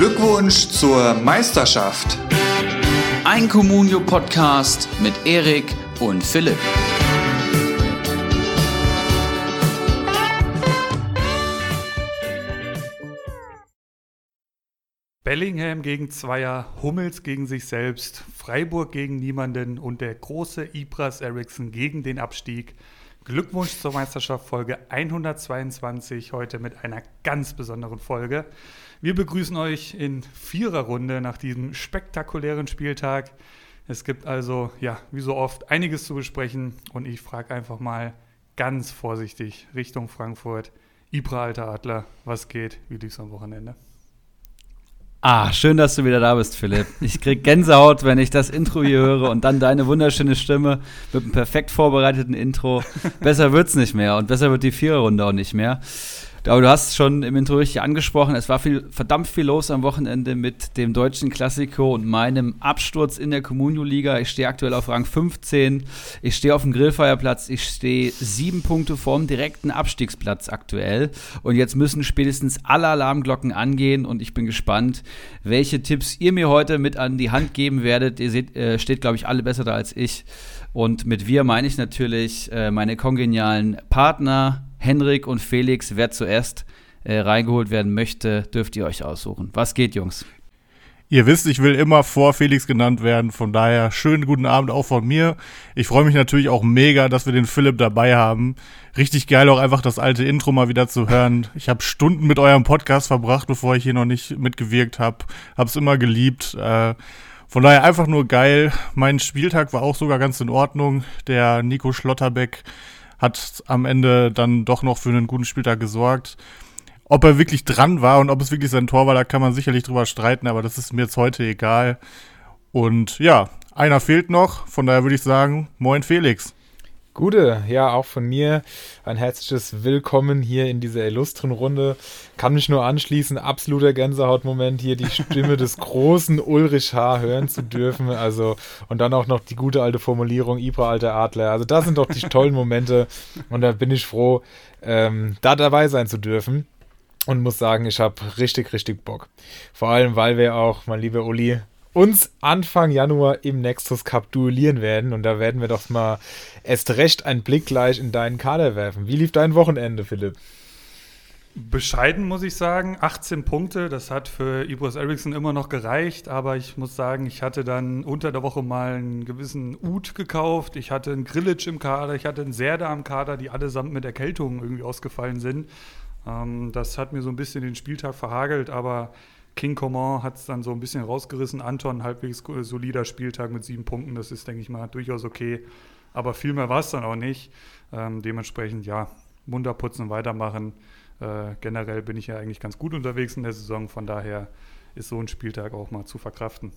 Glückwunsch zur Meisterschaft. Ein Communio-Podcast mit Erik und Philipp. Bellingham gegen Zweier, Hummels gegen sich selbst, Freiburg gegen niemanden und der große Ibras Eriksson gegen den Abstieg. Glückwunsch zur Meisterschaft Folge 122, heute mit einer ganz besonderen Folge. Wir begrüßen euch in vierer Runde nach diesem spektakulären Spieltag. Es gibt also, ja, wie so oft, einiges zu besprechen und ich frage einfach mal ganz vorsichtig Richtung Frankfurt. Ibra, alter Adler, was geht? Wie lief's am Wochenende? Ah, schön, dass du wieder da bist, Philipp. Ich krieg Gänsehaut, wenn ich das Intro hier höre und dann deine wunderschöne Stimme mit einem perfekt vorbereiteten Intro. Besser wird's nicht mehr und besser wird die Viererrunde auch nicht mehr. Aber du hast schon im Intro richtig angesprochen, es war viel, verdammt viel los am Wochenende mit dem deutschen Klassiko und meinem Absturz in der Communio-Liga. Ich stehe aktuell auf Rang 15. Ich stehe auf dem Grillfeierplatz. Ich stehe sieben Punkte vorm direkten Abstiegsplatz aktuell. Und jetzt müssen spätestens alle Alarmglocken angehen und ich bin gespannt, welche Tipps ihr mir heute mit an die Hand geben werdet. Ihr seht, äh, steht, glaube ich, alle besser da als ich. Und mit wir meine ich natürlich äh, meine kongenialen Partner, Henrik und Felix, wer zuerst äh, reingeholt werden möchte, dürft ihr euch aussuchen. Was geht, Jungs? Ihr wisst, ich will immer vor Felix genannt werden, von daher schönen guten Abend auch von mir. Ich freue mich natürlich auch mega, dass wir den Philipp dabei haben. Richtig geil auch einfach das alte Intro mal wieder zu hören. Ich habe Stunden mit eurem Podcast verbracht, bevor ich hier noch nicht mitgewirkt habe. Hab's immer geliebt. Äh, von daher einfach nur geil. Mein Spieltag war auch sogar ganz in Ordnung. Der Nico Schlotterbeck hat am Ende dann doch noch für einen guten Spieltag gesorgt. Ob er wirklich dran war und ob es wirklich sein Tor war, da kann man sicherlich drüber streiten, aber das ist mir jetzt heute egal. Und ja, einer fehlt noch, von daher würde ich sagen, moin Felix. Gute, ja, auch von mir ein herzliches Willkommen hier in dieser illustren Runde. Kann mich nur anschließen, absoluter Gänsehautmoment hier, die Stimme des großen Ulrich H. hören zu dürfen. Also, und dann auch noch die gute alte Formulierung, Ibra, alter Adler. Also, das sind doch die tollen Momente und da bin ich froh, ähm, da dabei sein zu dürfen. Und muss sagen, ich habe richtig, richtig Bock. Vor allem, weil wir auch, mein lieber Uli, uns Anfang Januar im Nexus Cup duellieren werden. Und da werden wir doch mal erst recht einen Blick gleich in deinen Kader werfen. Wie lief dein Wochenende, Philipp? Bescheiden muss ich sagen, 18 Punkte, das hat für Ibros Eriksson immer noch gereicht, aber ich muss sagen, ich hatte dann unter der Woche mal einen gewissen Ut gekauft, ich hatte einen Grillitsch im Kader, ich hatte einen Serda im Kader, die allesamt mit Erkältungen irgendwie ausgefallen sind. Ähm, das hat mir so ein bisschen den Spieltag verhagelt, aber King Coman hat es dann so ein bisschen rausgerissen. Anton, halbwegs solider Spieltag mit sieben Punkten. Das ist, denke ich mal, durchaus okay. Aber viel mehr war es dann auch nicht. Ähm, dementsprechend, ja, munter putzen und weitermachen. Äh, generell bin ich ja eigentlich ganz gut unterwegs in der Saison. Von daher ist so ein Spieltag auch mal zu verkraften.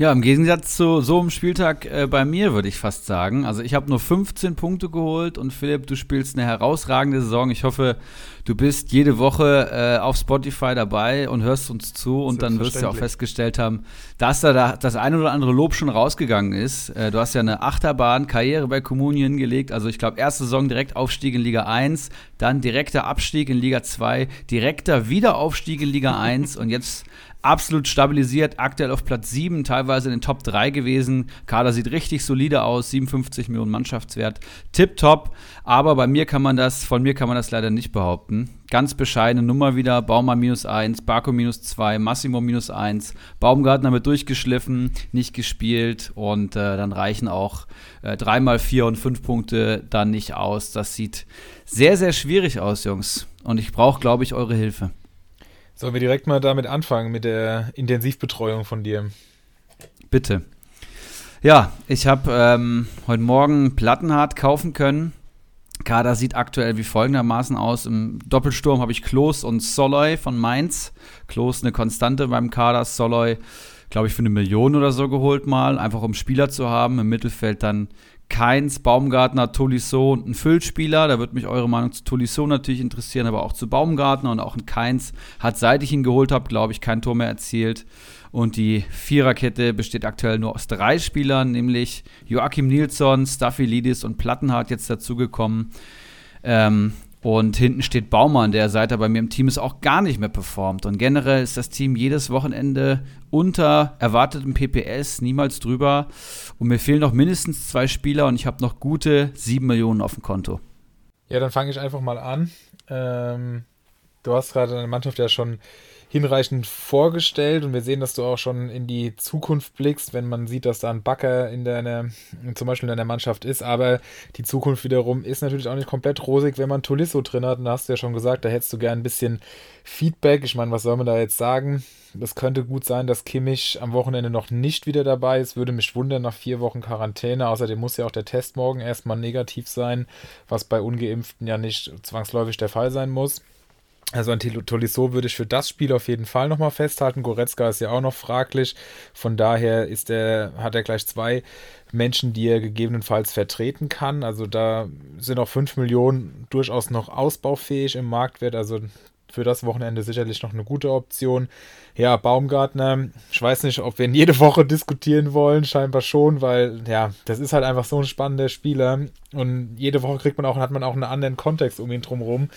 Ja, im Gegensatz zu so einem Spieltag äh, bei mir, würde ich fast sagen. Also ich habe nur 15 Punkte geholt und Philipp, du spielst eine herausragende Saison. Ich hoffe, du bist jede Woche äh, auf Spotify dabei und hörst uns zu und dann wirst du auch festgestellt haben, dass da das eine oder andere Lob schon rausgegangen ist. Äh, du hast ja eine Achterbahn-Karriere bei Kommunien gelegt. Also ich glaube, erste Saison direkt Aufstieg in Liga 1, dann direkter Abstieg in Liga 2, direkter Wiederaufstieg in Liga 1 und jetzt absolut stabilisiert, aktuell auf Platz 7, teilweise in den Top 3 gewesen. Kader sieht richtig solide aus, 57 Millionen Mannschaftswert, tipptopp. Aber bei mir kann man das, von mir kann man das leider nicht behaupten. Ganz bescheidene Nummer wieder, Baumann minus 1, Barco minus 2, Massimo minus 1, Baumgartner wird durchgeschliffen, nicht gespielt und äh, dann reichen auch äh, 3 mal 4 und 5 Punkte dann nicht aus. Das sieht sehr, sehr schwierig aus, Jungs. Und ich brauche, glaube ich, eure Hilfe. Sollen wir direkt mal damit anfangen, mit der Intensivbetreuung von dir? Bitte. Ja, ich habe ähm, heute Morgen Plattenhart kaufen können. Kader sieht aktuell wie folgendermaßen aus. Im Doppelsturm habe ich Klos und Soloy von Mainz. Klos eine Konstante beim Kader, Soloy, glaube ich, für eine Million oder so geholt mal, einfach um Spieler zu haben. Im Mittelfeld dann Keins, Baumgartner, Tolisso und ein Füllspieler. Da würde mich eure Meinung zu Tolisso natürlich interessieren, aber auch zu Baumgartner und auch ein Keins hat, seit ich ihn geholt habe, glaube ich, kein Tor mehr erzielt. Und die Viererkette besteht aktuell nur aus drei Spielern, nämlich Joachim Nilsson, Staphylidis und Plattenhardt jetzt dazugekommen. Ähm, Und hinten steht Baumann, der seit er bei mir im Team ist, auch gar nicht mehr performt. Und generell ist das Team jedes Wochenende unter erwartetem PPS, niemals drüber. Und mir fehlen noch mindestens zwei Spieler und ich habe noch gute sieben Millionen auf dem Konto. Ja, dann fange ich einfach mal an. Ähm, du hast gerade deine Mannschaft ja schon hinreichend vorgestellt und wir sehen, dass du auch schon in die Zukunft blickst, wenn man sieht, dass da ein Backer in deiner, zum Beispiel in deiner Mannschaft ist, aber die Zukunft wiederum ist natürlich auch nicht komplett rosig, wenn man Tolisso drin hat und da hast du ja schon gesagt, da hättest du gern ein bisschen Feedback. Ich meine, was soll man da jetzt sagen? Das könnte gut sein, dass Kimmich am Wochenende noch nicht wieder dabei ist. Würde mich wundern nach vier Wochen Quarantäne. Außerdem muss ja auch der Test morgen erstmal negativ sein, was bei Ungeimpften ja nicht zwangsläufig der Fall sein muss. Also an Tolisso würde ich für das Spiel auf jeden Fall nochmal festhalten. Goretzka ist ja auch noch fraglich. Von daher ist er, hat er gleich zwei Menschen, die er gegebenenfalls vertreten kann. Also da sind auch 5 Millionen durchaus noch ausbaufähig im Marktwert. Also für das Wochenende sicherlich noch eine gute Option. Ja, Baumgartner, ich weiß nicht, ob wir ihn jede Woche diskutieren wollen, scheinbar schon, weil ja, das ist halt einfach so ein spannender Spieler und jede Woche kriegt man auch, hat man auch einen anderen Kontext um ihn drumherum.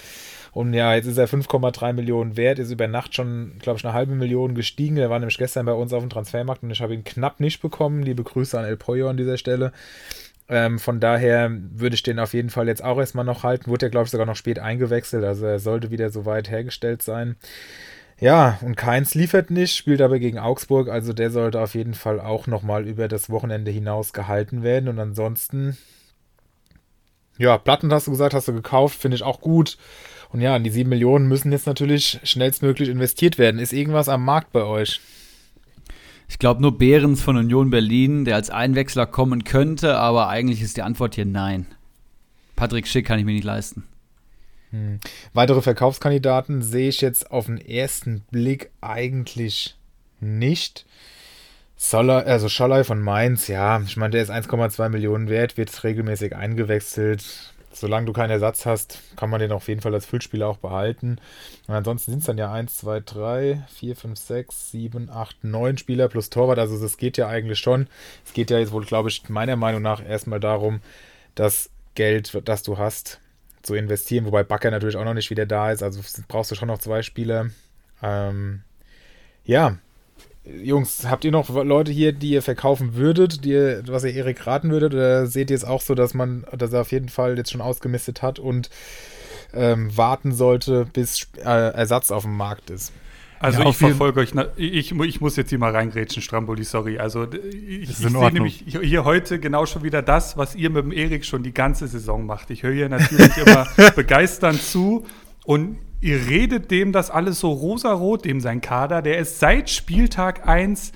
Und ja, jetzt ist er 5,3 Millionen wert, ist über Nacht schon, glaube ich, eine halbe Million gestiegen. Der war nämlich gestern bei uns auf dem Transfermarkt und ich habe ihn knapp nicht bekommen. Liebe Grüße an El Pollo an dieser Stelle. Ähm, von daher würde ich den auf jeden Fall jetzt auch erstmal noch halten. Wurde ja, glaube ich, sogar noch spät eingewechselt. Also er sollte wieder so weit hergestellt sein. Ja, und Keins liefert nicht, spielt aber gegen Augsburg. Also der sollte auf jeden Fall auch nochmal über das Wochenende hinaus gehalten werden. Und ansonsten, ja, Platten hast du gesagt, hast du gekauft, finde ich auch gut. Und ja, die 7 Millionen müssen jetzt natürlich schnellstmöglich investiert werden. Ist irgendwas am Markt bei euch? Ich glaube nur Behrens von Union Berlin, der als Einwechsler kommen könnte, aber eigentlich ist die Antwort hier nein. Patrick Schick kann ich mir nicht leisten. Hm. Weitere Verkaufskandidaten sehe ich jetzt auf den ersten Blick eigentlich nicht. Soller, also Scholler von Mainz, ja, ich meine, der ist 1,2 Millionen wert, wird regelmäßig eingewechselt solange du keinen Ersatz hast, kann man den auf jeden Fall als Füllspieler auch behalten. Und ansonsten sind es dann ja 1, 2, 3, 4, 5, 6, 7, 8, 9 Spieler plus Torwart. Also das geht ja eigentlich schon. Es geht ja jetzt wohl, glaube ich, meiner Meinung nach erstmal darum, das Geld, das du hast, zu investieren. Wobei Bakker natürlich auch noch nicht wieder da ist. Also brauchst du schon noch zwei Spieler. Ähm, ja, Jungs, habt ihr noch Leute hier, die ihr verkaufen würdet, die ihr, was ihr Erik raten würdet? Oder seht ihr es auch so, dass man, dass er auf jeden Fall jetzt schon ausgemistet hat und ähm, warten sollte, bis äh, Ersatz auf dem Markt ist? Also ja, ich verfolge euch, ich, ich muss jetzt hier mal reingrätschen, Stramboli, sorry. Also ich, ich sehe nämlich hier heute genau schon wieder das, was ihr mit dem Erik schon die ganze Saison macht. Ich höre hier natürlich immer begeisternd zu und ihr redet dem das alles so rosarot, dem sein Kader, der ist seit Spieltag 1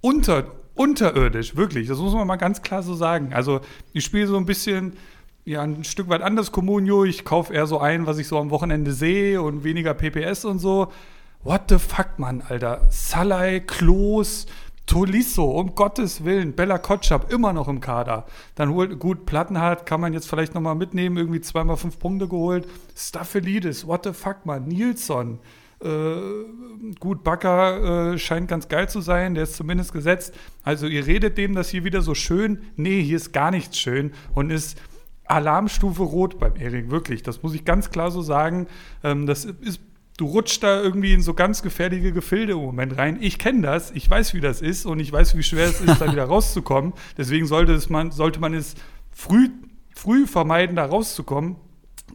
unter, unterirdisch, wirklich. Das muss man mal ganz klar so sagen. Also, ich spiele so ein bisschen, ja, ein Stück weit anders Communio. Ich kaufe eher so ein, was ich so am Wochenende sehe und weniger PPS und so. What the fuck, Mann, Alter. Salai, Klos, Tolisso, um Gottes Willen, Bella Kotschap immer noch im Kader. Dann holt, gut, Plattenhardt kann man jetzt vielleicht nochmal mitnehmen, irgendwie zweimal fünf Punkte geholt. Staffelidis, what the fuck, man, Nilsson. Äh, gut, Bakker äh, scheint ganz geil zu sein, der ist zumindest gesetzt. Also ihr redet dem das hier wieder so schön. Nee, hier ist gar nichts schön und ist Alarmstufe rot beim Erik, wirklich. Das muss ich ganz klar so sagen. Ähm, das ist du rutschst da irgendwie in so ganz gefährliche Gefilde im Moment rein. Ich kenne das, ich weiß, wie das ist und ich weiß, wie schwer es ist, da wieder rauszukommen. Deswegen sollte, es man, sollte man es früh, früh vermeiden, da rauszukommen.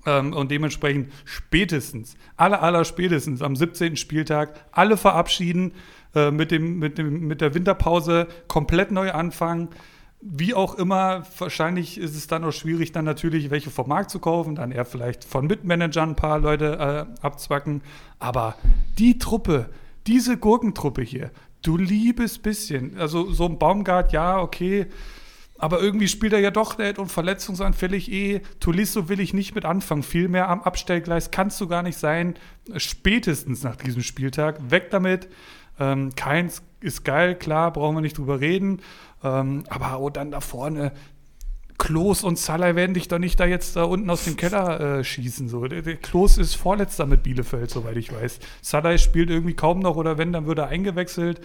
Ähm, und dementsprechend spätestens, aller, aller spätestens am 17. Spieltag alle verabschieden, äh, mit, dem, mit, dem, mit der Winterpause komplett neu anfangen wie auch immer, wahrscheinlich ist es dann auch schwierig, dann natürlich welche vom Markt zu kaufen, dann eher vielleicht von Mitmanagern ein paar Leute äh, abzwacken. Aber die Truppe, diese Gurkentruppe hier, du liebes bisschen, also so ein Baumgart, ja, okay, aber irgendwie spielt er ja doch nicht und verletzungsanfällig eh. Tulisso will ich nicht mit anfangen. Viel mehr am Abstellgleis kannst du gar nicht sein. Spätestens nach diesem Spieltag. Weg damit. Ähm, keins ist geil, klar, brauchen wir nicht drüber reden. Ähm, aber oh, dann da vorne, Klos und Salah werden dich doch nicht da jetzt da unten aus dem Keller äh, schießen. So. Der, der Klos ist Vorletzter mit Bielefeld, soweit ich weiß. Salah spielt irgendwie kaum noch oder wenn, dann wird er eingewechselt.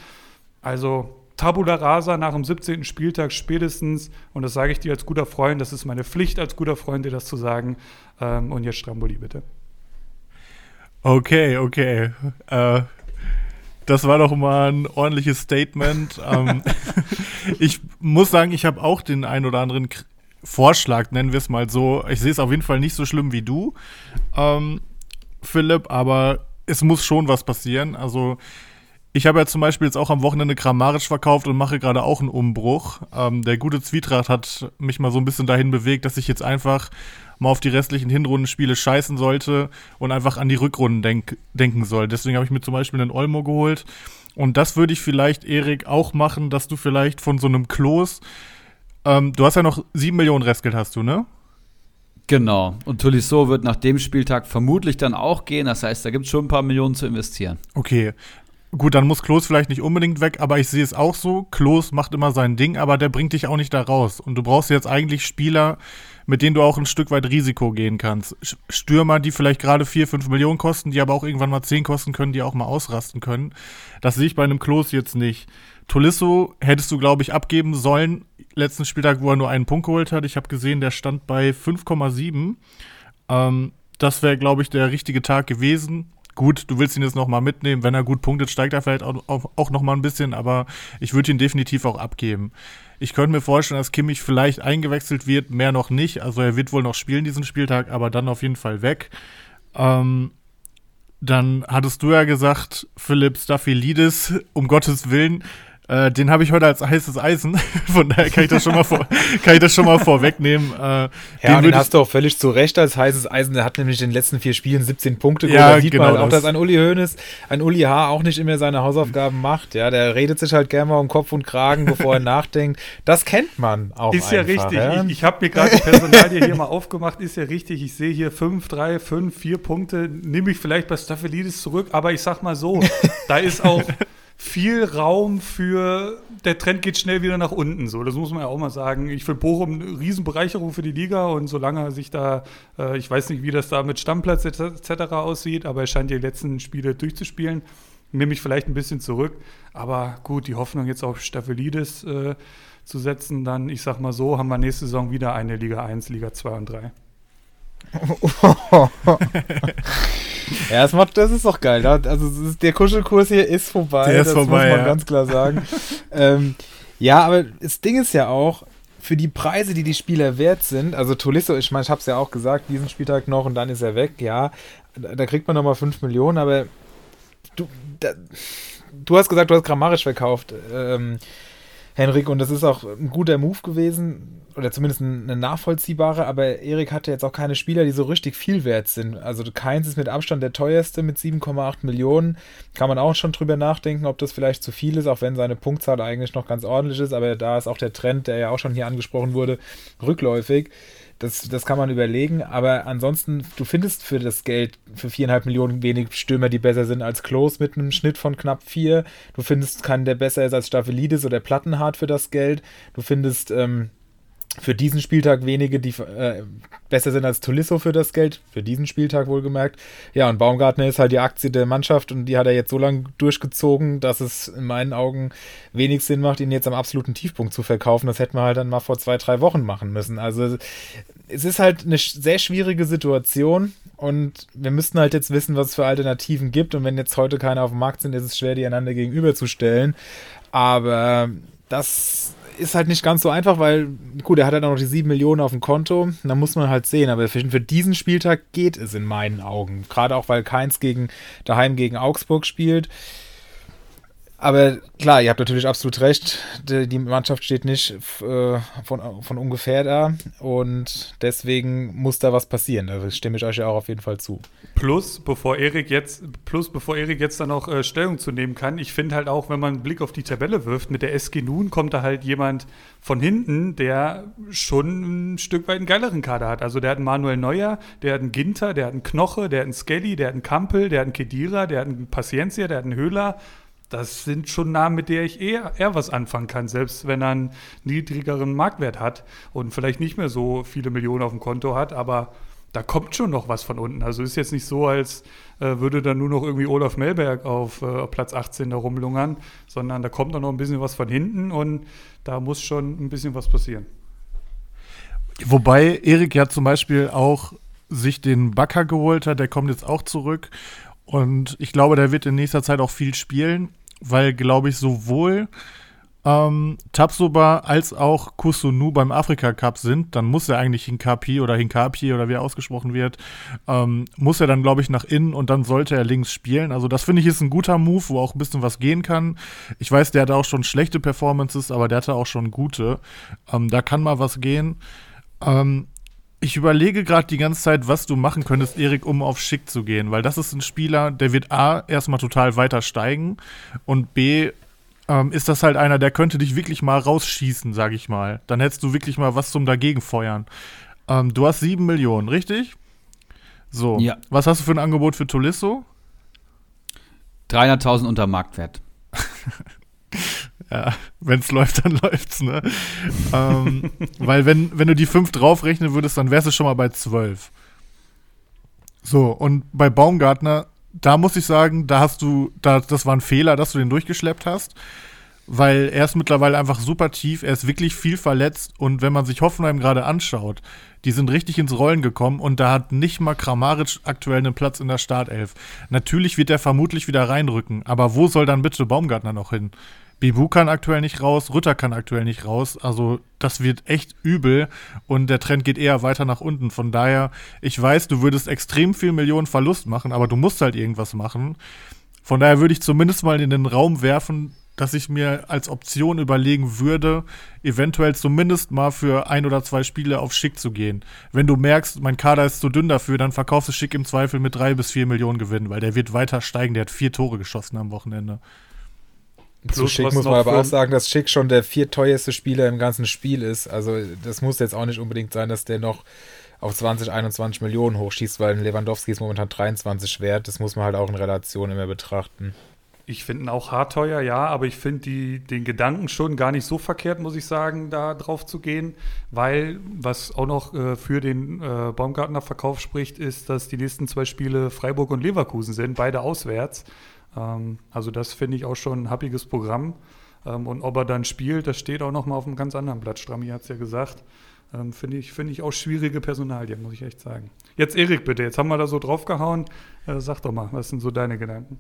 Also Tabula rasa nach dem 17. Spieltag spätestens. Und das sage ich dir als guter Freund. Das ist meine Pflicht als guter Freund, dir das zu sagen. Ähm, und jetzt Stramboli, bitte. Okay, okay. Äh, das war doch mal ein ordentliches Statement. ähm, ich muss sagen, ich habe auch den ein oder anderen K Vorschlag, nennen wir es mal so. Ich sehe es auf jeden Fall nicht so schlimm wie du, ähm, Philipp, aber es muss schon was passieren. Also ich habe ja zum Beispiel jetzt auch am Wochenende Grammarisch verkauft und mache gerade auch einen Umbruch. Ähm, der gute Zwietracht hat mich mal so ein bisschen dahin bewegt, dass ich jetzt einfach mal auf die restlichen Hinrundenspiele scheißen sollte und einfach an die Rückrunden denk denken soll. Deswegen habe ich mir zum Beispiel einen Olmo geholt. Und das würde ich vielleicht, Erik, auch machen, dass du vielleicht von so einem Klos ähm, du hast ja noch sieben Millionen Restgeld, hast du, ne? Genau. Und Tolisso wird nach dem Spieltag vermutlich dann auch gehen. Das heißt, da gibt es schon ein paar Millionen zu investieren. Okay. Gut, dann muss Klos vielleicht nicht unbedingt weg, aber ich sehe es auch so. Klos macht immer sein Ding, aber der bringt dich auch nicht da raus. Und du brauchst jetzt eigentlich Spieler, mit denen du auch ein Stück weit Risiko gehen kannst. Stürmer, die vielleicht gerade 4, 5 Millionen kosten, die aber auch irgendwann mal 10 kosten können, die auch mal ausrasten können. Das sehe ich bei einem Klos jetzt nicht. Tolisso hättest du, glaube ich, abgeben sollen. Letzten Spieltag, wo er nur einen Punkt geholt hat. Ich habe gesehen, der stand bei 5,7. Ähm, das wäre, glaube ich, der richtige Tag gewesen. Gut, du willst ihn jetzt noch mal mitnehmen. Wenn er gut punktet, steigt er vielleicht auch, auch, auch noch mal ein bisschen. Aber ich würde ihn definitiv auch abgeben. Ich könnte mir vorstellen, dass Kimmich vielleicht eingewechselt wird, mehr noch nicht. Also er wird wohl noch spielen diesen Spieltag, aber dann auf jeden Fall weg. Ähm, dann hattest du ja gesagt, Philipp Staphylidis, um Gottes Willen, äh, den habe ich heute als heißes Eisen. Von daher kann ich das schon mal, vor, kann ich das schon mal vorwegnehmen. Äh, ja, den, den hast du auch völlig zu Recht als heißes Eisen. Der hat nämlich in den letzten vier Spielen 17 Punkte. Ja, da sieht genau man halt auch, dass ein Uli Hoeneß, ein Uli H. auch nicht immer seine Hausaufgaben macht. Ja, der redet sich halt gerne mal um Kopf und Kragen, bevor er nachdenkt. Das kennt man auch Ist einfach, ja richtig. Ja? Ich, ich habe mir gerade die Personalie hier mal aufgemacht. Ist ja richtig. Ich sehe hier 5, 3, 5, 4 Punkte. Nehme ich vielleicht bei Staphelidis zurück. Aber ich sag mal so, da ist auch viel Raum für, der Trend geht schnell wieder nach unten. So, das muss man ja auch mal sagen. Ich finde Bochum eine Riesenbereicherung für die Liga und solange er sich da, äh, ich weiß nicht, wie das da mit Stammplatz etc. aussieht, aber er scheint die letzten Spiele durchzuspielen. Nehme ich vielleicht ein bisschen zurück. Aber gut, die Hoffnung jetzt auf Staphelidis äh, zu setzen, dann, ich sag mal so, haben wir nächste Saison wieder eine Liga 1, Liga 2 und 3. ja, das, macht, das ist doch geil. Also ist, der Kuschelkurs hier ist vorbei. Der ist das vorbei, muss man ja. ganz klar sagen. ähm, ja, aber das Ding ist ja auch, für die Preise, die die Spieler wert sind, also Tolisso, ich meine, ich habe es ja auch gesagt, diesen Spieltag noch und dann ist er weg, ja, da, da kriegt man nochmal 5 Millionen, aber du, da, du hast gesagt, du hast grammarisch verkauft, ähm, Henrik, und das ist auch ein guter Move gewesen, oder zumindest eine nachvollziehbare, aber Erik hatte jetzt auch keine Spieler, die so richtig viel wert sind. Also Keins ist mit Abstand der teuerste mit 7,8 Millionen. Kann man auch schon drüber nachdenken, ob das vielleicht zu viel ist, auch wenn seine Punktzahl eigentlich noch ganz ordentlich ist, aber da ist auch der Trend, der ja auch schon hier angesprochen wurde, rückläufig. Das, das kann man überlegen, aber ansonsten, du findest für das Geld, für viereinhalb Millionen wenig Stürmer, die besser sind als Klos mit einem Schnitt von knapp vier. Du findest keinen, der besser ist als Staphelidis oder Plattenhardt für das Geld. Du findest ähm, für diesen Spieltag wenige, die äh, besser sind als Tolisso für das Geld. Für diesen Spieltag wohlgemerkt. Ja, und Baumgartner ist halt die Aktie der Mannschaft und die hat er jetzt so lange durchgezogen, dass es in meinen Augen wenig Sinn macht, ihn jetzt am absoluten Tiefpunkt zu verkaufen. Das hätten wir halt dann mal vor zwei, drei Wochen machen müssen. Also es ist halt eine sehr schwierige Situation und wir müssten halt jetzt wissen, was es für Alternativen gibt. Und wenn jetzt heute keine auf dem Markt sind, ist es schwer, die einander gegenüberzustellen. Aber das ist halt nicht ganz so einfach, weil, gut, er hat halt noch die 7 Millionen auf dem Konto. Da muss man halt sehen. Aber für, für diesen Spieltag geht es in meinen Augen. Gerade auch, weil Keins gegen, daheim gegen Augsburg spielt. Aber klar, ihr habt natürlich absolut recht. Die, Mannschaft steht nicht äh, von, von ungefähr da und deswegen muss da was passieren. Da stimme ich euch ja auch auf jeden Fall zu. Plus, bevor Erik jetzt, plus bevor Erik jetzt da noch äh, Stellung zu nehmen kann, ich finde halt auch, wenn man einen Blick auf die Tabelle wirft, mit der SG Nun kommt da halt jemand von hinten, der schon ein Stück weit einen geileren Kader hat. Also der hat einen Manuel Neuer, der hat einen Ginter, der hat einen Knoche, der hat einen Skelly, der hat einen Kampel, der hat einen Kedira, der hat einen Paciencia, der hat einen Höhler das sind schon Namen, mit denen ich eher, eher was anfangen kann, selbst wenn er einen niedrigeren Marktwert hat und vielleicht nicht mehr so viele Millionen auf dem Konto hat. Aber da kommt schon noch was von unten. Also ist jetzt nicht so, als äh, würde dann nur noch irgendwie Olaf Melberg auf äh, Platz 18 da rumlungern, sondern da kommt auch noch ein bisschen was von hinten und da muss schon ein bisschen was passieren. Wobei Erik ja zum Beispiel auch sich den Backer geholt hat, der kommt jetzt auch zurück. Und ich glaube, der wird in nächster Zeit auch viel spielen, weil, glaube ich, sowohl ähm, Tabsoba als auch Kusunu beim Afrika Cup sind, dann muss er eigentlich Hinkapi oder Hinkapi oder wie er ausgesprochen wird, ähm, muss er dann, glaube ich, nach innen und dann sollte er links spielen. Also das finde ich ist ein guter Move, wo auch ein bisschen was gehen kann. Ich weiß, der hatte auch schon schlechte Performances, aber der hatte auch schon gute. Ähm, da kann mal was gehen. Ähm, ich überlege gerade die ganze Zeit, was du machen könntest, Erik, um auf Schick zu gehen, weil das ist ein Spieler, der wird A, erstmal total weiter steigen und B, ähm, ist das halt einer, der könnte dich wirklich mal rausschießen, sag ich mal. Dann hättest du wirklich mal was zum Dagegenfeuern. Ähm, du hast sieben Millionen, richtig? So. Ja. Was hast du für ein Angebot für Tolisso? 300.000 unter Marktwert. Ja, wenn es läuft, dann läuft's, ne? ähm, weil wenn, wenn du die fünf draufrechnen würdest, dann wärst du schon mal bei zwölf. So, und bei Baumgartner, da muss ich sagen, da hast du, da, das war ein Fehler, dass du den durchgeschleppt hast, weil er ist mittlerweile einfach super tief, er ist wirklich viel verletzt und wenn man sich Hoffenheim gerade anschaut, die sind richtig ins Rollen gekommen und da hat nicht mal Kramaric aktuell einen Platz in der Startelf. Natürlich wird er vermutlich wieder reinrücken, aber wo soll dann bitte Baumgartner noch hin? Bibu kann aktuell nicht raus, Rütter kann aktuell nicht raus. Also das wird echt übel und der Trend geht eher weiter nach unten. Von daher, ich weiß, du würdest extrem viel Millionen Verlust machen, aber du musst halt irgendwas machen. Von daher würde ich zumindest mal in den Raum werfen, dass ich mir als Option überlegen würde, eventuell zumindest mal für ein oder zwei Spiele auf Schick zu gehen. Wenn du merkst, mein Kader ist zu dünn dafür, dann verkaufst du Schick im Zweifel mit drei bis vier Millionen Gewinn, weil der wird weiter steigen. Der hat vier Tore geschossen am Wochenende. Zu Plus, Schick was muss man aber auch sagen, dass Schick schon der vierteuerste Spieler im ganzen Spiel ist. Also das muss jetzt auch nicht unbedingt sein, dass der noch auf 20, 21 Millionen hochschießt, weil Lewandowski ist momentan 23 wert. Das muss man halt auch in Relation immer betrachten. Ich finde ihn auch hart teuer, ja, aber ich finde den Gedanken schon gar nicht so verkehrt, muss ich sagen, da drauf zu gehen, weil was auch noch äh, für den äh, Baumgartner Verkauf spricht, ist, dass die nächsten zwei Spiele Freiburg und Leverkusen sind, beide auswärts. Ähm, also das finde ich auch schon ein happiges Programm. Ähm, und ob er dann spielt, das steht auch noch mal auf einem ganz anderen Blatt. Strammi hat es ja gesagt. Ähm, finde ich, finde ich auch schwierige Personalien, muss ich echt sagen. Jetzt Erik bitte, jetzt haben wir da so draufgehauen. Äh, sag doch mal, was sind so deine Gedanken?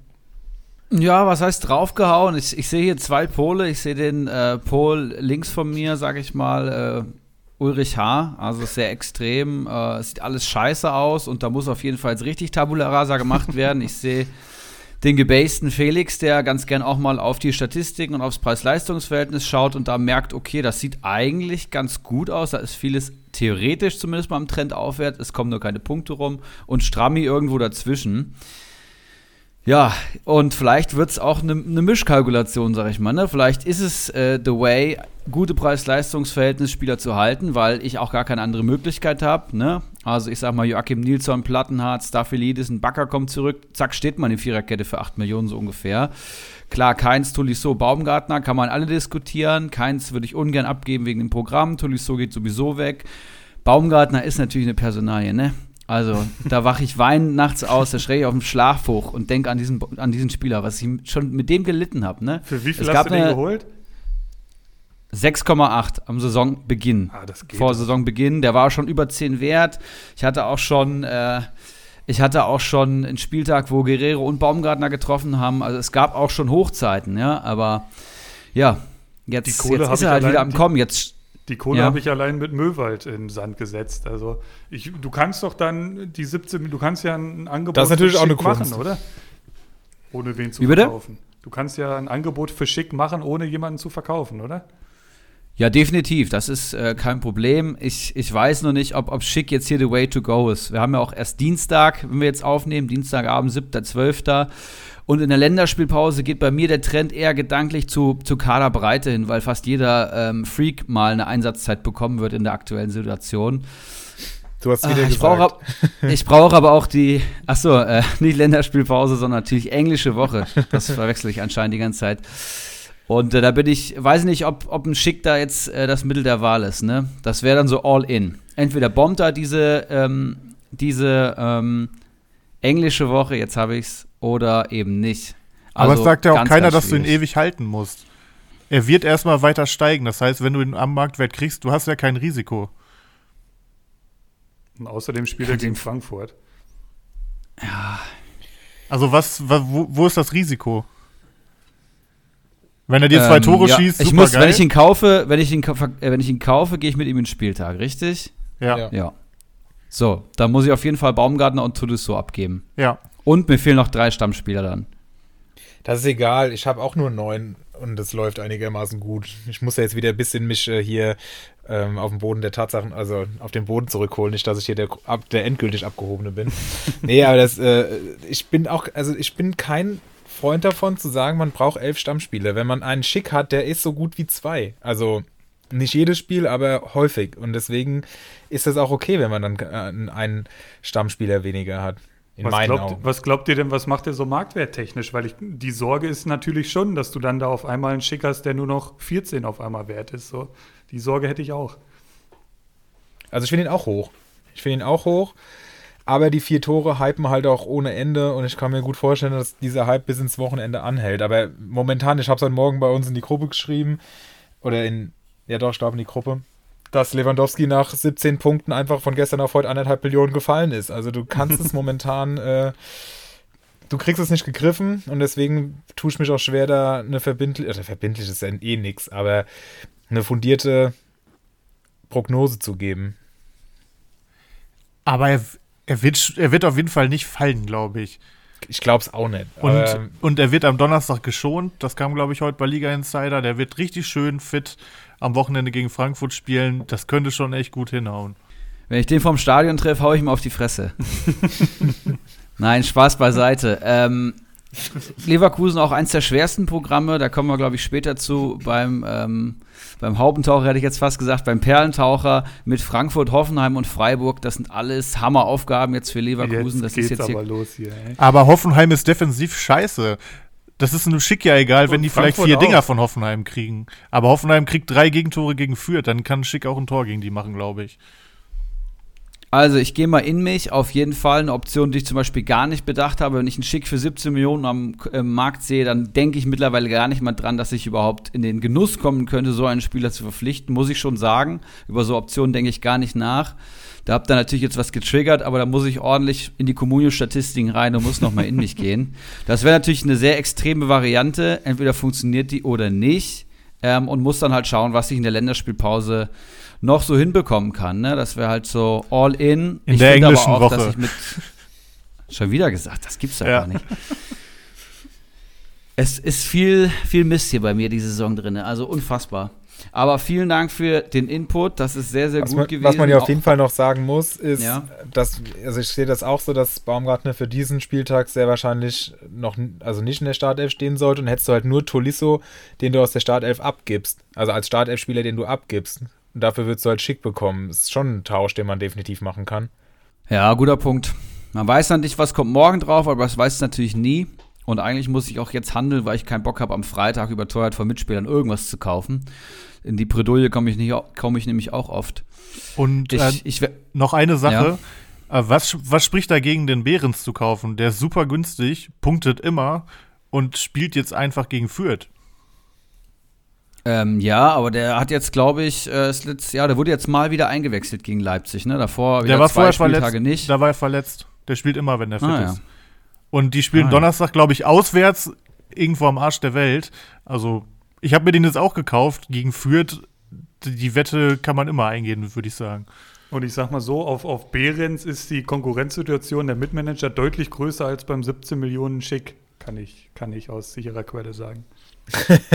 Ja, was heißt draufgehauen? Ich, ich sehe hier zwei Pole. Ich sehe den äh, Pol links von mir, sag ich mal, äh, Ulrich H., also sehr extrem. Äh, es sieht alles scheiße aus und da muss auf jeden Fall jetzt richtig Tabula Rasa gemacht werden. Ich sehe den gebasten Felix, der ganz gern auch mal auf die Statistiken und aufs Preis-Leistungs-Verhältnis schaut und da merkt, okay, das sieht eigentlich ganz gut aus. Da ist vieles theoretisch zumindest mal im Trend aufwärts. Es kommen nur keine Punkte rum und Strammi irgendwo dazwischen. Ja, und vielleicht wird es auch eine ne Mischkalkulation, sag ich mal. Ne? Vielleicht ist es äh, the way, gute Preis-Leistungs-Verhältnis-Spieler zu halten, weil ich auch gar keine andere Möglichkeit habe. Ne? Also ich sag mal, Joachim Nilsson, Plattenhardt, Staphylidis, ein Backer kommt zurück, zack, steht man in Viererkette für 8 Millionen so ungefähr. Klar, Keins, Tolisso, Baumgartner, kann man alle diskutieren. Keins würde ich ungern abgeben wegen dem Programm. Tolisso geht sowieso weg. Baumgartner ist natürlich eine Personalie, ne? Also, da wache ich weinend nachts aus, da schreie ich auf dem Schlaf hoch und denke an diesen, an diesen Spieler, was ich schon mit dem gelitten habe, ne? Für wie viel Es hast du den geholt? 6,8 am Saisonbeginn. Ah, das geht Vor doch. Saisonbeginn. Der war schon über 10 wert. Ich hatte auch schon, äh, ich hatte auch schon einen Spieltag, wo Guerrero und Baumgartner getroffen haben. Also es gab auch schon Hochzeiten, ja. Aber ja, jetzt, jetzt ist er halt allein- wieder am Kommen. Jetzt Die Kohle Ja. habe ich allein mit Möwald in den Sand gesetzt. Also ich, du kannst doch dann die 17, du kannst ja ein Angebot Das ist natürlich für auch eine Schick machen, Kunst. oder? Ohne wen zu Wie bitte? verkaufen. Du kannst ja ein Angebot für Schick machen, ohne jemanden zu verkaufen, oder? Ja, definitiv. Das ist äh, kein Problem. Ich, ich weiß nur nicht, ob, ob Schick jetzt hier the way to go ist. Wir haben ja auch erst Dienstag, wenn wir jetzt aufnehmen, Dienstagabend, 7.12. Und in der Länderspielpause geht bei mir der Trend eher gedanklich zu, zu Kaderbreite hin, weil fast jeder ähm, Freak mal eine Einsatzzeit bekommen wird in der aktuellen Situation. Du hast wieder Ah, ich brauche ich brauche aber auch die, achso, äh, nicht Länderspielpause, sondern natürlich englische Woche. Das verwechsel ich anscheinend die ganze Zeit. Und äh, da bin ich, weiß nicht, ob, ob ein Schick da jetzt äh, das Mittel der Wahl ist. Ne? Das wäre dann so all in. Entweder bombt er diese, ähm, diese ähm, englische Woche, jetzt habe ich's, oder eben nicht. Aber Also es sagt ja auch ganz, keiner, ganz dass du ihn ewig halten musst. Er wird erstmal weiter steigen. Das heißt, wenn du ihn am Marktwert kriegst, du hast ja kein Risiko. Und außerdem spielt er gegen Frankfurt. Also was, wa- wo, wo ist das Risiko? Wenn er dir zwei Ähm, Tore ja, schießt, ich super muss, geil. wenn ich ihn kaufe, wenn ich ihn, äh, wenn ich ihn kaufe, gehe ich mit ihm in den Spieltag, richtig? ja, Ja. ja. Ja. So, dann muss ich auf jeden Fall Baumgartner und Tolisso abgeben. ja. Und mir fehlen noch drei Stammspieler dann. Das ist egal. Ich habe auch nur neun und es läuft einigermaßen gut. Ich muss ja jetzt wieder ein bisschen mich äh, hier ähm, auf den Boden der Tatsachen, also auf den Boden zurückholen. Nicht, dass ich hier der, ab, der endgültig abgehobene bin. nee, aber das, äh, ich bin auch, also ich bin kein Freund davon zu sagen, man braucht elf Stammspieler. Wenn man einen Schick hat, der ist so gut wie zwei. Also nicht jedes Spiel, aber häufig. Und deswegen ist es auch okay, wenn man dann äh, einen Stammspieler weniger hat. In Was meinen glaubt, Augen. was glaubt ihr denn, was macht er so marktwerttechnisch? Weil ich, die Sorge ist natürlich schon, dass du dann da auf einmal einen Schick hast, der nur noch 14 auf einmal wert ist. So. Die Sorge hätte ich auch. Also ich finde ihn auch hoch. Ich finde ihn auch hoch. Aber die vier Tore hypen halt auch ohne Ende und ich kann mir gut vorstellen, dass dieser Hype bis ins Wochenende anhält. Aber momentan, ich habe es heute Morgen bei uns in die Gruppe geschrieben, oder in, ja doch, ich glaube in die Gruppe, dass Lewandowski nach 17 Punkten einfach von gestern auf heute anderthalb Millionen gefallen ist. Also du kannst es momentan, äh, du kriegst es nicht gegriffen und deswegen tue ich mich auch schwer, da eine verbindliche, oder verbindlich ist ja eh nix, aber eine fundierte Prognose zu geben. Aber er, er, wird, er wird auf jeden Fall nicht fallen, glaube ich. Ich glaube es auch nicht. Und, und er wird am Donnerstag geschont. Das kam, glaube ich, heute bei Liga Insider. Der wird richtig schön fit am Wochenende gegen Frankfurt spielen. Das könnte schon echt gut hinhauen. Wenn ich den vom Stadion treffe, hau ich ihm auf die Fresse. Nein, Spaß beiseite. Ähm, Leverkusen auch eins der schwersten Programme, da kommen wir, glaube ich, später zu. Beim, ähm, beim Haubentaucher hätte ich jetzt fast gesagt, beim Perlentaucher mit Frankfurt, Hoffenheim und Freiburg. Das sind alles Hammeraufgaben jetzt für Leverkusen. das ist jetzt hier aber los hier. Ey. Aber Hoffenheim ist defensiv scheiße. Das ist einem Schick ja egal, wenn Und die vielleicht Frankfurt vier auch. Dinger von Hoffenheim kriegen. Aber Hoffenheim kriegt drei Gegentore gegen Fürth. Dann kann Schick auch ein Tor gegen die machen, glaube ich. Also ich gehe mal in mich, auf jeden Fall eine Option, die ich zum Beispiel gar nicht bedacht habe. Wenn ich einen Schick für 17 Millionen am äh, Markt sehe, dann denke ich mittlerweile gar nicht mal dran, dass ich überhaupt in den Genuss kommen könnte, so einen Spieler zu verpflichten, muss ich schon sagen. Über so Optionen denke ich gar nicht nach. Da habt ihr natürlich jetzt was getriggert, aber da muss ich ordentlich in die Communio-Statistiken rein und muss nochmal in mich gehen. Das wäre natürlich eine sehr extreme Variante. Entweder funktioniert die oder nicht. Ähm, und muss dann halt schauen, was ich in der Länderspielpause noch so hinbekommen kann. Ne? Das wäre halt so all in. In ich der englischen aber auch, Woche. Dass ich mit Schon wieder gesagt, das gibt's doch Ja. gar nicht. Es ist viel, viel Mist hier bei mir diese Saison drin. Also unfassbar. Aber vielen Dank für den Input. Das ist sehr, sehr was, gut man, gewesen. was man ja auf jeden Fall noch sagen muss, ist, Ja. dass, also ich sehe das auch so, dass Baumgartner für diesen Spieltag sehr wahrscheinlich noch, also nicht in der Startelf stehen sollte und hättest du halt nur Tolisso, den du aus der Startelf abgibst. Also als Startelf-Spieler, den du abgibst. Und dafür würdest du halt schick bekommen. Das ist schon ein Tausch, den man definitiv machen kann. Ja, guter Punkt. Man weiß dann nicht, was kommt morgen drauf, aber das weiß es natürlich nie. Und eigentlich muss ich auch jetzt handeln, weil ich keinen Bock habe, am Freitag überteuert von Mitspielern irgendwas zu kaufen. In die Bredouille komme ich, nicht, komme ich nämlich auch oft. Und Ich, äh, ich, noch eine Sache. Äh, was, was spricht dagegen, den Behrens zu kaufen? Der ist super günstig, punktet immer und spielt jetzt einfach gegen Fürth. ähm, ja, aber der hat jetzt, glaube ich, äh, letzte, ja, der wurde jetzt mal wieder eingewechselt gegen Leipzig, ne? Davor wieder Der war zwei vorher Spieltage verletzt. nicht. Da war er verletzt. Der spielt immer, wenn er fit Ah, ja. Und die spielen Ah, ja. Donnerstag, glaube ich, auswärts irgendwo am Arsch der Welt. Also, ich habe mir den jetzt auch gekauft gegen Fürth. Die die Wette kann man immer eingehen, würde ich sagen. Und ich sag mal so, auf, auf Behrens ist die Konkurrenzsituation der Mitmanager deutlich größer als beim 17 Millionen Schick. Kann ich, kann ich aus sicherer Quelle sagen.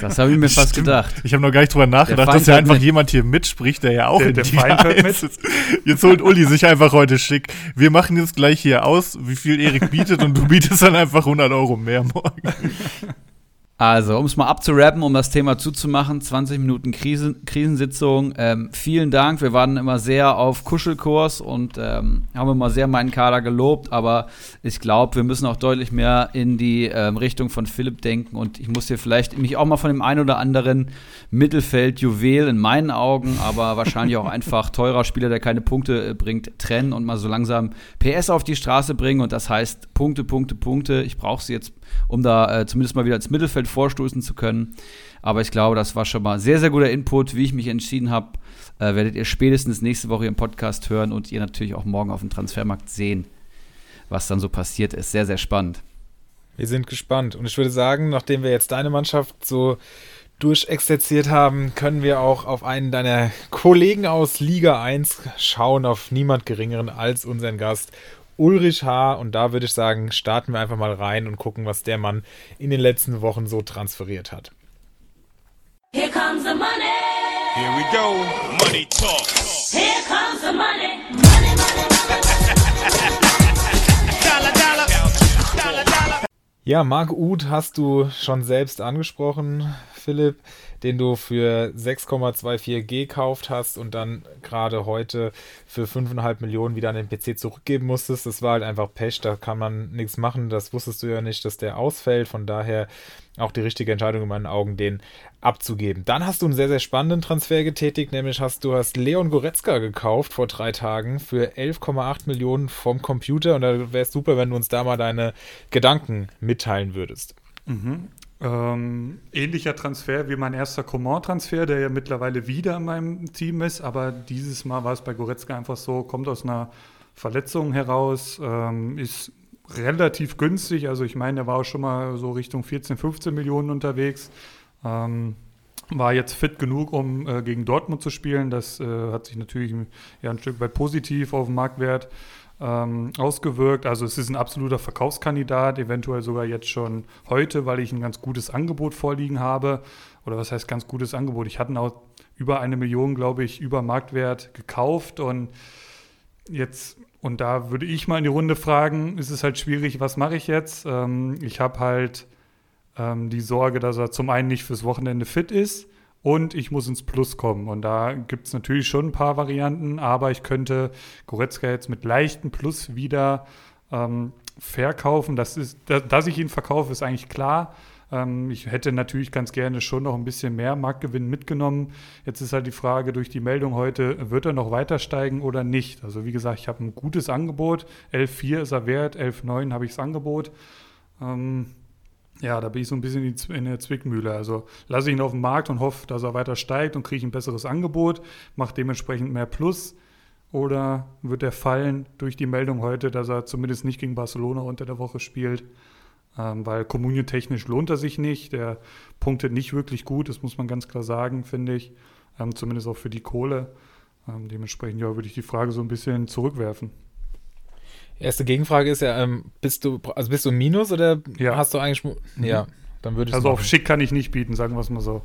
Das habe ich mir fast Stimmt. gedacht. Ich habe noch gar nicht drüber nachgedacht, dass ja einfach mit. jemand hier mitspricht, der ja auch Der- in der die Feind hört mit. ist. Jetzt holt Uli sich einfach heute schick. Wir machen jetzt gleich hier aus, wie viel Erik bietet und du bietest dann einfach 100 Euro mehr morgen. Also, um es mal abzurappen, um das Thema zuzumachen, 20 Minuten Krisen, Krisensitzung. Ähm, vielen Dank. Wir waren immer sehr auf Kuschelkurs und ähm, haben immer sehr meinen Kader gelobt, aber ich glaube, wir müssen auch deutlich mehr in die ähm, Richtung von Philipp denken und ich muss hier vielleicht mich auch mal von dem einen oder anderen Mittelfeld-Juwel in meinen Augen, aber wahrscheinlich auch einfach teurer Spieler, der keine Punkte äh, bringt, trennen und mal so langsam PS auf die Straße bringen und das heißt Punkte, Punkte, Punkte. Ich brauche sie jetzt um da äh, zumindest mal wieder ins Mittelfeld vorstoßen zu können. Aber ich glaube, das war schon mal sehr, sehr guter Input. Wie ich mich entschieden habe, äh, werdet ihr spätestens nächste Woche im Podcast hören und ihr natürlich auch morgen auf dem Transfermarkt sehen, was dann so passiert ist. Sehr, sehr spannend. Wir sind gespannt. Und ich würde sagen, nachdem wir jetzt deine Mannschaft so durchexerziert haben, können wir auch auf einen deiner Kollegen aus Liga 1 schauen, auf niemand geringeren als unseren Gast Ulrich H. Und da würde ich sagen, starten wir einfach mal rein und gucken, was der Mann in den letzten Wochen so transferiert hat. Here comes the money. Here we go. Money talk. Here comes the money. Ja, Marc Uth hast du schon selbst angesprochen, Philipp den du für 6,24 G gekauft hast und dann gerade heute für 5,5 Millionen wieder an den PC zurückgeben musstest. Das war halt einfach Pech, da kann man nichts machen. Das wusstest du ja nicht, dass der ausfällt. Von daher auch die richtige Entscheidung in meinen Augen, den abzugeben. Dann hast du einen sehr, sehr spannenden Transfer getätigt, nämlich hast du hast Leon Goretzka gekauft vor drei Tagen für 11,8 Millionen vom Computer und da wäre es super, wenn du uns da mal deine Gedanken mitteilen würdest. Mhm. Ähm, ähnlicher Transfer wie mein erster Coman-Transfer, der ja mittlerweile wieder in meinem Team ist, aber dieses Mal war es bei Goretzka einfach so, kommt aus einer Verletzung heraus, ähm, ist relativ günstig, also ich meine, er war auch schon mal so Richtung 14, 15 Millionen unterwegs, ähm, war jetzt fit genug, um äh, gegen Dortmund zu spielen, das äh, hat sich natürlich ja, ein Stück weit positiv auf den Marktwert ähm, ausgewirkt. Also es ist ein absoluter Verkaufskandidat, eventuell sogar jetzt schon heute, weil ich ein ganz gutes Angebot vorliegen habe. Oder was heißt ganz gutes Angebot? Ich hatte auch über eine Million, glaube ich, über Marktwert gekauft und jetzt, und da würde ich mal in die Runde fragen, ist es halt schwierig, was mache ich jetzt? Ähm, ich habe halt ähm, die Sorge, dass er zum einen nicht fürs Wochenende fit ist und ich muss ins Plus kommen. Und da gibt es natürlich schon ein paar Varianten, aber ich könnte Goretzka jetzt mit leichtem Plus wieder ähm, verkaufen. Das ist, da, dass ich ihn verkaufe, ist eigentlich klar. Ähm, ich hätte natürlich ganz gerne schon noch ein bisschen mehr Marktgewinn mitgenommen. Jetzt ist halt die Frage durch die Meldung heute, wird er noch weiter steigen oder nicht? Also wie gesagt, ich habe ein gutes Angebot. 11,4 ist er wert, 11,9 habe ich das Angebot. Ähm, ja, da bin ich so ein bisschen in der Zwickmühle. Also lasse ich ihn auf den Markt und hoffe, dass er weiter steigt und kriege ein besseres Angebot, mache dementsprechend mehr Plus. Oder wird er fallen durch die Meldung heute, dass er zumindest nicht gegen Barcelona unter der Woche spielt? Ähm, weil kommunientechnisch lohnt er sich nicht. Der punktet nicht wirklich gut, das muss man ganz klar sagen, finde ich. Ähm, zumindest auch für die Kohle. Ähm, dementsprechend ja, würde ich die Frage so ein bisschen zurückwerfen. Erste Gegenfrage ist ja, ähm, bist du, also bist du ein Minus oder ja. hast du eigentlich. Mhm. Ja, dann würde ich Also auf schick kann ich nicht bieten, sagen wir es mal so.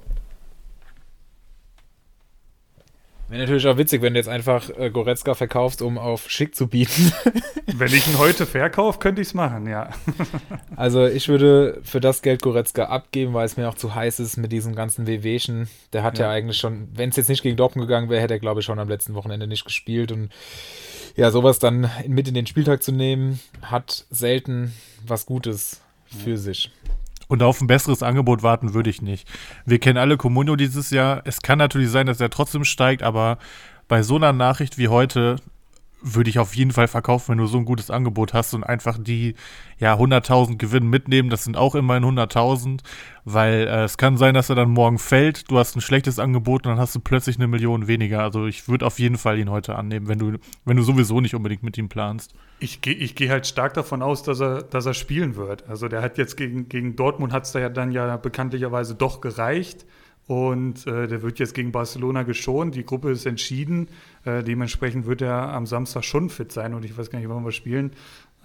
Wäre natürlich auch witzig, wenn du jetzt einfach äh, Goretzka verkaufst, um auf schick zu bieten. wenn ich ihn heute verkaufe, könnte ich es machen, ja. also ich würde für das Geld Goretzka abgeben, weil es mir auch zu heiß ist mit diesem ganzen WWchen. Der hat ja, ja eigentlich schon, wenn es jetzt nicht gegen Dortmund gegangen wäre, hätte er glaube ich schon am letzten Wochenende nicht gespielt und ja, sowas dann mit in den Spieltag zu nehmen, hat selten was Gutes für sich. Und auf ein besseres Angebot warten würde ich nicht. Wir kennen alle Comunio dieses Jahr. Es kann natürlich sein, dass er trotzdem steigt, aber bei so einer Nachricht wie heute würde ich auf jeden Fall verkaufen, wenn du so ein gutes Angebot hast und einfach die ja 100.000 Gewinn mitnehmen. Das sind auch immerhin 100.000, weil äh, es kann sein, dass er dann morgen fällt. Du hast ein schlechtes Angebot und dann hast du plötzlich eine Million weniger. Also ich würde auf jeden Fall ihn heute annehmen, wenn du wenn du sowieso nicht unbedingt mit ihm planst. Ich gehe ich geh halt stark davon aus, dass er dass er spielen wird. Also der hat jetzt gegen gegen Dortmund hat es da ja dann ja bekanntlicherweise doch gereicht. Und äh, der wird jetzt gegen Barcelona geschont. Die Gruppe ist entschieden. Äh, dementsprechend wird er am Samstag schon fit sein. Und ich weiß gar nicht, wann wir spielen.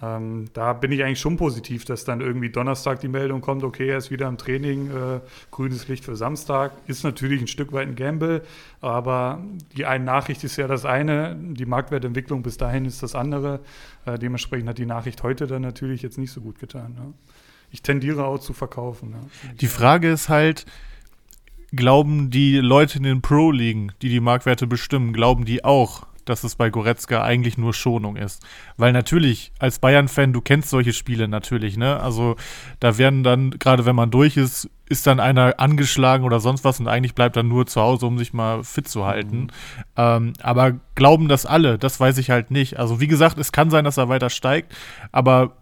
Ähm, da bin ich eigentlich schon positiv, dass dann irgendwie Donnerstag die Meldung kommt, okay, er ist wieder im Training, äh, grünes Licht für Samstag. Ist natürlich ein Stück weit ein Gamble, aber die eine Nachricht ist ja das eine, die Marktwertentwicklung bis dahin ist das andere. Äh, dementsprechend hat die Nachricht heute dann natürlich jetzt nicht so gut getan. Ne? ich tendiere auch zu verkaufen. Ja. Die Frage ist halt, glauben die Leute in den Pro-Ligen, die die Marktwerte bestimmen, glauben die auch, dass es bei Goretzka eigentlich nur Schonung ist. Weil natürlich, als Bayern-Fan, du kennst solche Spiele natürlich, ne? Also da werden dann, gerade wenn man durch ist, ist dann einer angeschlagen oder sonst was und eigentlich bleibt dann nur zu Hause, um sich mal fit zu halten. Mhm. Ähm, aber glauben das alle? Das weiß ich halt nicht. Also wie gesagt, es kann sein, dass er weiter steigt, aber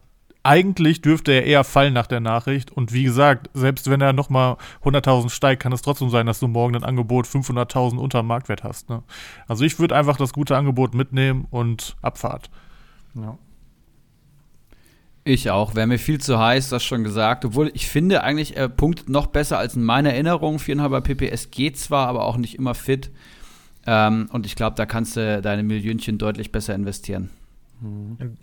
eigentlich dürfte er eher fallen nach der Nachricht. Und wie gesagt, selbst wenn er nochmal 100.000 steigt, kann es trotzdem sein, dass du morgen ein Angebot 500.000 unter dem Marktwert hast. Ne? Also ich würde einfach das gute Angebot mitnehmen und Abfahrt. Ja. Ich auch. Wäre mir viel zu heiß, das schon gesagt. Obwohl ich finde eigentlich, er punktet noch besser als in meiner Erinnerung. 4,5er PPS geht zwar, aber auch nicht immer fit. Ähm, und ich glaube, da kannst du deine Millionchen deutlich besser investieren. Mhm.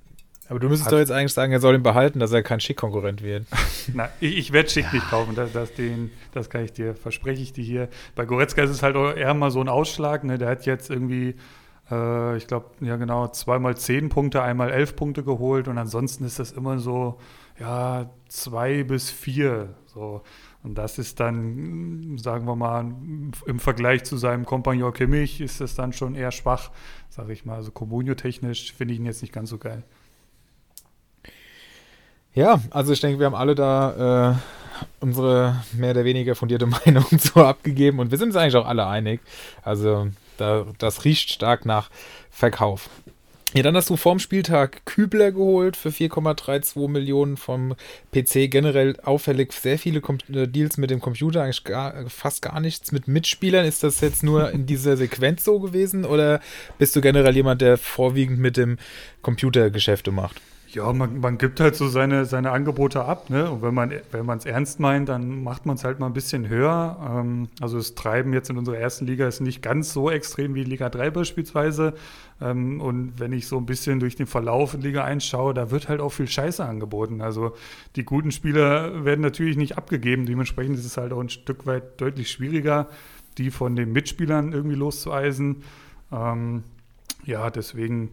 Aber du müsstest doch jetzt eigentlich sagen, er soll ihn behalten, dass er kein Schick-Konkurrent wird. Na, ich, ich werde Schick nicht kaufen, das, das, den, das kann ich dir, verspreche ich dir hier. Bei Goretzka ist es halt eher mal so ein Ausschlag, ne? der hat jetzt irgendwie, äh, ich glaube, ja genau, zweimal zehn Punkte, einmal elf Punkte geholt und ansonsten ist das immer so, ja, zwei bis vier, so. Und das ist dann, sagen wir mal, im Vergleich zu seinem Kompagnon Kimmich ist das dann schon eher schwach, sage ich mal. Also Comunio-technisch finde ich ihn jetzt nicht ganz so geil. Ja, also ich denke, wir haben alle da äh, unsere mehr oder weniger fundierte Meinung so abgegeben und wir sind uns eigentlich auch alle einig. Also da, das riecht stark nach Verkauf. Ja, dann hast du vorm Spieltag Kübler geholt für 4,32 Millionen vom PC. Generell auffällig sehr viele Com äh, Deals mit dem Computer, eigentlich gar, fast gar nichts mit Mitspielern. Ist das jetzt nur in dieser Sequenz so gewesen oder bist du generell jemand, der vorwiegend mit dem Computer Geschäfte macht? Ja, man, man gibt halt so seine, seine Angebote ab, ne? Und wenn man wenn es ernst meint, dann macht man es halt mal ein bisschen höher. Ähm, also das Treiben jetzt in unserer ersten Liga ist nicht ganz so extrem wie Liga 3 beispielsweise. Ähm, und wenn ich so ein bisschen durch den Verlauf in Liga 1 schaue, da wird halt auch viel Scheiße angeboten. Also die guten Spieler werden natürlich nicht abgegeben. Dementsprechend ist es halt auch ein Stück weit deutlich schwieriger, die von den Mitspielern irgendwie loszueisen. Ähm, ja, deswegen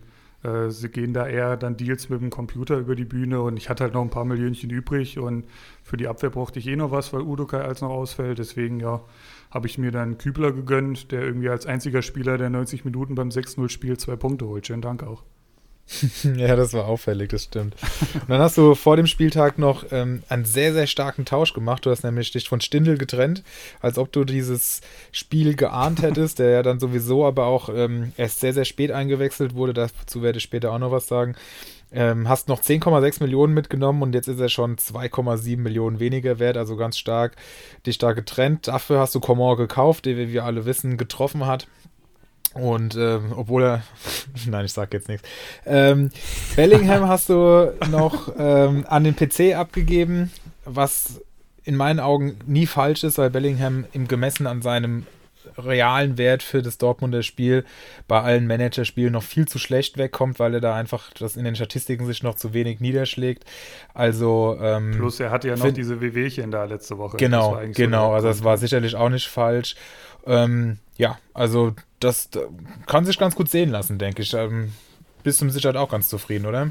äh, sie gehen da eher dann Deals mit dem Computer über die Bühne und ich hatte halt noch ein paar Millionchen übrig und für die Abwehr brauchte ich eh noch was, weil Udokai als noch ausfällt. Deswegen, ja, habe ich mir dann Kübler gegönnt, der irgendwie als einziger Spieler, der 90 Minuten beim 6-0-Spiel zwei Punkte holt. Schönen Dank auch. ja, das war auffällig, das stimmt. Und dann hast du vor dem Spieltag noch ähm, einen sehr, sehr starken Tausch gemacht. Du hast nämlich dich von Stindel getrennt, als ob du dieses Spiel geahnt hättest, der ja dann sowieso aber auch ähm, erst sehr, sehr spät eingewechselt wurde. Dazu werde ich später auch noch was sagen. Ähm, hast noch 10,6 Millionen mitgenommen und jetzt ist er schon 2,7 Millionen weniger wert, also ganz stark dich da getrennt. Dafür hast du Coman gekauft, der, wie wir alle wissen, getroffen hat. Und ähm, obwohl er, nein, ich sag jetzt nichts. Ähm, Bellingham hast du noch ähm, an den PC abgegeben, was in meinen Augen nie falsch ist, weil Bellingham im gemessen an seinem realen Wert für das Dortmunder Spiel bei allen Managerspielen noch viel zu schlecht wegkommt, weil er da einfach das in den Statistiken sich noch zu wenig niederschlägt. Also ähm, plus er hatte ja noch diese WWchen da letzte Woche. Genau, genau. So also das war sicherlich auch nicht falsch. Ähm, ja, also das kann sich ganz gut sehen lassen, denke ich. Ähm, bist du mit Sicherheit auch ganz zufrieden, oder?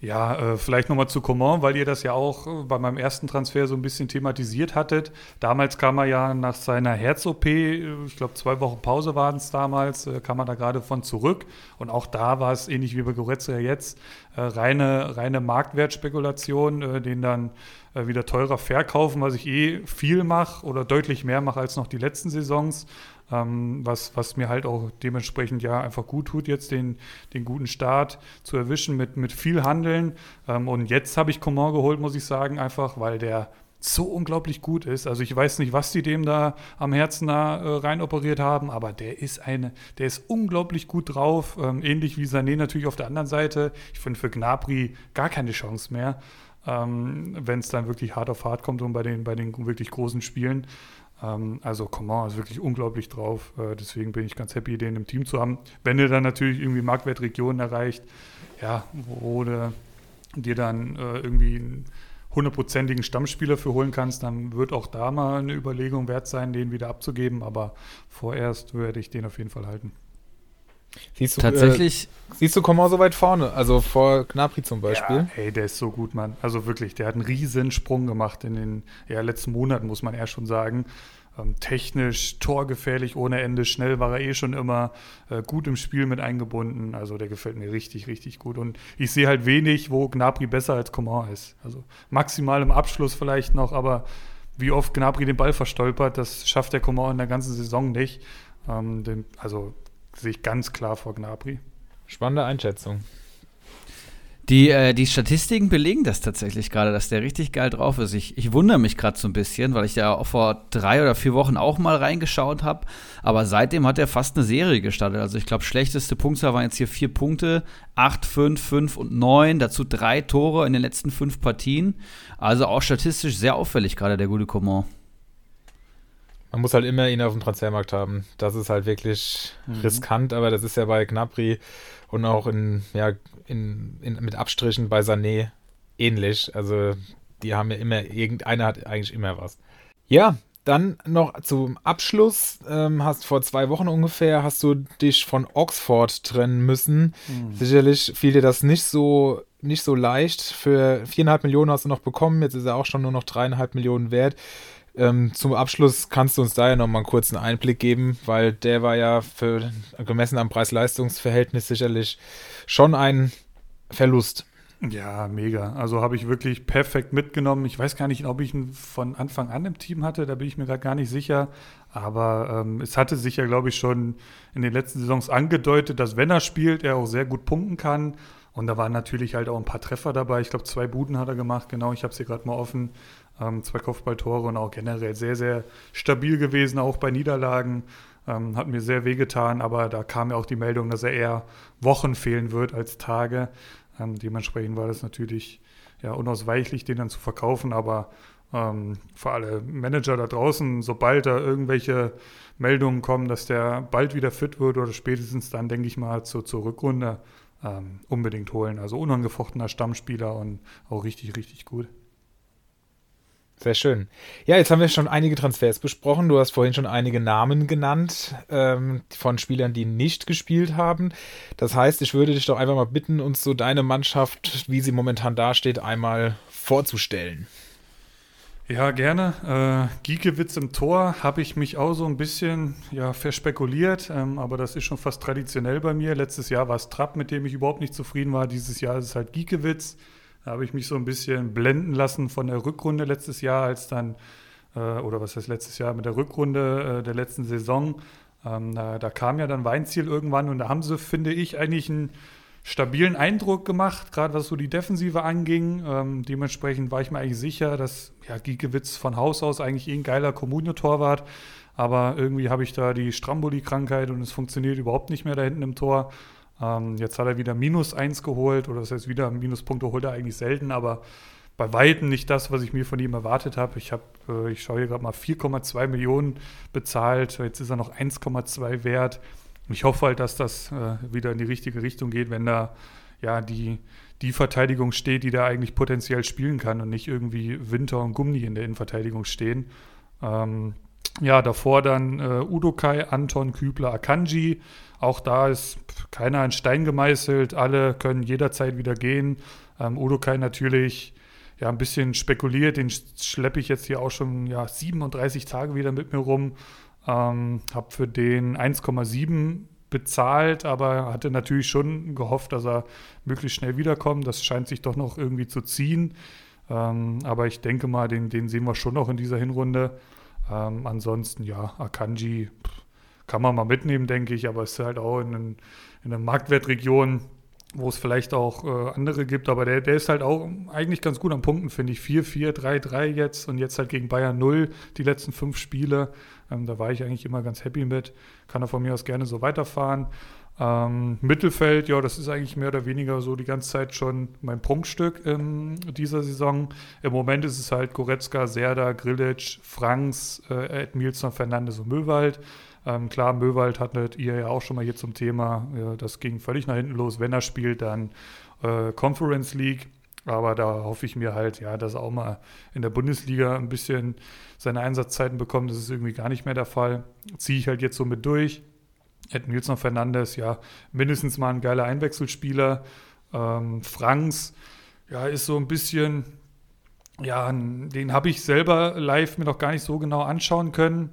Ja, äh, vielleicht nochmal zu Coman, weil ihr das ja auch äh, bei meinem ersten Transfer so ein bisschen thematisiert hattet. Damals kam er ja nach seiner Herz-OP, äh, ich glaube zwei Wochen Pause waren es damals, kam er da gerade von zurück. Und auch da war es ähnlich wie bei Goretzka jetzt, äh, reine, reine Marktwertspekulation, den dann wieder teurer verkaufen, was ich eh viel mache oder deutlich mehr mache als noch die letzten Saisons ähm, was, was mir halt auch dementsprechend ja einfach gut tut, jetzt den, den guten Start zu erwischen mit, mit viel Handeln. Ähm, und jetzt habe ich Coman geholt, muss ich sagen, einfach, weil der so unglaublich gut ist. Also ich weiß nicht, was die dem da am Herzen da äh, rein operiert haben, aber der ist eine, der ist unglaublich gut drauf. Ähm, ähnlich wie Sané natürlich auf der anderen Seite. Ich finde für Gnabry gar keine Chance mehr, ähm, wenn es dann wirklich hart auf hart kommt und bei den, bei den wirklich großen Spielen. Ähm, also Coman ist wirklich unglaublich drauf. Äh, deswegen bin ich ganz happy, den im Team zu haben. Wenn er dann natürlich irgendwie Marktwertregionen erreicht, ja, wo du dir dann äh, irgendwie einen hundertprozentigen Stammspieler für holen kannst, dann wird auch da mal eine Überlegung wert sein, den wieder abzugeben. Aber vorerst werde ich den auf jeden Fall halten. Siehst du, Tatsächlich. Äh, siehst du Coman so weit vorne? Also vor Gnabry zum Beispiel? Ja, ey, der ist so gut, Mann. Also wirklich, der hat einen riesen Sprung gemacht in den ja, letzten Monaten, muss man eher schon sagen. Ähm, technisch, torgefährlich ohne Ende, schnell war er eh schon immer äh, gut im Spiel mit eingebunden. Also der gefällt mir richtig, richtig gut. Und ich sehe halt wenig, wo Gnabry besser als Coman ist. Also maximal im Abschluss vielleicht noch, aber wie oft Gnabry den Ball verstolpert, das schafft der Coman in der ganzen Saison nicht. Ähm, den, also sehe ich ganz klar vor Gnabry. Spannende Einschätzung. Die, äh, die Statistiken belegen das tatsächlich gerade, dass der richtig geil drauf ist. Ich, ich wundere mich gerade so ein bisschen, weil ich ja vor drei oder vier Wochen auch mal reingeschaut habe. Aber seitdem hat er fast eine Serie gestartet. Also ich glaube, schlechteste Punktzahl waren jetzt hier vier Punkte, acht, fünf, fünf und neun. Dazu drei Tore in den letzten fünf Partien. Also auch statistisch sehr auffällig gerade der gute Coman. Man muss halt immer ihn auf dem Transfermarkt haben. Das ist halt wirklich mhm. riskant, aber das ist ja bei Gnabry und auch in, ja, in, in, mit Abstrichen bei Sané ähnlich. Also die haben ja immer, irgendeiner hat eigentlich immer was. Ja, dann noch zum Abschluss, ähm, hast vor zwei Wochen ungefähr, hast du dich von Oxford trennen müssen. Mhm. Sicherlich fiel dir das nicht so, nicht so leicht. Für viereinhalb Millionen hast du noch bekommen, jetzt ist er auch schon nur noch dreieinhalb Millionen wert. Ähm, zum Abschluss kannst du uns da ja nochmal einen kurzen Einblick geben, weil der war ja für, gemessen am Preis-Leistungs-Verhältnis sicherlich schon ein Verlust. Ja, mega. Also habe ich wirklich perfekt mitgenommen. Ich weiß gar nicht, ob ich ihn von Anfang an im Team hatte, da bin ich mir gerade gar nicht sicher. Aber ähm, es hatte sich ja, glaube ich, schon in den letzten Saisons angedeutet, dass wenn er spielt, er auch sehr gut punkten kann. Und da waren natürlich halt auch ein paar Treffer dabei. Ich glaube, zwei Buden hat er gemacht. Genau, ich habe es hier gerade mal offen. Ähm, zwei Kopfballtore und auch generell sehr, sehr stabil gewesen, auch bei Niederlagen. Ähm, hat mir sehr wehgetan, aber da kam ja auch die Meldung, dass er eher Wochen fehlen wird als Tage. Ähm, dementsprechend war das natürlich ja, unausweichlich, den dann zu verkaufen, aber ähm, für alle Manager da draußen, sobald da irgendwelche Meldungen kommen, dass der bald wieder fit wird oder spätestens dann, denke ich mal, zur, zur Rückrunde ähm, unbedingt holen. Also unangefochtener Stammspieler und auch richtig, richtig gut. Sehr schön. Ja, jetzt haben wir schon einige Transfers besprochen. Du hast vorhin schon einige Namen genannt ähm, von Spielern, die nicht gespielt haben. Das heißt, ich würde dich doch einfach mal bitten, uns so deine Mannschaft, wie sie momentan dasteht, einmal vorzustellen. Ja, gerne. Äh, Giekewitz im Tor habe ich mich auch so ein bisschen ja, verspekuliert, ähm, aber das ist schon fast traditionell bei mir. Letztes Jahr war es Trapp, mit dem ich überhaupt nicht zufrieden war. Dieses Jahr ist es halt Giekewitz. Da habe ich mich so ein bisschen blenden lassen von der Rückrunde letztes Jahr, als dann, äh, oder was heißt letztes Jahr, mit der Rückrunde äh, der letzten Saison. Ähm, da, da, kam ja dann Weinziel irgendwann und da haben sie, finde ich, eigentlich einen stabilen Eindruck gemacht, gerade was so die Defensive anging. Ähm, dementsprechend war ich mir eigentlich sicher, dass ja, Giekewitz von Haus aus eigentlich eh ein geiler Kommunio-Torwart aber irgendwie habe ich da die Stramboli-Krankheit und es funktioniert überhaupt nicht mehr da hinten im Tor. Ähm, jetzt hat er wieder minus eins geholt, oder das heißt wieder Minuspunkte holt er eigentlich selten, aber bei Weitem nicht das, was ich mir von ihm erwartet habe. Ich habe, äh, ich schaue hier gerade mal 4,2 Millionen bezahlt, jetzt ist er noch 1,2 wert. Ich hoffe halt, dass das äh, wieder in die richtige Richtung geht, wenn da ja die, die Verteidigung steht, die da eigentlich potenziell spielen kann und nicht irgendwie Winter und Gummi in der Innenverteidigung stehen. Ähm, ja, davor dann äh, Udokai, Anton, Kübler, Akanji. Auch da ist keiner ein Stein gemeißelt. Alle können jederzeit wieder gehen. Ähm, Udokai natürlich ja ein bisschen spekuliert. Den schleppe ich jetzt hier auch schon ja, 37 Tage wieder mit mir rum. Ähm, habe für den 1,7 bezahlt, aber hatte natürlich schon gehofft, dass er möglichst schnell wiederkommt. Das scheint sich doch noch irgendwie zu ziehen. Ähm, aber ich denke mal, den, den sehen wir schon noch in dieser Hinrunde. Ähm, ansonsten, ja, Akanji kann man mal mitnehmen, denke ich, aber es ist halt auch in, in einer Marktwertregion, wo es vielleicht auch äh, andere gibt, aber der, der ist halt auch eigentlich ganz gut am Punkten, finde ich. 4-4, 3-3 jetzt und jetzt halt gegen Bayern 0 die letzten fünf Spiele. Ähm, da war ich eigentlich immer ganz happy mit. Kann er von mir aus gerne so weiterfahren. Ähm, Mittelfeld, ja, das ist eigentlich mehr oder weniger so die ganze Zeit schon mein Prunkstück in dieser Saison. Im Moment ist es halt Goretzka, Serda, Grilic, Franks, äh, Edmilson, Fernandes und Möwald. Ähm, klar, Möwald hattet ihr ja auch schon mal hier zum Thema. Ja, das ging völlig nach hinten los. Wenn er spielt, dann äh, Conference League. Aber da hoffe ich mir halt, ja, dass er auch mal in der Bundesliga ein bisschen seine Einsatzzeiten bekommt. Das ist irgendwie gar nicht mehr der Fall. Ziehe ich halt jetzt so mit durch. Ed Nilsson Fernandes, ja, mindestens mal ein geiler Einwechselspieler. Ähm, Franks, ja, ist so ein bisschen, ja, den habe ich selber live mir noch gar nicht so genau anschauen können.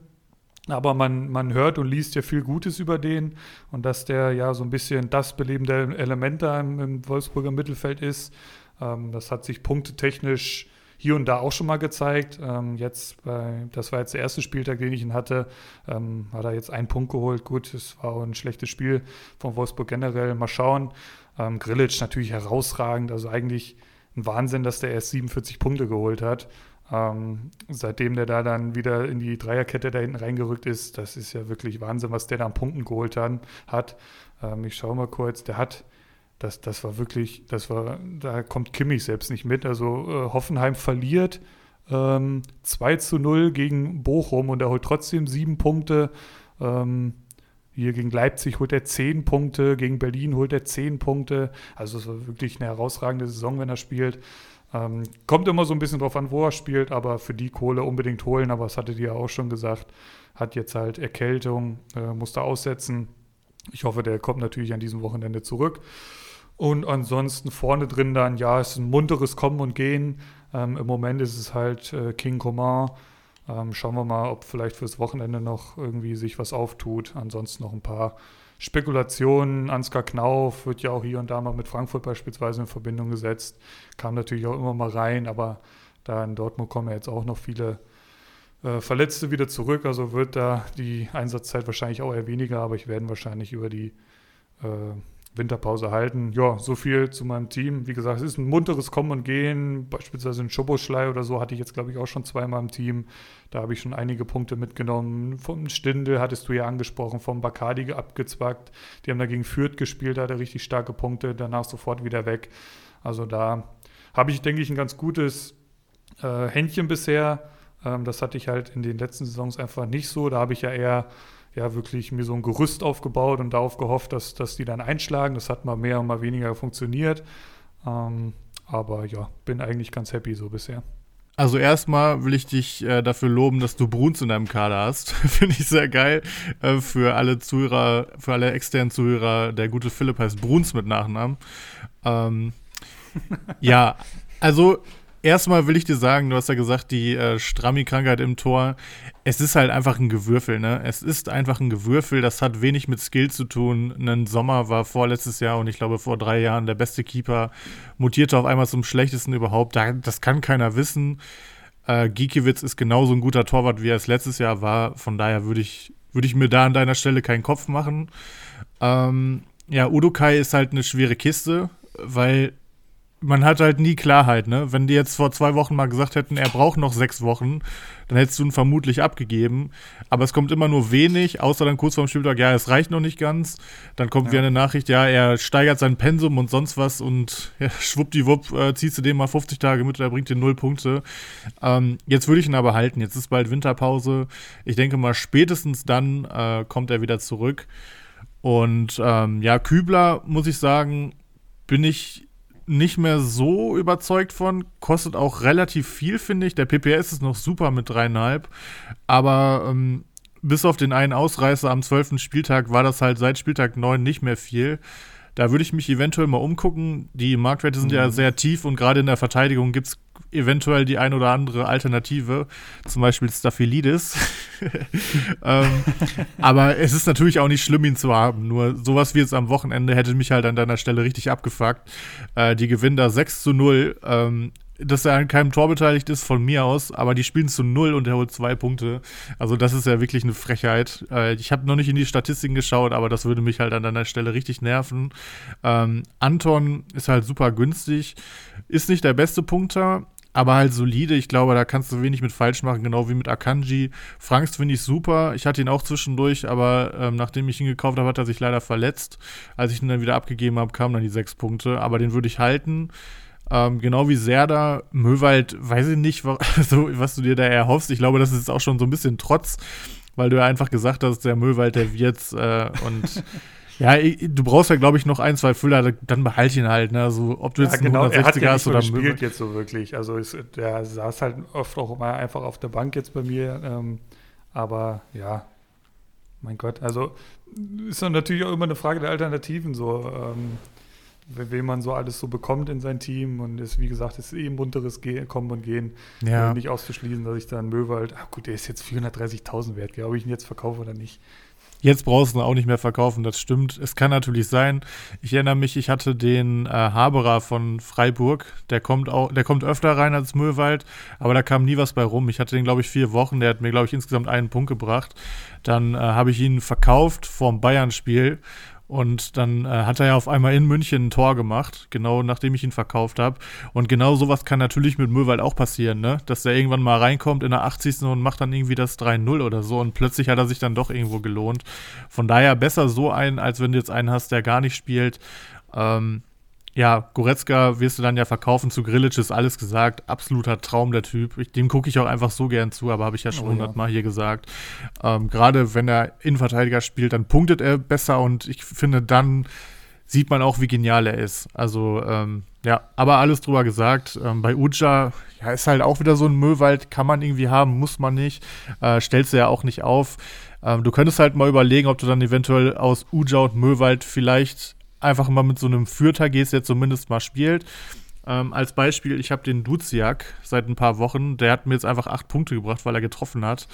Aber man, man hört und liest ja viel Gutes über den und dass der ja so ein bisschen das belebende Element da im, im Wolfsburger Mittelfeld ist. Ähm, das hat sich punktetechnisch hier und da auch schon mal gezeigt. Ähm, jetzt, bei, das war jetzt der erste Spieltag, den ich ihn hatte, ähm, hat er jetzt einen Punkt geholt. Gut, es war auch ein schlechtes Spiel von Wolfsburg generell. Mal schauen. Ähm, Grillitsch natürlich herausragend, also eigentlich ein Wahnsinn, dass der erst 47 Punkte geholt hat. Ähm, seitdem der da dann wieder in die Dreierkette da hinten reingerückt ist, das ist ja wirklich Wahnsinn, was der da an Punkten geholt hat. hat. Ähm, ich schaue mal kurz, der hat, das, das war wirklich, das war, da kommt Kimmich selbst nicht mit. Also äh, Hoffenheim verliert ähm, 2 zu 0 gegen Bochum und er holt trotzdem sieben Punkte. Ähm, hier gegen Leipzig holt er zehn Punkte, gegen Berlin holt er zehn Punkte. Also es war wirklich eine herausragende Saison, wenn er spielt. Ähm, kommt immer so ein bisschen drauf an, wo er spielt, aber für die Kohle unbedingt holen. Aber das hattet ihr ja auch schon gesagt. Hat jetzt halt Erkältung, äh, musste aussetzen. Ich hoffe, der kommt natürlich an diesem Wochenende zurück. Und ansonsten vorne drin dann, ja, es ist ein munteres Kommen und Gehen. Ähm, Im Moment ist es halt äh, King Coman. Ähm, schauen wir mal, ob vielleicht fürs Wochenende noch irgendwie sich was auftut. Ansonsten noch ein paar Spekulationen. Ansgar Knauf wird ja auch hier und da mal mit Frankfurt beispielsweise in Verbindung gesetzt. Kam natürlich auch immer mal rein, aber da in Dortmund kommen ja jetzt auch noch viele äh, Verletzte wieder zurück. Also wird da die Einsatzzeit wahrscheinlich auch eher weniger, aber ich werde wahrscheinlich über die äh, Winterpause halten. Ja, so viel zu meinem Team. Wie gesagt, es ist ein munteres Kommen und Gehen. Beispielsweise ein Schoboschlei oder so hatte ich jetzt, glaube ich, auch schon zweimal im Team. Da habe ich schon einige Punkte mitgenommen. Vom Stindel hattest du ja angesprochen, vom Bacardi abgezwackt. Die haben dagegen Fürth gespielt, da hat er richtig starke Punkte, danach sofort wieder weg. Also da habe ich, denke ich, ein ganz gutes äh, Händchen bisher. Ähm, das hatte ich halt in den letzten Saisons einfach nicht so. Da habe ich ja eher ja wirklich mir so ein Gerüst aufgebaut und darauf gehofft, dass, dass die dann einschlagen. Das hat mal mehr und mal weniger funktioniert. Ähm, aber ja, bin eigentlich ganz happy so bisher. Also erstmal will ich dich äh, dafür loben, dass du Bruns in deinem Kader hast. Finde ich sehr geil. Äh, für alle Zuhörer, für alle externen Zuhörer, der gute Philipp heißt Bruns mit Nachnamen. Ähm, ja, also erstmal will ich dir sagen, du hast ja gesagt, die äh, Strammi-Krankheit im Tor, es ist halt einfach ein Gewürfel, ne? Es ist einfach ein Gewürfel, das hat wenig mit Skill zu tun. Ein Sommer war vorletztes Jahr und ich glaube vor drei Jahren der beste Keeper, mutierte auf einmal zum schlechtesten überhaupt. Das kann keiner wissen. Äh, Gikiewicz ist genauso ein guter Torwart, wie er es letztes Jahr war. Von daher würde ich, würd ich mir da an deiner Stelle keinen Kopf machen. Ähm, ja, Udokai ist halt eine schwere Kiste, weil man hat halt nie Klarheit, ne? Wenn die jetzt vor zwei Wochen mal gesagt hätten, er braucht noch sechs Wochen, dann hättest du ihn vermutlich abgegeben. Aber es kommt immer nur wenig, außer dann kurz vorm Spieltag, ja, es reicht noch nicht ganz. Dann kommt ja. wieder eine Nachricht, ja, er steigert sein Pensum und sonst was und ja, schwuppdiwupp äh, ziehst du dem mal 50 Tage mit, er bringt dir null Punkte. Ähm, jetzt würde ich ihn aber halten. Jetzt ist bald Winterpause. Ich denke mal, spätestens dann äh, kommt er wieder zurück. Und ähm, ja, Kübler, muss ich sagen, bin ich nicht mehr so überzeugt von. Kostet auch relativ viel, finde ich. Der PPS ist noch super mit dreieinhalb. Aber ähm, bis auf den einen Ausreißer am zwölften Spieltag war das halt seit Spieltag 9 nicht mehr viel. Da würde ich mich eventuell mal umgucken. Die Marktwerte sind mhm. ja sehr tief und gerade in der Verteidigung gibt es eventuell die ein oder andere Alternative, zum Beispiel Staphylidis. ähm, aber es ist natürlich auch nicht schlimm, ihn zu haben. Nur sowas wie jetzt am Wochenende hätte mich halt an deiner Stelle richtig abgefuckt. Äh, die gewinnen da 6 zu 0. Ähm, dass er an keinem Tor beteiligt ist, von mir aus, aber die spielen zu null und er holt zwei Punkte. Also das ist ja wirklich eine Frechheit. Äh, ich habe noch nicht in die Statistiken geschaut, aber das würde mich halt an deiner Stelle richtig nerven. Ähm, Anton ist halt super günstig, ist nicht der beste Punkter, aber halt solide. Ich glaube, da kannst du wenig mit falsch machen, genau wie mit Akanji. Franks finde ich super. Ich hatte ihn auch zwischendurch, aber ähm, nachdem ich ihn gekauft habe, hat er sich leider verletzt. Als ich ihn dann wieder abgegeben habe, kamen dann die sechs Punkte. Aber den würde ich halten. Ähm, genau wie Serda, Möwald, weiß ich nicht, so, was du dir da erhoffst. Ich glaube, das ist auch schon so ein bisschen Trotz, weil du ja einfach gesagt hast, der Möwald, der wird äh, und ja, du brauchst ja, glaube ich, noch ein, zwei Füller, dann behalte ihn halt, ne? Also, ob du jetzt ja, genau, einen 160er ja hast oder gespielt Möwald. jetzt so wirklich. Also, ist, der saß halt oft auch mal einfach auf der Bank jetzt bei mir. Ähm, aber ja, mein Gott, also ist dann natürlich auch immer eine Frage der Alternativen so. Ähm, wen man so alles so bekommt in sein Team und ist, wie gesagt, ist eh ein bunteres Ge Kommen und Gehen. Ja. Äh, nicht auszuschließen, dass ich dann Möwald, ah gut, der ist jetzt 430.000 wert, ob ich ihn jetzt verkaufe oder nicht. Jetzt brauchst du ihn auch nicht mehr verkaufen, das stimmt. Es kann natürlich sein. Ich erinnere mich, ich hatte den äh, Haberer von Freiburg, der kommt auch, der kommt öfter rein als Möwald, aber da kam nie was bei rum. Ich hatte den, glaube ich, vier Wochen, der hat mir, glaube ich, insgesamt einen Punkt gebracht. Dann äh, habe ich ihn verkauft vorm Bayern-Spiel und dann äh, hat er ja auf einmal in München ein Tor gemacht, genau nachdem ich ihn verkauft habe. Und genau sowas kann natürlich mit Möwald auch passieren, ne? Dass der irgendwann mal reinkommt in der 80. und macht dann irgendwie das 3-0 oder so und plötzlich hat er sich dann doch irgendwo gelohnt. Von daher besser so ein, als wenn du jetzt einen hast, der gar nicht spielt. Ähm, ja, Goretzka wirst du dann ja verkaufen zu Grillitsch, ist alles gesagt. Absoluter Traum, der Typ. Ich, dem gucke ich auch einfach so gern zu, aber habe ich ja schon Oh ja. hundertmal hier gesagt. Ähm, Gerade wenn er Innenverteidiger spielt, dann punktet er besser und ich finde, dann sieht man auch, wie genial er ist. Also, ähm, ja, aber alles drüber gesagt. Ähm, bei Uja, ja, ist halt auch wieder so ein Müllwald, kann man irgendwie haben, muss man nicht. Äh, stellst du ja auch nicht auf. Ähm, du könntest halt mal überlegen, ob du dann eventuell aus Uja und Möwald vielleicht einfach mal mit so einem Fürther gehst, der zumindest mal spielt. Ähm, als Beispiel, ich habe den Duziak seit ein paar Wochen, der hat mir jetzt einfach acht Punkte gebracht, weil er getroffen hat.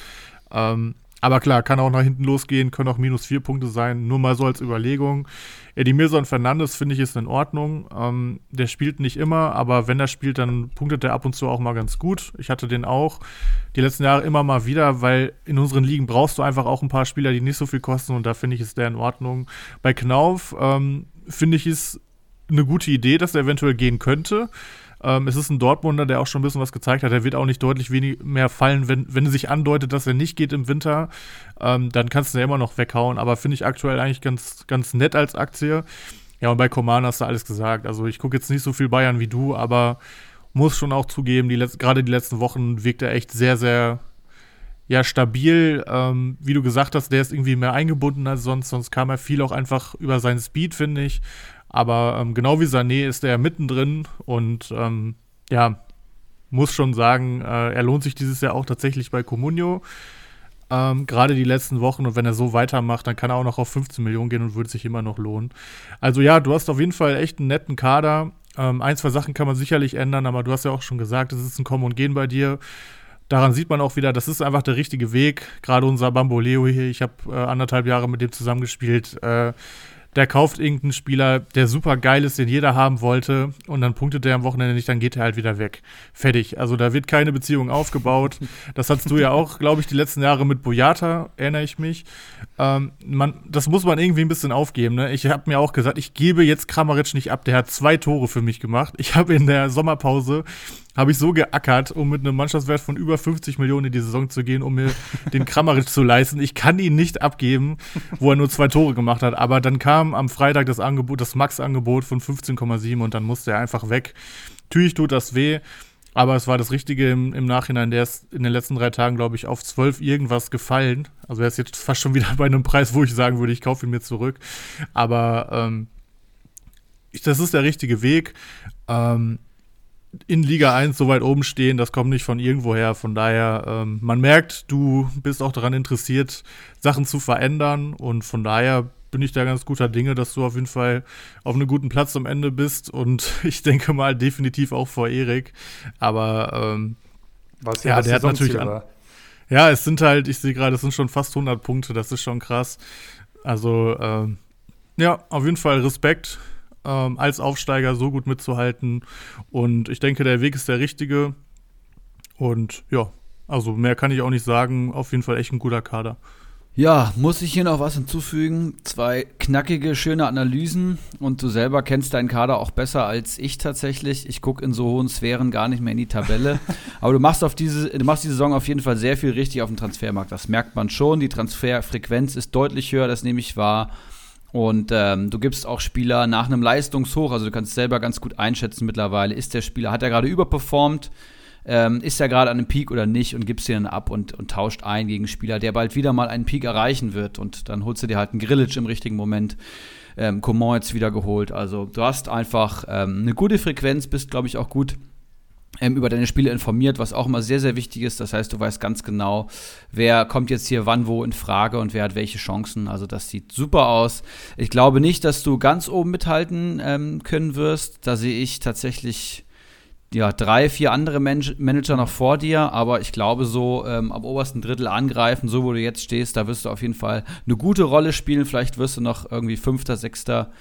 Ähm, aber klar, kann auch nach hinten losgehen, können auch minus vier Punkte sein, nur mal so als Überlegung. Edimilson Fernandes finde ich ist in Ordnung. Ähm, der spielt nicht immer, aber wenn er spielt, dann punktet er ab und zu auch mal ganz gut. Ich hatte den auch die letzten Jahre immer mal wieder, weil in unseren Ligen brauchst du einfach auch ein paar Spieler, die nicht so viel kosten und da finde ich ist der in Ordnung. Bei Knauf ähm, finde ich es eine gute Idee, dass er eventuell gehen könnte. Ähm, es ist ein Dortmunder, der auch schon ein bisschen was gezeigt hat. Er wird auch nicht deutlich wenig mehr fallen, wenn, wenn sich andeutet, dass er nicht geht im Winter. Ähm, dann kannst du ihn ja immer noch weghauen. Aber finde ich aktuell eigentlich ganz, ganz nett als Aktie. Ja, und bei Coman hast du alles gesagt. Also ich gucke jetzt nicht so viel Bayern wie du, aber muss schon auch zugeben, die gerade die letzten Wochen wirkt er echt sehr, sehr ja, stabil. Ähm, wie du gesagt hast, der ist irgendwie mehr eingebunden als sonst. Sonst kam er viel auch einfach über seinen Speed, finde ich. Aber ähm, genau wie Sané ist er mittendrin und ähm, ja, muss schon sagen, äh, er lohnt sich dieses Jahr auch tatsächlich bei Comunio. Ähm, Gerade die letzten Wochen und wenn er so weitermacht, dann kann er auch noch auf 15 Millionen gehen und würde sich immer noch lohnen. Also ja, du hast auf jeden Fall echt einen netten Kader. Ähm, ein, zwei Sachen kann man sicherlich ändern, aber du hast ja auch schon gesagt, es ist ein Kommen und Gehen bei dir. Daran sieht man auch wieder, das ist einfach der richtige Weg. Gerade unser Bamboleo hier, ich habe äh, anderthalb Jahre mit dem zusammengespielt. Äh, der kauft irgendeinen Spieler, der super geil ist, den jeder haben wollte, und dann punktet der am Wochenende nicht, dann geht er halt wieder weg. Fertig. Also da wird keine Beziehung aufgebaut. Das hattest du ja auch, glaube ich, die letzten Jahre mit Boyata, erinnere ich mich. Ähm, man, das muss man irgendwie ein bisschen aufgeben. Ne? Ich habe mir auch gesagt, ich gebe jetzt Kramaric nicht ab. Der hat zwei Tore für mich gemacht. Ich habe in der Sommerpause habe ich so geackert, um mit einem Mannschaftswert von über 50 Millionen in die Saison zu gehen, um mir den Kramaric zu leisten. Ich kann ihn nicht abgeben, wo er nur zwei Tore gemacht hat. Aber dann kam am Freitag das Angebot, das Max-Angebot von 15,7 und dann musste er einfach weg. Natürlich tut das weh. Aber es war das Richtige im, im Nachhinein. Der ist in den letzten drei Tagen, glaube ich, auf 12 irgendwas gefallen. Also er ist jetzt fast schon wieder bei einem Preis, wo ich sagen würde, ich kaufe ihn mir zurück. Aber ähm, ich, das ist der richtige Weg. Ähm, in Liga 1 so weit oben stehen, das kommt nicht von irgendwoher. Von daher, ähm, man merkt, du bist auch daran interessiert, Sachen zu verändern. Und von daher bin ich da ganz guter Dinge, dass du auf jeden Fall auf einem guten Platz am Ende bist. Und ich denke mal definitiv auch vor Erik. Aber ähm, Was Ja, das der hat natürlich an- ja, es sind halt, ich sehe gerade, es sind schon fast 100 Punkte, das ist schon krass. Also, ähm, ja, auf jeden Fall Respekt, ähm, als Aufsteiger so gut mitzuhalten. Und ich denke, der Weg ist der richtige. Und ja, also mehr kann ich auch nicht sagen. Auf jeden Fall echt ein guter Kader. Ja, muss ich hier noch was hinzufügen? Zwei knackige, schöne Analysen und du selber kennst deinen Kader auch besser als ich tatsächlich. Ich gucke in so hohen Sphären gar nicht mehr in die Tabelle. Aber du machst auf diese, du machst die Saison auf jeden Fall sehr viel richtig auf dem Transfermarkt. Das merkt man schon. Die Transferfrequenz ist deutlich höher, das nehme ich wahr. Und ähm, du gibst auch Spieler nach einem Leistungshoch, also du kannst selber ganz gut einschätzen mittlerweile, ist der Spieler, hat er gerade überperformt, ähm, ist er gerade an einem Peak oder nicht und gibst ihn dann ab und, und tauscht ein gegen einen Spieler, der bald wieder mal einen Peak erreichen wird und dann holst du dir halt einen Grillage im richtigen Moment. Ähm, Coman jetzt wieder geholt. Also du hast einfach ähm, eine gute Frequenz, bist glaube ich auch gut ähm, über deine Spiele informiert, was auch immer sehr, sehr wichtig ist. Das heißt, du weißt ganz genau, wer kommt jetzt hier wann wo in Frage und wer hat welche Chancen. Also das sieht super aus. Ich glaube nicht, dass du ganz oben mithalten ähm, können wirst. Da sehe ich tatsächlich ja, drei, vier andere Man Manager noch vor dir, aber ich glaube, so ähm, am obersten Drittel angreifen, so wo du jetzt stehst, da wirst du auf jeden Fall eine gute Rolle spielen. Vielleicht wirst du noch irgendwie Fünfter, Sechster.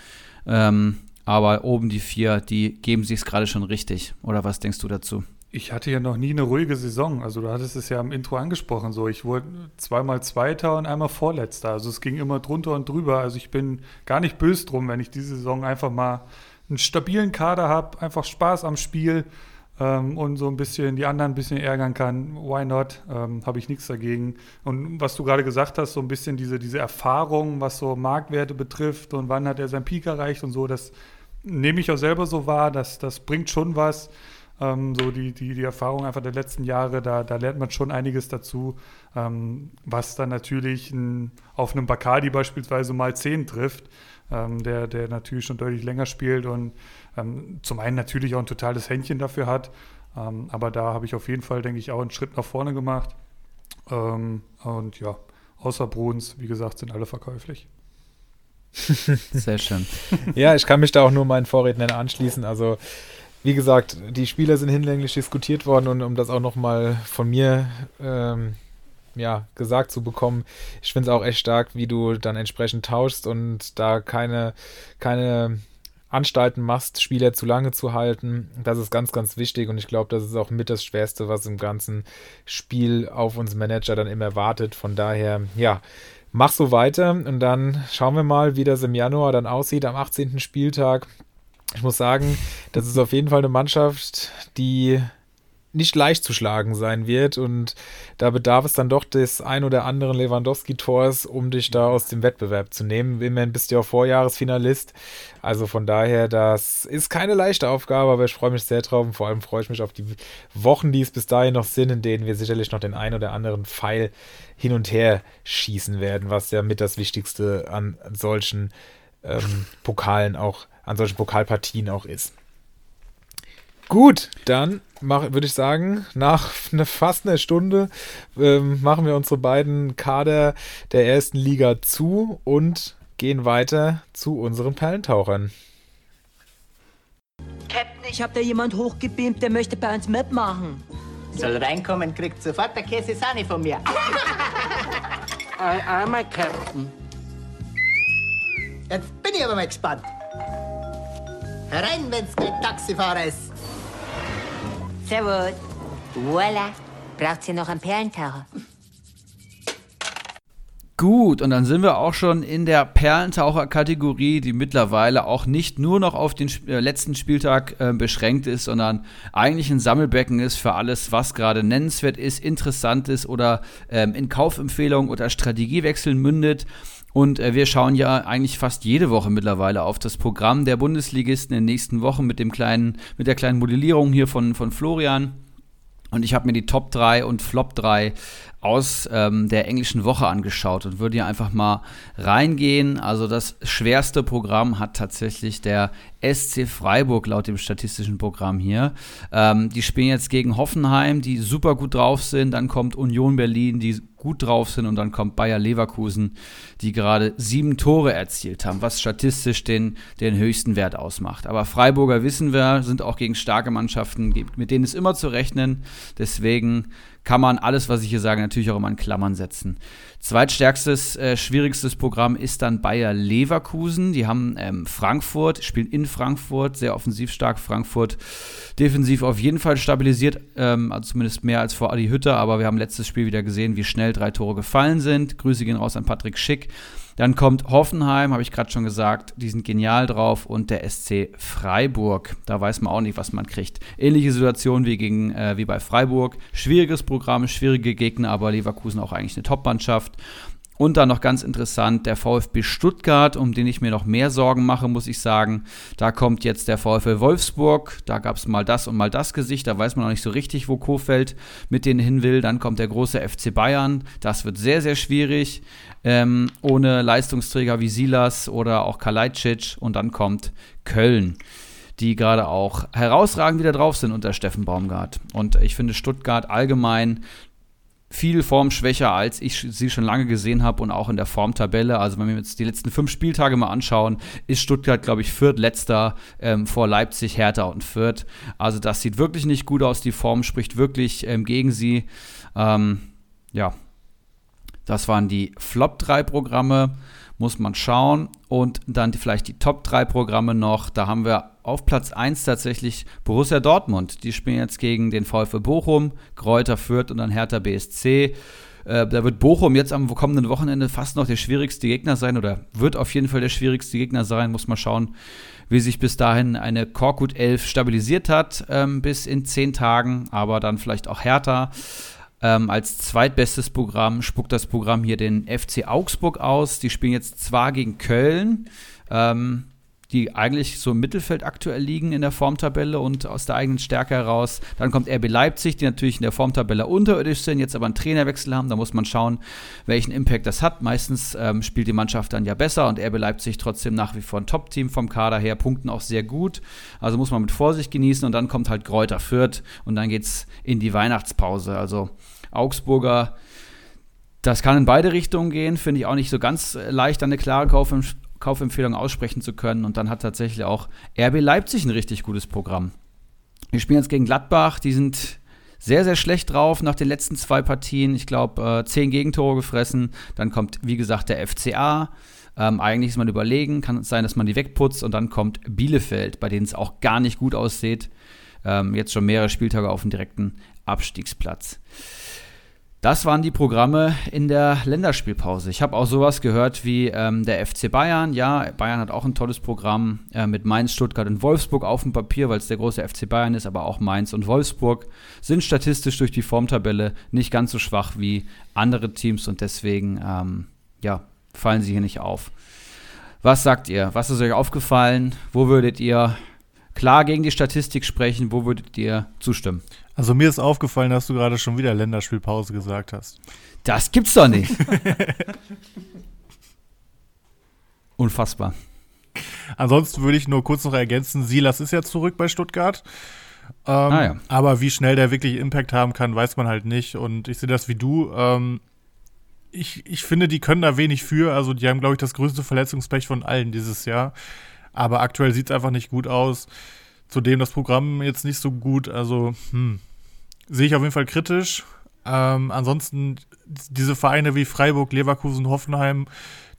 Ähm, aber oben die vier, die geben sich es gerade schon richtig. Oder was denkst du dazu? Ich hatte ja noch nie eine ruhige Saison. Also du hattest es ja im Intro angesprochen. So, ich wurde zweimal Zweiter und einmal Vorletzter. Also es ging immer drunter und drüber. Also ich bin gar nicht böse drum, wenn ich diese Saison einfach mal einen stabilen Kader habe, einfach Spaß am Spiel ähm, und so ein bisschen die anderen ein bisschen ärgern kann. Why not? Ähm, habe ich nichts dagegen. Und was du gerade gesagt hast, so ein bisschen diese, diese Erfahrung, was so Marktwerte betrifft und wann hat er sein Peak erreicht und so, das nehme ich auch selber so wahr. Das, das bringt schon was. Ähm, so die, die, die Erfahrung einfach der letzten Jahre, da, da lernt man schon einiges dazu, ähm, was dann natürlich ein, auf einem Bacardi beispielsweise mal 10 trifft, ähm, der, der natürlich schon deutlich länger spielt und ähm, zum einen natürlich auch ein totales Händchen dafür hat. Ähm, aber da habe ich auf jeden Fall, denke ich, auch einen Schritt nach vorne gemacht. Ähm, und ja, außer Bruns, wie gesagt, sind alle verkäuflich. Sehr schön. ja, ich kann mich da auch nur meinen Vorrednern anschließen. Also wie gesagt, die Spieler sind hinlänglich diskutiert worden und um das auch nochmal von mir ähm, ja, gesagt zu bekommen, ich finde es auch echt stark, wie du dann entsprechend tauschst und da keine, keine Anstalten machst, Spieler zu lange zu halten. Das ist ganz, ganz wichtig und ich glaube, das ist auch mit das Schwerste, was im ganzen Spiel auf uns Manager dann immer wartet. Von daher, ja, mach so weiter und dann schauen wir mal, wie das im Januar dann aussieht am 18. Spieltag ich muss sagen, das ist auf jeden Fall eine Mannschaft, die nicht leicht zu schlagen sein wird und da bedarf es dann doch des ein oder anderen Lewandowski-Tors, um dich da aus dem Wettbewerb zu nehmen. Immerhin bist du ja auch Vorjahresfinalist, also von daher, das ist keine leichte Aufgabe, aber ich freue mich sehr drauf und vor allem freue ich mich auf die Wochen, die es bis dahin noch sind, in denen wir sicherlich noch den ein oder anderen Pfeil hin und her schießen werden, was ja mit das Wichtigste an solchen ähm, Pokalen auch an solchen Pokalpartien auch ist. Gut, dann würde ich sagen, nach eine, fast einer Stunde ähm, machen wir unsere beiden Kader der ersten Liga zu und gehen weiter zu unseren Perlentauchern. Captain, ich habe da jemand hochgebeamt, der möchte bei uns mitmachen. Soll reinkommen, kriegt sofort der Käse Sahne von mir. I am a Captain. Jetzt bin ich aber mal gespannt. Herein, wenn's kein Taxifahrer ist. Servus. Voila. Braucht ihr noch einen Perlentaucher? Gut, und dann sind wir auch schon in der Perlentaucher-Kategorie, die mittlerweile auch nicht nur noch auf den äh, letzten Spieltag äh, beschränkt ist, sondern eigentlich ein Sammelbecken ist für alles, was gerade nennenswert ist, interessant ist oder ähm, in Kaufempfehlungen oder Strategiewechseln mündet. Und äh, wir schauen ja eigentlich fast jede Woche mittlerweile auf das Programm der Bundesligisten in den nächsten Wochen mit dem kleinen, mit der kleinen Modellierung hier von, von Florian. Und ich habe mir die Top 3 und Flop 3 aus ähm, der englischen Woche angeschaut und würde hier einfach mal reingehen. Also das schwerste Programm hat tatsächlich der SC Freiburg laut dem statistischen Programm hier. Ähm, die spielen jetzt gegen Hoffenheim, die super gut drauf sind. Dann kommt Union Berlin, die gut drauf sind. Und dann kommt Bayer Leverkusen, die gerade sieben Tore erzielt haben, was statistisch den, den höchsten Wert ausmacht. Aber Freiburger wissen wir, sind auch gegen starke Mannschaften, mit denen ist immer zu rechnen. Deswegen kann man alles, was ich hier sage, natürlich auch immer in Klammern setzen. Zweitstärkstes, äh, schwierigstes Programm ist dann Bayer Leverkusen. Die haben ähm, Frankfurt, spielen in Frankfurt, sehr offensiv stark. Frankfurt defensiv auf jeden Fall stabilisiert, ähm, also zumindest mehr als vor Adi Hütter, aber wir haben letztes Spiel wieder gesehen, wie schnell drei Tore gefallen sind. Grüße gehen raus an Patrick Schick. Dann kommt Hoffenheim, habe ich gerade schon gesagt, die sind genial drauf und der SC Freiburg. Da weiß man auch nicht, was man kriegt. Ähnliche Situation wie, gegen, äh, wie bei Freiburg. Schwieriges Programm, schwierige Gegner, aber Leverkusen auch eigentlich eine Top-Mannschaft. Und dann noch ganz interessant, der VfB Stuttgart, um den ich mir noch mehr Sorgen mache, muss ich sagen. Da kommt jetzt der VfL Wolfsburg. Da gab es mal das und mal das Gesicht. Da weiß man noch nicht so richtig, wo Kofeld mit denen hin will. Dann kommt der große FC Bayern. Das wird sehr, sehr schwierig. Ähm, ohne Leistungsträger wie Silas oder auch Kalajdzic. Und dann kommt Köln. die gerade auch herausragend wieder drauf sind unter Steffen Baumgart. Und ich finde Stuttgart allgemein viel formschwächer, als ich sie schon lange gesehen habe und auch in der Formtabelle. Also wenn wir uns die letzten fünf Spieltage mal anschauen, ist Stuttgart, glaube ich, viertletzter ähm, vor Leipzig, Hertha und Fürth. Also das sieht wirklich nicht gut aus. Die Form spricht wirklich ähm, gegen sie. Ähm, ja, das waren die Flop 3 Programme muss man schauen. Und dann die, vielleicht die Top 3 Programme noch. Da haben wir auf Platz 1 tatsächlich Borussia Dortmund. Die spielen jetzt gegen den VfB Bochum, Kräuter Fürth und dann Hertha BSC. Äh, da wird Bochum jetzt am kommenden Wochenende fast noch der schwierigste Gegner sein oder wird auf jeden Fall der schwierigste Gegner sein. Muss man schauen, wie sich bis dahin eine Korkut 11 stabilisiert hat, ähm, bis in 10 Tagen, aber dann vielleicht auch Hertha. Ähm, als zweitbestes Programm spuckt das Programm hier den FC Augsburg aus. Die spielen jetzt zwar gegen Köln, ähm, die eigentlich so im Mittelfeld aktuell liegen in der Formtabelle und aus der eigenen Stärke heraus. Dann kommt RB Leipzig, die natürlich in der Formtabelle unterirdisch sind, jetzt aber einen Trainerwechsel haben. Da muss man schauen, welchen Impact das hat. Meistens ähm, spielt die Mannschaft dann ja besser und RB Leipzig trotzdem nach wie vor ein Top-Team vom Kader her, punkten auch sehr gut. Also muss man mit Vorsicht genießen und dann kommt halt Kräuter Fürth und dann geht es in die Weihnachtspause. Also Augsburger das kann in beide Richtungen gehen, finde ich auch nicht so ganz leicht, eine klare Kaufempfehlung Kaufempfehlung aussprechen zu können. Und dann hat tatsächlich auch RB Leipzig ein richtig gutes Programm. Wir spielen jetzt gegen Gladbach, die sind sehr, sehr schlecht drauf nach den letzten zwei Partien. Ich glaube, äh, zehn Gegentore gefressen. Dann kommt, wie gesagt, der FCA. Ähm, eigentlich ist man überlegen, kann es sein, dass man die wegputzt. Und dann kommt Bielefeld, bei denen es auch gar nicht gut aussieht. Ähm, jetzt schon mehrere Spieltage auf dem direkten Abstiegsplatz. Das waren die Programme in der Länderspielpause. Ich habe auch sowas gehört wie ähm, der FC Bayern. Ja, Bayern hat auch ein tolles Programm äh, mit Mainz, Stuttgart und Wolfsburg auf dem Papier, weil es der große FC Bayern ist, aber auch Mainz und Wolfsburg sind statistisch durch die Formtabelle nicht ganz so schwach wie andere Teams und deswegen ähm, ja, fallen sie hier nicht auf. Was sagt ihr? Was ist euch aufgefallen? Wo würdet ihr klar gegen die Statistik sprechen? Wo würdet ihr zustimmen? Also mir ist aufgefallen, dass du gerade schon wieder Länderspielpause gesagt hast. Das gibt's doch nicht. Unfassbar. Ansonsten würde ich nur kurz noch ergänzen, Silas ist ja zurück bei Stuttgart. Ähm, ah, ja. Aber wie schnell der wirklich Impact haben kann, weiß man halt nicht. Und ich sehe das wie du. Ähm, ich, ich finde, die können da wenig für. Also die haben, glaube ich, das größte Verletzungspech von allen dieses Jahr. Aber aktuell sieht es einfach nicht gut aus. Zudem das Programm jetzt nicht so gut. Also, hm, sehe ich auf jeden Fall kritisch. Ähm, ansonsten diese Vereine wie Freiburg, Leverkusen, Hoffenheim,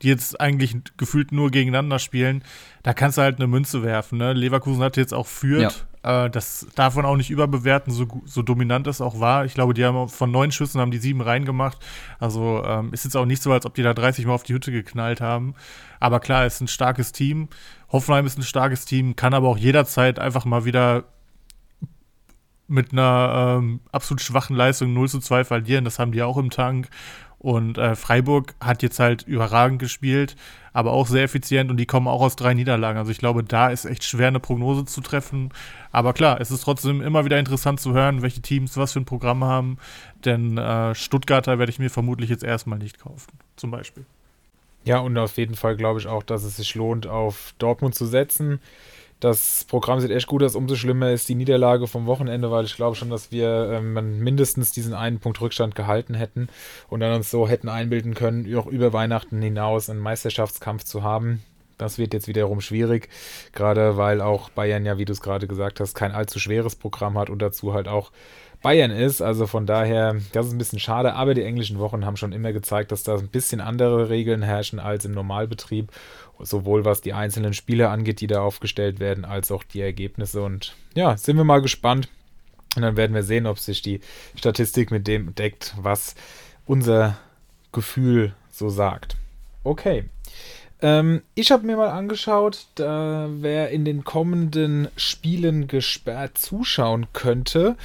die jetzt eigentlich gefühlt nur gegeneinander spielen, da kannst du halt eine Münze werfen. Ne? Leverkusen hat jetzt auch führt. Ja. Äh, das darf man auch nicht überbewerten, so, so dominant es auch war. Ich glaube, die haben von neun Schüssen haben die sieben reingemacht. Also ähm, ist jetzt auch nicht so, als ob die da 30 Mal auf die Hütte geknallt haben. Aber klar, es ist ein starkes Team. Hoffenheim ist ein starkes Team, kann aber auch jederzeit einfach mal wieder mit einer ähm, absolut schwachen Leistung 0 zu 2 verlieren. Das haben die auch im Tank. Und äh, Freiburg hat jetzt halt überragend gespielt, aber auch sehr effizient und die kommen auch aus drei Niederlagen. Also ich glaube, da ist echt schwer eine Prognose zu treffen. Aber klar, es ist trotzdem immer wieder interessant zu hören, welche Teams was für ein Programm haben. Denn äh, Stuttgarter werde ich mir vermutlich jetzt erstmal nicht kaufen, zum Beispiel. Ja, und auf jeden Fall glaube ich auch, dass es sich lohnt, auf Dortmund zu setzen. Das Programm sieht echt gut aus. Umso schlimmer ist die Niederlage vom Wochenende, weil ich glaube schon, dass wir ähm, mindestens diesen einen Punkt Rückstand gehalten hätten und dann uns so hätten einbilden können, auch über Weihnachten hinaus einen Meisterschaftskampf zu haben. Das wird jetzt wiederum schwierig, gerade weil auch Bayern ja, wie du es gerade gesagt hast, kein allzu schweres Programm hat und dazu halt auch Bayern ist. Also von daher, das ist ein bisschen schade, aber die englischen Wochen haben schon immer gezeigt, dass da ein bisschen andere Regeln herrschen als im Normalbetrieb. Sowohl was die einzelnen Spiele angeht, die da aufgestellt werden, als auch die Ergebnisse. Und ja, sind wir mal gespannt. Und dann werden wir sehen, ob sich die Statistik mit dem deckt, was unser Gefühl so sagt. Okay. Ähm, ich habe mir mal angeschaut, da wer in den kommenden Spielen gesperrt zuschauen könnte.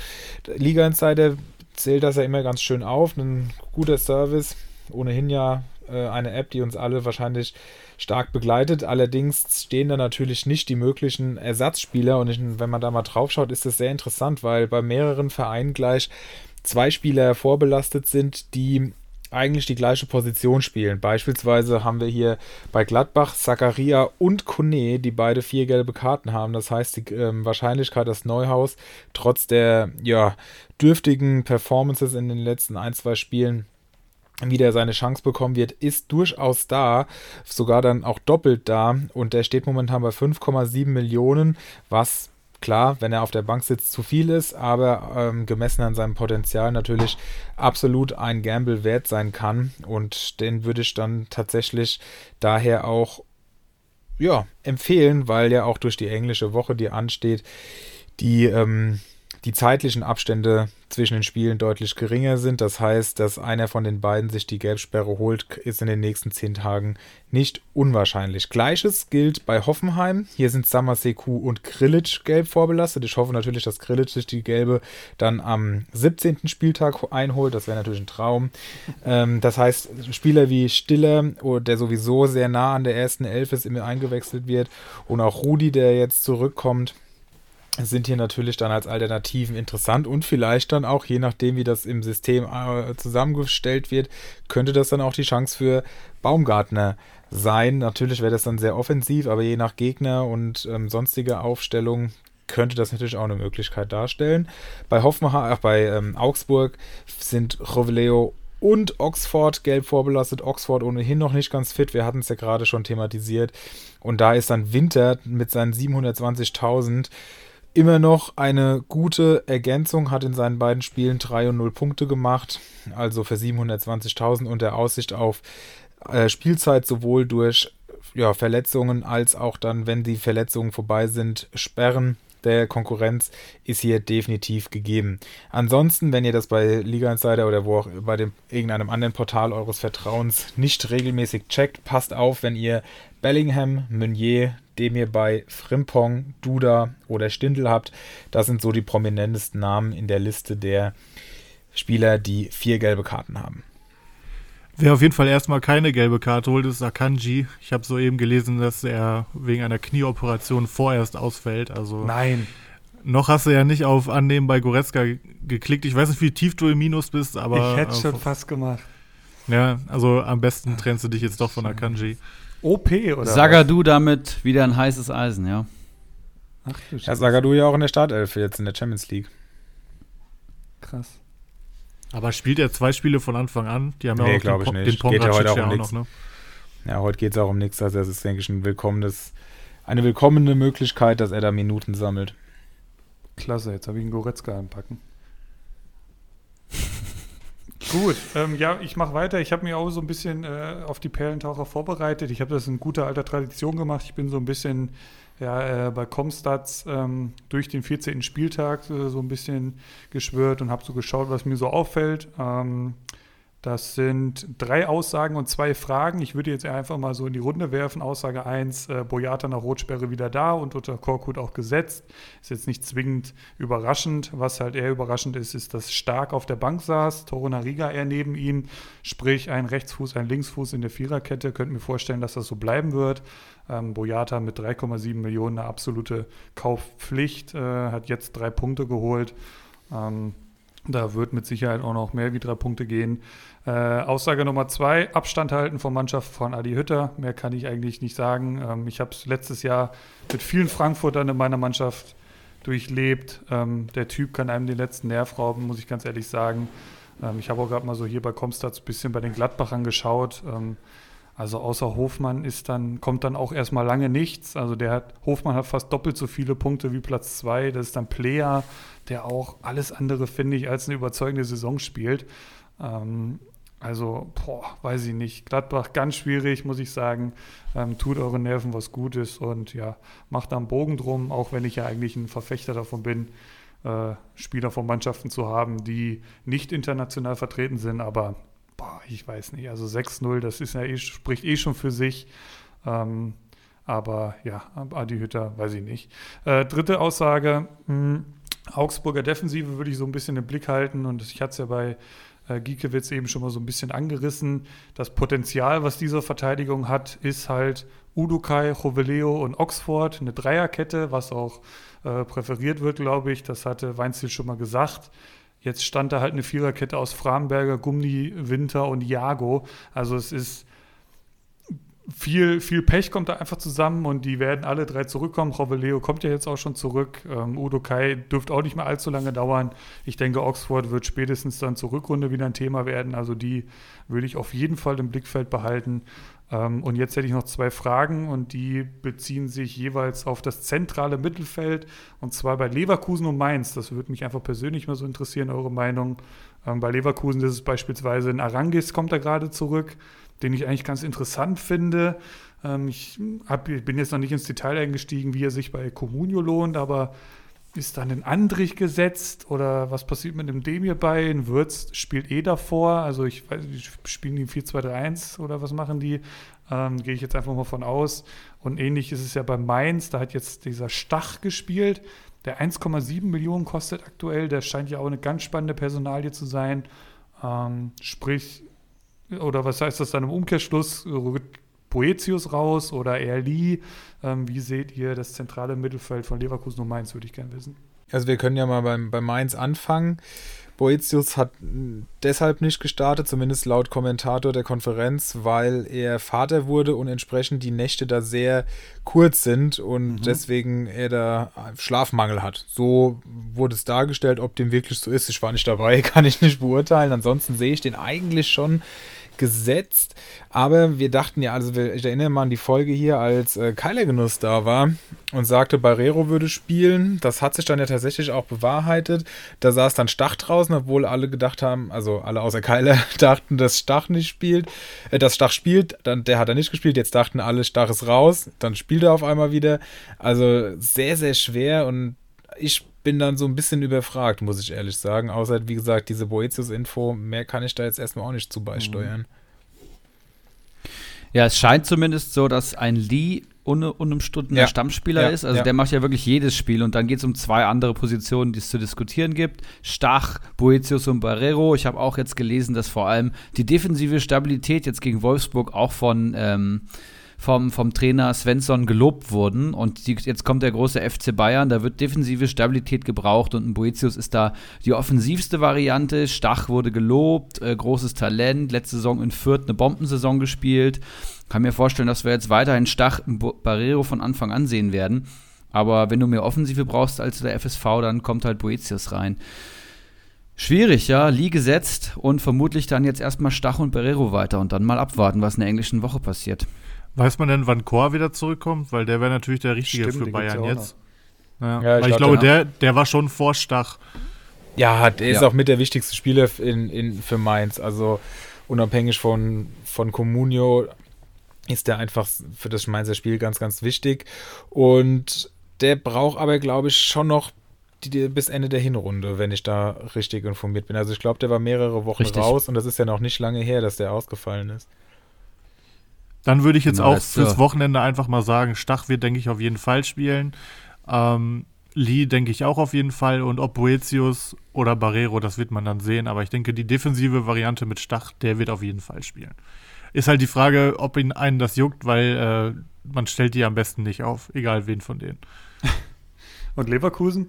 Liga Insider zählt das ja immer ganz schön auf. Ein guter Service. Ohnehin ja äh, eine App, die uns alle wahrscheinlich stark begleitet. Allerdings stehen da natürlich nicht die möglichen Ersatzspieler. Und ich, wenn man da mal drauf schaut, ist das sehr interessant, weil bei mehreren Vereinen gleich zwei Spieler vorbelastet sind, die eigentlich die gleiche Position spielen. Beispielsweise haben wir hier bei Gladbach Zakaria und Kone, die beide vier gelbe Karten haben. Das heißt, die ähm, Wahrscheinlichkeit, dass Neuhaus trotz der ja, dürftigen Performances in den letzten ein, zwei Spielen wieder seine Chance bekommen wird, ist durchaus da, sogar dann auch doppelt da. Und der steht momentan bei 5,7 Millionen, was klar, wenn er auf der Bank sitzt, zu viel ist, aber ähm, gemessen an seinem Potenzial natürlich absolut ein Gamble wert sein kann. Und den würde ich dann tatsächlich daher auch ja, empfehlen, weil ja auch durch die englische Woche, die ansteht, die ähm, die zeitlichen Abstände zwischen den Spielen deutlich geringer sind. Das heißt, dass einer von den beiden sich die Gelbsperre holt, ist in den nächsten zehn Tagen nicht unwahrscheinlich. Gleiches gilt bei Hoffenheim. Hier sind Samaseku und Grilic gelb vorbelastet. Ich hoffe natürlich, dass Grilic sich die gelbe dann am 17. Spieltag einholt. Das wäre natürlich ein Traum. Ähm, das heißt, Spieler wie Stiller, oh, der sowieso sehr nah an der ersten Elf ist, immer eingewechselt wird, und auch Rudi, der jetzt zurückkommt sind hier natürlich dann als Alternativen interessant und vielleicht dann auch, je nachdem, wie das im System äh, zusammengestellt wird, könnte das dann auch die Chance für Baumgartner sein. Natürlich wäre das dann sehr offensiv, aber je nach Gegner und ähm, sonstige Aufstellung könnte das natürlich auch eine Möglichkeit darstellen. Bei Hoffenheim, ach, bei ähm, Augsburg sind Roveleo und Oxford gelb vorbelastet. Oxford ohnehin noch nicht ganz fit. Wir hatten es ja gerade schon thematisiert. Und da ist dann Winter mit seinen 720.000 immer noch eine gute Ergänzung, hat in seinen beiden Spielen 3 und 0 Punkte gemacht, also für 720.000 und der Aussicht auf äh, Spielzeit sowohl durch ja, Verletzungen als auch dann, wenn die Verletzungen vorbei sind, Sperren der Konkurrenz ist hier definitiv gegeben. Ansonsten, wenn ihr das bei Liga Insider oder wo auch bei dem, irgendeinem anderen Portal eures Vertrauens nicht regelmäßig checkt, passt auf, wenn ihr Bellingham, Meunier, dem ihr bei Frimpong, Duda oder Stindl habt. Das sind so die prominentesten Namen in der Liste der Spieler, die vier gelbe Karten haben. Wer auf jeden Fall erstmal keine gelbe Karte holt, ist Akanji. Ich habe soeben gelesen, dass er wegen einer Knieoperation vorerst ausfällt. Also Nein. Noch hast du ja nicht auf Annehmen bei Goretzka geklickt. Ich weiß nicht, wie tief du im Minus bist, aber. Ich hätte es schon fast gemacht. Ja, also am besten trennst du dich jetzt doch von Akanji. OP oder? Sagadu damit wieder ein heißes Eisen, ja. Ach du Ja, Sagadu ja auch in der Startelf jetzt in der Champions League. Krass. Aber spielt er zwei Spiele von Anfang an? Die haben nee, ja auch glaube den, ich nicht. den geht ja heute auch um auch nichts. noch, ne? Ja, heute geht es auch um nichts. Also es ist, denke ich, ein willkommenes, eine willkommene Möglichkeit, dass er da Minuten sammelt. Klasse, jetzt habe ich einen Goretzka anpacken. Gut, ähm, ja, ich mache weiter. Ich habe mich auch so ein bisschen äh, auf die Perlentaucher vorbereitet. Ich habe das in guter alter Tradition gemacht. Ich bin so ein bisschen ja, äh, bei Comstats ähm, durch den 14. Spieltag äh, so ein bisschen geschwört und habe so geschaut, was mir so auffällt. Ähm, das sind drei Aussagen und zwei Fragen. Ich würde jetzt einfach mal so in die Runde werfen. Aussage 1, äh, Boyata nach Rotsperre wieder da und unter Korkut auch gesetzt. Ist jetzt nicht zwingend überraschend. Was halt eher überraschend ist, ist, dass Stark auf der Bank saß, Torunariga eher neben ihm, sprich ein Rechtsfuß, ein Linksfuß in der Viererkette. Könnt mir vorstellen, dass das so bleiben wird. Ähm, Boyata mit 3,7 Millionen eine absolute Kaufpflicht, äh, hat jetzt drei Punkte geholt. Ähm, da wird mit Sicherheit auch noch mehr wie drei Punkte gehen. Äh, Aussage Nummer zwei, Abstand halten von Mannschaft von Adi Hütter. Mehr kann ich eigentlich nicht sagen. Ähm, ich habe es letztes Jahr mit vielen Frankfurtern in meiner Mannschaft durchlebt. Ähm, der Typ kann einem den letzten Nerv rauben, muss ich ganz ehrlich sagen. Ähm, ich habe auch gerade mal so hier bei Comstats ein bisschen bei den Gladbachern geschaut. Ähm, also außer Hofmann ist dann, kommt dann auch erstmal lange nichts. Also der hat, Hofmann hat fast doppelt so viele Punkte wie Platz zwei. Das ist dann Player, der auch alles andere, finde ich, als eine überzeugende Saison spielt. Ähm, also, boah, weiß ich nicht. Gladbach ganz schwierig, muss ich sagen. Ähm, tut euren Nerven was Gutes und ja, macht einen Bogen drum, auch wenn ich ja eigentlich ein Verfechter davon bin, äh, Spieler von Mannschaften zu haben, die nicht international vertreten sind, aber boah, ich weiß nicht. Also 6-0, das ist ja eh, spricht eh schon für sich. Ähm, aber ja, Adi Hütter, weiß ich nicht. Äh, dritte Aussage, mh, Augsburger Defensive würde ich so ein bisschen im Blick halten und ich hatte es ja bei äh, Giekewitz eben schon mal so ein bisschen angerissen. Das Potenzial, was diese Verteidigung hat, ist halt Udukai, Joveleo und Oxford, eine Dreierkette, was auch äh, präferiert wird, glaube ich. Das hatte Weinziel schon mal gesagt. Jetzt stand da halt eine Viererkette aus Framberger, Gummi, Winter und Jago. Also es ist viel, viel Pech kommt da einfach zusammen und die werden alle drei zurückkommen. Roveleo kommt ja jetzt auch schon zurück. Ähm, Udo Kai dürfte auch nicht mehr allzu lange dauern. Ich denke, Oxford wird spätestens dann zur Rückrunde wieder ein Thema werden. Also die würde ich auf jeden Fall im Blickfeld behalten. Ähm, und jetzt hätte ich noch zwei Fragen und die beziehen sich jeweils auf das zentrale Mittelfeld und zwar bei Leverkusen und Mainz. Das würde mich einfach persönlich mal so interessieren, eure Meinung. Ähm, bei Leverkusen ist es beispielsweise ein Arangis, kommt da gerade zurück den ich eigentlich ganz interessant finde. Ähm, ich hab, bin jetzt noch nicht ins Detail eingestiegen, wie er sich bei Comunio lohnt, aber ist dann ein Andrich gesetzt oder was passiert mit dem Demir bei? Ein Würz spielt eh davor, also ich weiß nicht, spielen die 4-2-3-1 oder was machen die? Ähm, Gehe ich jetzt einfach mal von aus. Und ähnlich ist es ja bei Mainz, da hat jetzt dieser Stach gespielt, der 1,7 Millionen kostet aktuell, der scheint ja auch eine ganz spannende Personalie zu sein. Ähm, sprich, oder was heißt das dann im Umkehrschluss? Rückt Boetius raus oder Erli? Ähm, wie seht ihr das zentrale Mittelfeld von Leverkusen und Mainz, würde ich gerne wissen. Also wir können ja mal beim, bei Mainz anfangen. Boetius hat deshalb nicht gestartet, zumindest laut Kommentator der Konferenz, weil er Vater wurde und entsprechend die Nächte da sehr kurz sind und mhm. deswegen er da Schlafmangel hat. So wurde es dargestellt, ob dem wirklich so ist. Ich war nicht dabei, kann ich nicht beurteilen. Ansonsten sehe ich den eigentlich schon gesetzt. Aber wir dachten ja, also ich erinnere mal an die Folge hier, als äh, Keilergenuss da war und sagte, Barrero würde spielen. Das hat sich dann ja tatsächlich auch bewahrheitet. Da saß dann Stach draußen, obwohl alle gedacht haben, also alle außer Keiler dachten, dass Stach nicht spielt, äh, dass Stach spielt, dann der hat er nicht gespielt. Jetzt dachten alle, Stach ist raus, dann spielt er auf einmal wieder. Also sehr, sehr schwer und ich bin dann so ein bisschen überfragt, muss ich ehrlich sagen. Außer, wie gesagt, diese Boetius-Info, mehr kann ich da jetzt erstmal auch nicht zu beisteuern. Ja, es scheint zumindest so, dass ein Lee un unumstrittener ja. Stammspieler ja, ist. Also ja. der macht ja wirklich jedes Spiel und dann geht es um zwei andere Positionen, die es zu diskutieren gibt. Stach, Boetius und Barrero. Ich habe auch jetzt gelesen, dass vor allem die defensive Stabilität jetzt gegen Wolfsburg auch von ähm, vom, vom Trainer Svensson gelobt wurden. Und die, jetzt kommt der große FC Bayern, da wird defensive Stabilität gebraucht und ein Boetius ist da die offensivste Variante. Stach wurde gelobt, äh, großes Talent, letzte Saison in Fürth eine Bombensaison gespielt. Kann mir vorstellen, dass wir jetzt weiterhin Stach Barrero von Anfang an sehen werden. Aber wenn du mehr Offensive brauchst als der FSV, dann kommt halt Boetius rein. Schwierig, ja. Lee gesetzt und vermutlich dann jetzt erstmal Stach und Barrero weiter und dann mal abwarten, was in der englischen Woche passiert. Weiß man denn, wann Chor wieder zurückkommt? Weil der wäre natürlich der Richtige Stimmt, für Bayern jetzt. Ja. ja. ich, Weil ich glaube, der, der war schon vor Stach. Ja, der ist auch mit der wichtigste Spieler in, in, für Mainz. Also unabhängig von, von Comunio ist der einfach für das Mainzer Spiel ganz, ganz wichtig. Und der braucht aber, glaube ich, schon noch die, bis Ende der Hinrunde, wenn ich da richtig informiert bin. Also ich glaube, der war mehrere Wochen richtig. raus und das ist ja noch nicht lange her, dass der ausgefallen ist. Dann würde ich jetzt auch fürs. Wochenende einfach mal sagen, Stach wird, denke ich, auf jeden Fall spielen. Ähm, Lee denke ich auch auf jeden Fall und ob Boetius oder Barrero, das wird man dann sehen. Aber ich denke, die defensive Variante mit Stach, der wird auf jeden Fall spielen. Ist halt die Frage, ob ihn einen das juckt, weil äh, man stellt die am besten nicht auf, egal wen von denen. und Leverkusen?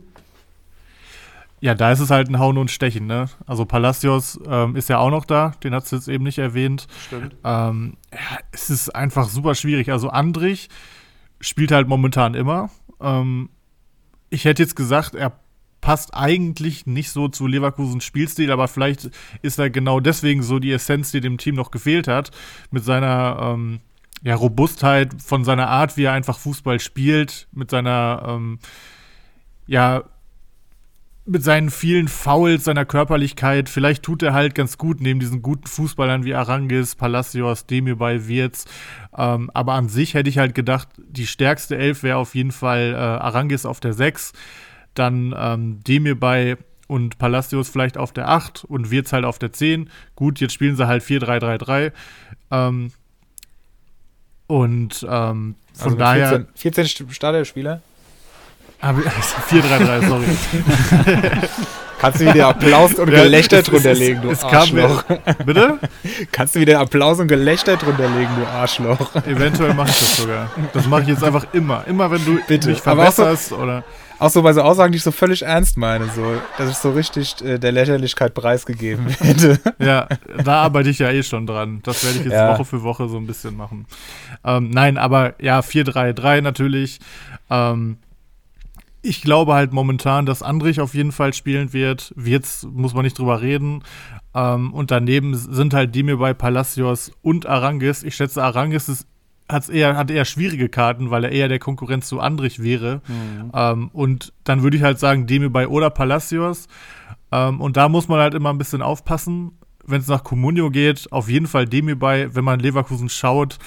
Ja, da ist es halt ein Hauen und Stechen, ne? Also Palacios ähm, ist ja auch noch da, den hat es jetzt eben nicht erwähnt. Stimmt. Ähm, ja, es ist einfach super schwierig. Also Andrich spielt halt momentan immer. Ähm, ich hätte jetzt gesagt, er passt eigentlich nicht so zu Leverkusens Spielstil, aber vielleicht ist er genau deswegen so die Essenz, die dem Team noch gefehlt hat, mit seiner ähm, ja, Robustheit, von seiner Art, wie er einfach Fußball spielt, mit seiner ähm, ja, mit seinen vielen Fouls, seiner Körperlichkeit, vielleicht tut er halt ganz gut neben diesen guten Fußballern wie Arangis, Palacios, Demirbay, Wirtz. Ähm, aber an sich hätte ich halt gedacht, die stärkste Elf wäre auf jeden Fall äh, Arangis auf der 6, dann ähm, Demirbay und Palacios vielleicht auf der 8 und Wirtz halt auf der 10. Gut, jetzt spielen sie halt 4-3-3-3. Ähm, und ähm, von also daher. 14, 14 Startelf-Spieler? 4-3-3, sorry. Kannst du wieder Applaus und Gelächter drunter legen, du Arschloch. bitte? Kannst du wieder Applaus und Gelächter drunter legen, du Arschloch. Eventuell mache ich das sogar. Das mache ich jetzt einfach immer. Immer wenn du bitte. mich verbesserst so, oder. auch so bei so Aussagen, die ich so völlig ernst meine, so, dass ich so richtig äh, der Lächerlichkeit preisgegeben werde. Ja, da arbeite ich ja eh schon dran. Das werde ich jetzt Ja. Woche für Woche so ein bisschen machen. Ähm, nein, aber ja, 4-3-3 natürlich. Ähm, ich glaube halt momentan, dass Andrich auf jeden Fall spielen wird. Wirtz muss man nicht drüber reden. Ähm, und daneben sind halt die mir bei Palacios und Arangis. Ich schätze, Arangis ist, hat's eher, hat eher schwierige Karten, weil er eher der Konkurrenz zu Andrich wäre. Ähm, und dann würde ich halt sagen, Demir bei oder Palacios. Ähm, und da muss man halt immer ein bisschen aufpassen. Wenn es nach Comunio geht, auf jeden Fall Demir bei. Wenn man Leverkusen schaut,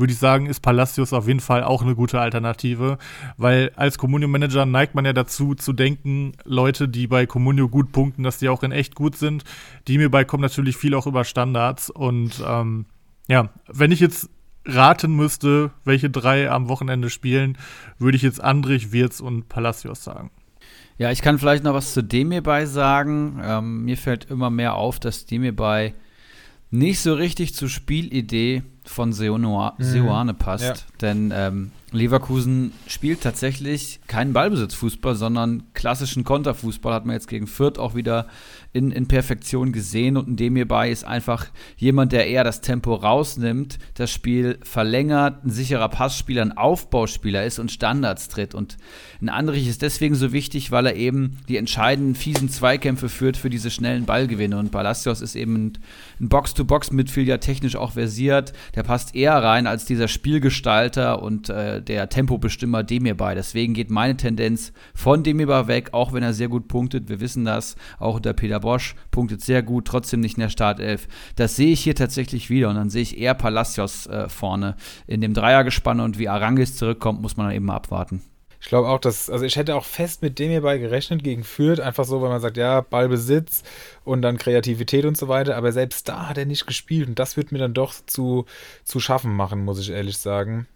würde ich sagen, ist Palacios auf jeden Fall auch eine gute Alternative. Weil als Comunio-Manager neigt man ja dazu zu denken, Leute, die bei Comunio gut punkten, dass die auch in echt gut sind. Demir bei kommt natürlich viel auch über Standards. Und ähm, ja, wenn ich jetzt raten müsste, welche drei am Wochenende spielen, würde ich jetzt Andrich, Wirtz und Palacios sagen. Ja, ich kann vielleicht noch was zu Demir bei sagen. Ähm, mir fällt immer mehr auf, dass Demir bei nicht so richtig zur Spielidee von Seoane Mhm. Seoane passt. Ja. Denn ähm, Leverkusen spielt tatsächlich keinen Ballbesitzfußball, sondern klassischen Konterfußball. Hat man jetzt gegen Fürth auch wieder in, in Perfektion gesehen. Und dem hierbei ist einfach jemand, der eher das Tempo rausnimmt, das Spiel verlängert, ein sicherer Passspieler, ein Aufbauspieler ist und Standards tritt. Und ein Andrich ist deswegen so wichtig, weil er eben die entscheidenden, fiesen Zweikämpfe führt für diese schnellen Ballgewinne. Und Palacios ist eben ein, Box-to-Box-Midfielder, technisch auch versiert. Der passt eher rein als dieser Spielgestalter und äh, der Tempobestimmer Demirbay. Deswegen geht meine Tendenz von Demirbay weg, auch wenn er sehr gut punktet. Wir wissen das. Auch der Peter Bosch punktet sehr gut, trotzdem nicht in der Startelf. Das sehe ich hier tatsächlich wieder. Und dann sehe ich eher Palacios äh, vorne in dem Dreiergespann. Und wie Arangis zurückkommt, muss man dann eben mal abwarten. Ich glaube auch, dass, also ich hätte auch fest mit dem hierbei gerechnet gegen Fürth, einfach so, weil man sagt, ja, Ballbesitz und dann Kreativität und so weiter, aber selbst da hat er nicht gespielt und das wird mir dann doch zu, zu schaffen machen, muss ich ehrlich sagen.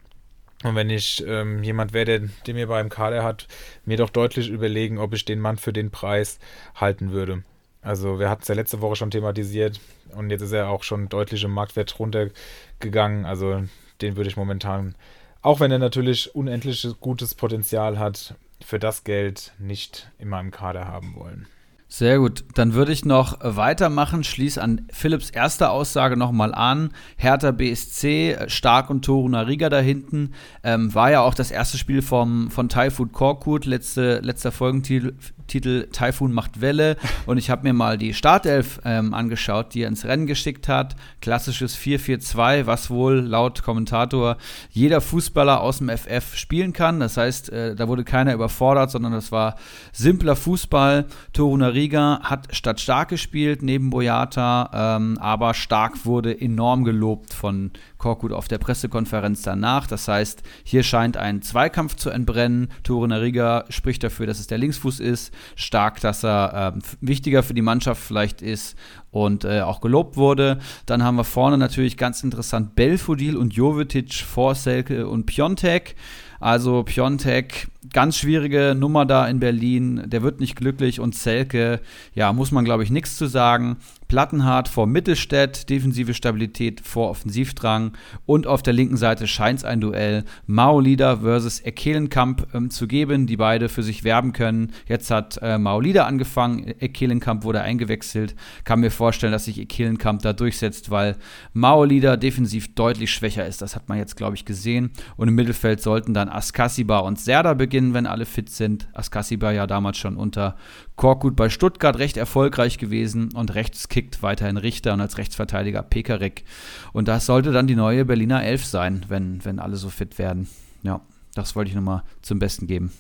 Und wenn ich ähm, jemand wäre, der den mir beim Kader hat, mir doch deutlich überlegen, ob ich den Mann für den Preis halten würde. Also wir hatten es ja letzte Woche schon thematisiert und jetzt ist er auch schon deutlich im Marktwert runtergegangen. Also den würde ich momentan, auch wenn er natürlich unendlich gutes Potenzial hat, für das Geld nicht in meinem Kader haben wollen. Sehr gut. Dann würde ich noch weitermachen. Schließ an Philipps erste Aussage nochmal an. Hertha BSC, Stark und Toruna Riga da hinten. Ähm, war ja auch das erste Spiel vom, von Typhoon Korkut, letzte, letzter Folgentitel Titel Typhoon macht Welle. Und ich habe mir mal die Startelf ähm, angeschaut, die er ins Rennen geschickt hat. Klassisches 4-4-2, was wohl laut Kommentator jeder Fußballer aus dem FF spielen kann. Das heißt, äh, da wurde keiner überfordert, sondern das war simpler Fußball. Toruna Riga hat statt Stark gespielt, neben Boyata, ähm, aber Stark wurde enorm gelobt von Korkut auf der Pressekonferenz danach. Das heißt, hier scheint ein Zweikampf zu entbrennen. Toruna Riga spricht dafür, dass es der Linksfuß ist. Stark, dass er ähm, wichtiger für die Mannschaft vielleicht ist und äh, auch gelobt wurde. Dann haben wir vorne natürlich ganz interessant Belfodil und Jovetic, Vorselke und Piontek. Also Piontek, ganz schwierige Nummer da in Berlin. Der wird nicht glücklich und Selke, ja, muss man glaube ich nichts zu sagen. Plattenhardt vor Mittelstädt, defensive Stabilität vor Offensivdrang und auf der linken Seite scheint es ein Duell Maolida versus Ekelenkamp ähm, zu geben, die beide für sich werben können. Jetzt hat äh, Maolida angefangen, Ekelenkamp wurde eingewechselt. Kann mir vorstellen, dass sich Ekelenkamp da durchsetzt, weil Maolida defensiv deutlich schwächer ist. Das hat man jetzt, glaube ich, gesehen. Und im Mittelfeld sollten dann Askasiba und Serda beginnen, wenn alle fit sind. Askasiba ja damals schon unter Korkut bei Stuttgart recht erfolgreich gewesen und rechts kickt weiterhin Richter und als Rechtsverteidiger Pekarek. Und das sollte dann die neue Berliner Elf sein, wenn, wenn alle so fit werden. Ja, das wollte ich nochmal zum Besten geben.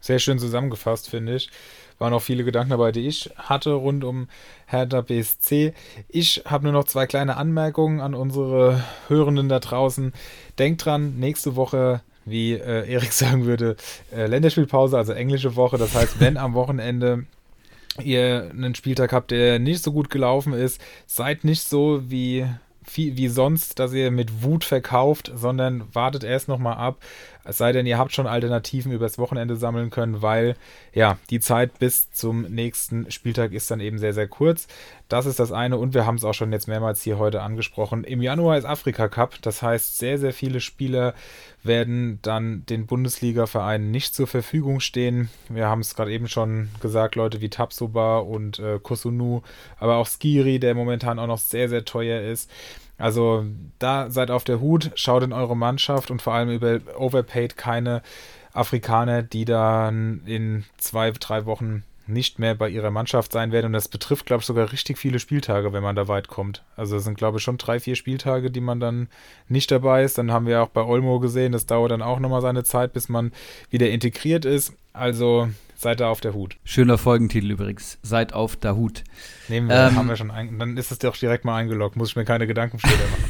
Sehr schön zusammengefasst, finde ich. Waren auch viele Gedanken dabei, die ich hatte rund um Hertha BSC. Ich habe nur noch zwei kleine Anmerkungen an unsere Hörenden da draußen. Denkt dran, nächste Woche wie äh, Erik sagen würde, äh, Länderspielpause, also englische Woche. Das heißt, wenn am Wochenende ihr einen Spieltag habt, der nicht so gut gelaufen ist, seid nicht so wie, wie sonst, dass ihr mit Wut verkauft, sondern wartet erst nochmal ab. Es sei denn, ihr habt schon Alternativen übers Wochenende sammeln können, weil ja, die Zeit bis zum nächsten Spieltag ist dann eben sehr, sehr kurz. Das ist das eine und wir haben es auch schon jetzt mehrmals hier heute angesprochen. Im Januar ist Afrika Cup, das heißt, sehr, sehr viele Spieler werden dann den Bundesliga-Vereinen nicht zur Verfügung stehen. Wir haben es gerade eben schon gesagt, Leute wie Tapsoba und äh, Kosunu, aber auch Skiri, der momentan auch noch sehr, sehr teuer ist. Also da seid auf der Hut, schaut in eure Mannschaft und vor allem über Overpaid keine Afrikaner, die dann in zwei, drei Wochen nicht mehr bei ihrer Mannschaft sein werden. Und das betrifft, glaube ich, sogar richtig viele Spieltage, wenn man da weit kommt. Also es sind, glaube ich, schon drei, vier Spieltage, die man dann nicht dabei ist. Dann haben wir auch bei Olmo gesehen, das dauert dann auch nochmal seine Zeit, bis man wieder integriert ist. Also seid da auf der Hut. Schöner Folgentitel übrigens. Seid auf der Hut. Nehmen wir, ähm, haben wir schon ein, dann ist es doch direkt mal eingeloggt. Muss ich mir keine Gedanken später machen.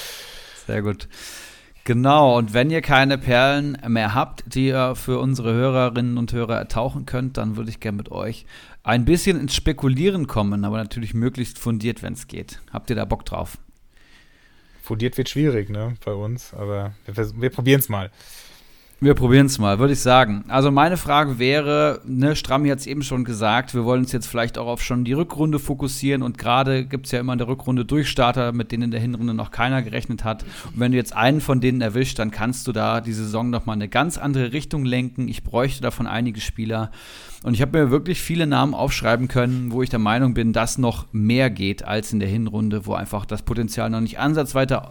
Sehr gut. Genau, und wenn ihr keine Perlen mehr habt, die ihr für unsere Hörerinnen und Hörer ertauchen könnt, dann würde ich gerne mit euch ein bisschen ins Spekulieren kommen, aber natürlich möglichst fundiert, wenn es geht. Habt ihr da Bock drauf? Fundiert wird schwierig, ne, bei uns, aber wir, wir probieren es mal. Wir probieren es mal, würde ich sagen. Also meine Frage wäre, ne, Strammi hat es eben schon gesagt, wir wollen uns jetzt vielleicht auch auf schon die Rückrunde fokussieren und gerade gibt es ja immer in der Rückrunde Durchstarter, mit denen in der Hinrunde noch keiner gerechnet hat. Und wenn du jetzt einen von denen erwischt, dann kannst du da die Saison nochmal eine ganz andere Richtung lenken. Ich bräuchte davon einige Spieler. Und ich habe mir wirklich viele Namen aufschreiben können, wo ich der Meinung bin, dass noch mehr geht als in der Hinrunde, wo einfach das Potenzial noch nicht ansatzweise,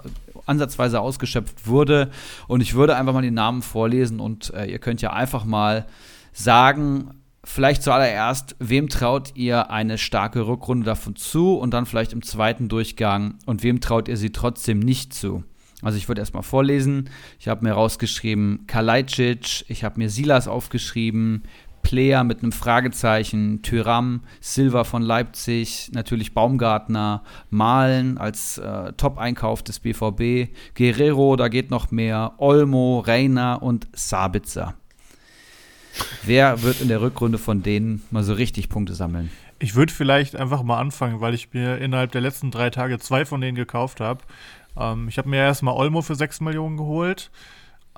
ansatzweise ausgeschöpft wurde. Und ich würde einfach mal die Namen vorlesen und äh, ihr könnt ja einfach mal sagen, vielleicht zuallererst, wem traut ihr eine starke Rückrunde davon zu und dann vielleicht im zweiten Durchgang und wem traut ihr sie trotzdem nicht zu? Also ich würde erstmal vorlesen. Ich habe mir rausgeschrieben Kalajdzic, ich habe mir Silas aufgeschrieben, Player mit einem Fragezeichen, Tyram, Silva von Leipzig, natürlich Baumgartner, Malen als äh, Top-Einkauf des BVB, Guerrero, da geht noch mehr, Olmo, Reiner und Sabitzer. Wer wird in der Rückrunde von denen mal so richtig Punkte sammeln? Ich würde vielleicht einfach mal anfangen, weil ich mir innerhalb der letzten drei Tage zwei von denen gekauft habe. Ähm, ich habe mir erstmal Olmo für 6 Millionen geholt.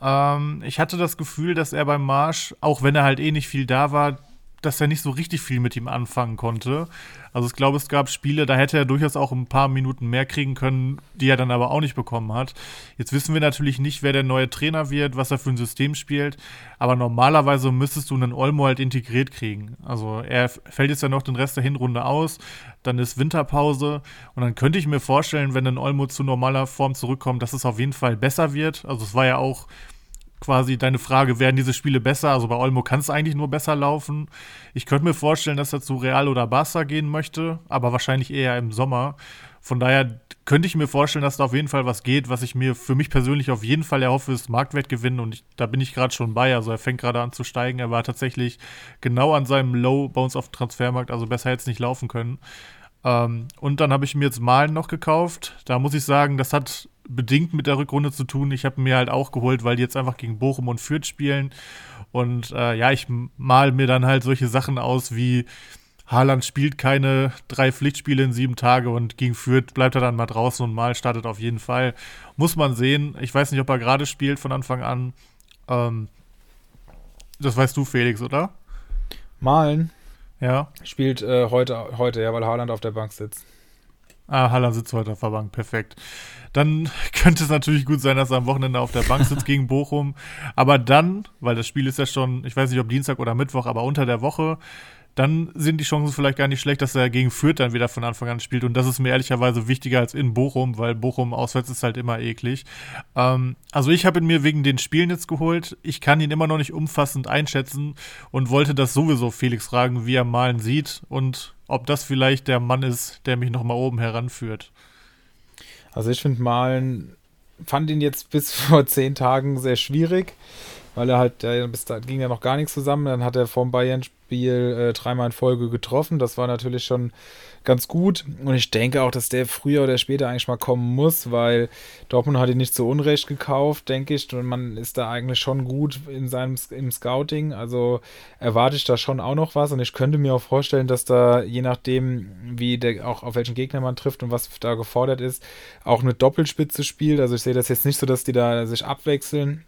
Ähm, ich hatte das Gefühl, dass er beim Marsch, auch wenn er halt eh nicht viel da war, dass er nicht so richtig viel mit ihm anfangen konnte. Also ich glaube, es gab Spiele, da hätte er durchaus auch ein paar Minuten mehr kriegen können, die er dann aber auch nicht bekommen hat. Jetzt wissen wir natürlich nicht, wer der neue Trainer wird, was er für ein System spielt, aber normalerweise müsstest du einen Olmo halt integriert kriegen. Also er fällt jetzt ja noch den Rest der Hinrunde aus, dann ist Winterpause und dann könnte ich mir vorstellen, wenn ein Olmo zu normaler Form zurückkommt, dass es auf jeden Fall besser wird. Also es war ja auch quasi deine Frage, werden diese Spiele besser? Also bei Olmo kann es eigentlich nur besser laufen. Ich könnte mir vorstellen, dass er zu Real oder Barca gehen möchte, aber wahrscheinlich eher im Sommer. Von daher könnte ich mir vorstellen, dass da auf jeden Fall was geht. Was ich mir für mich persönlich auf jeden Fall erhoffe, ist Marktwertgewinn und ich, da bin ich gerade schon bei. Also er fängt gerade an zu steigen. Er war tatsächlich genau an seinem Low bei uns auf dem Transfermarkt, also besser hätte es nicht laufen können. Ähm, und dann habe ich mir jetzt Malen noch gekauft. Da muss ich sagen, das hat bedingt mit der Rückrunde zu tun. Ich habe mir halt auch geholt, weil die jetzt einfach gegen Bochum und Fürth spielen. Und äh, ja, ich mal mir dann halt solche Sachen aus wie Haaland spielt keine drei Pflichtspiele in sieben Tage und gegen Fürth bleibt er dann mal draußen und mal startet auf jeden Fall. Muss man sehen. Ich weiß nicht, ob er gerade spielt von Anfang an. Ähm, das weißt du, Felix, oder? Malen. Ja. Spielt äh, heute, heute, ja, weil Haaland auf der Bank sitzt. Ah, Haaland sitzt heute auf der Bank, perfekt. Dann könnte es natürlich gut sein, dass er am Wochenende auf der Bank sitzt gegen Bochum. Aber dann, weil das Spiel ist ja schon, ich weiß nicht, ob Dienstag oder Mittwoch, aber unter der Woche, dann sind die Chancen vielleicht gar nicht schlecht, dass er gegen Fürth dann wieder von Anfang an spielt. Und das ist mir ehrlicherweise wichtiger als in Bochum, weil Bochum auswärts ist halt immer eklig. Ähm, also ich habe ihn mir wegen den Spielen jetzt geholt. Ich kann ihn immer noch nicht umfassend einschätzen und wollte das sowieso Felix fragen, wie er Malen sieht und ob das vielleicht der Mann ist, der mich nochmal oben heranführt. Also ich finde Malen, fand ihn jetzt bis vor zehn Tagen sehr schwierig, weil er halt, ja, bis da ging ja noch gar nichts zusammen. Dann hat er vom Bayern-Spiel äh, dreimal in Folge getroffen. Das war natürlich schon ganz gut. Und ich denke auch, dass der früher oder später eigentlich mal kommen muss, weil Dortmund hat ihn nicht zu Unrecht gekauft, denke ich. Und man ist da eigentlich schon gut in seinem im Scouting. Also erwarte ich da schon auch noch was. Und ich könnte mir auch vorstellen, dass da, je nachdem, wie der auch auf welchen Gegner man trifft und was da gefordert ist, auch eine Doppelspitze spielt. Also ich sehe das jetzt nicht so, dass die da sich abwechseln.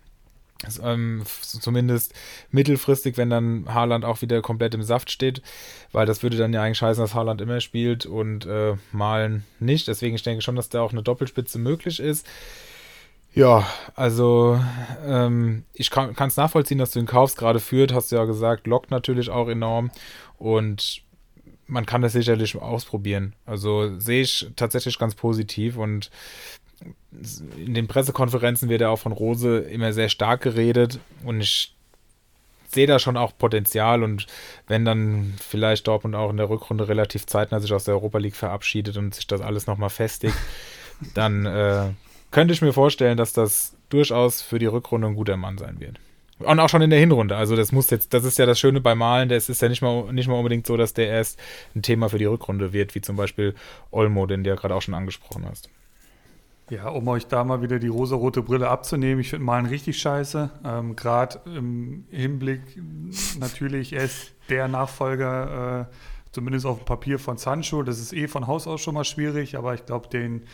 Ähm, zumindest mittelfristig, wenn dann Haaland auch wieder komplett im Saft steht, weil das würde dann ja eigentlich heißen, dass Haaland immer spielt und äh, Malen nicht. Deswegen ich denke schon, dass da auch eine Doppelspitze möglich ist. Ja, also ähm, ich kann es nachvollziehen, dass du den kaufst, gerade führt, hast du ja gesagt, lockt natürlich auch enorm und man kann das sicherlich ausprobieren. Also sehe ich tatsächlich ganz positiv und in den Pressekonferenzen wird ja auch von Rose immer sehr stark geredet und ich sehe da schon auch Potenzial und wenn dann vielleicht Dortmund auch in der Rückrunde relativ zeitnah sich aus der Europa League verabschiedet und sich das alles nochmal festigt, dann äh, könnte ich mir vorstellen, dass das durchaus für die Rückrunde ein guter Mann sein wird. Und auch schon in der Hinrunde. Also das muss jetzt, das ist ja das Schöne bei Malen, das ist ja nicht mal, nicht mal unbedingt so, dass der erst ein Thema für die Rückrunde wird, wie zum Beispiel Olmo, den du ja gerade auch schon angesprochen hast. Ja, um euch da mal wieder die rosarote Brille abzunehmen, ich finde Malen richtig scheiße. Ähm, Gerade im Hinblick natürlich, er ist der Nachfolger, äh, zumindest auf dem Papier von Sancho. Das ist eh von Haus aus schon mal schwierig, aber ich glaube, den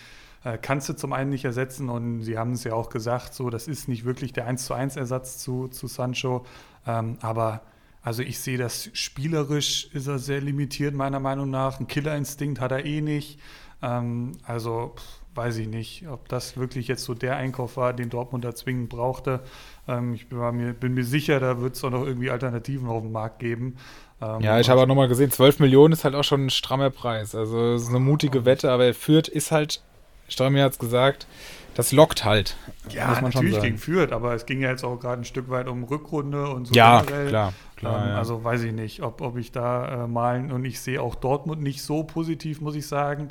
äh, kannst du zum einen nicht ersetzen und sie haben es ja auch gesagt, so, das ist nicht wirklich der 1 zu 1 Ersatz zu, zu Sancho, ähm, aber also ich sehe das spielerisch ist er sehr limitiert, meiner Meinung nach. Ein Killerinstinkt hat er eh nicht. Ähm, also pff, weiß ich nicht, ob das wirklich jetzt so der Einkauf war, den Dortmund da zwingend brauchte. Ähm, ich bin mir, bin mir, sicher, da wird es auch noch irgendwie Alternativen auf dem Markt geben. Ähm, ja, ich habe auch nochmal gesehen, 12 Millionen ist halt auch schon ein strammer Preis. Also es ist eine mutige Wette, aber Fürth ist halt Stramir hat es gesagt, das lockt halt. Ja, natürlich gegen Fürth, aber es ging ja jetzt auch gerade ein Stück weit um Rückrunde und so ja, generell. Klar, klar ähm, ja. Also weiß ich nicht, ob, ob ich da äh, malen und ich sehe auch Dortmund nicht so positiv, muss ich sagen.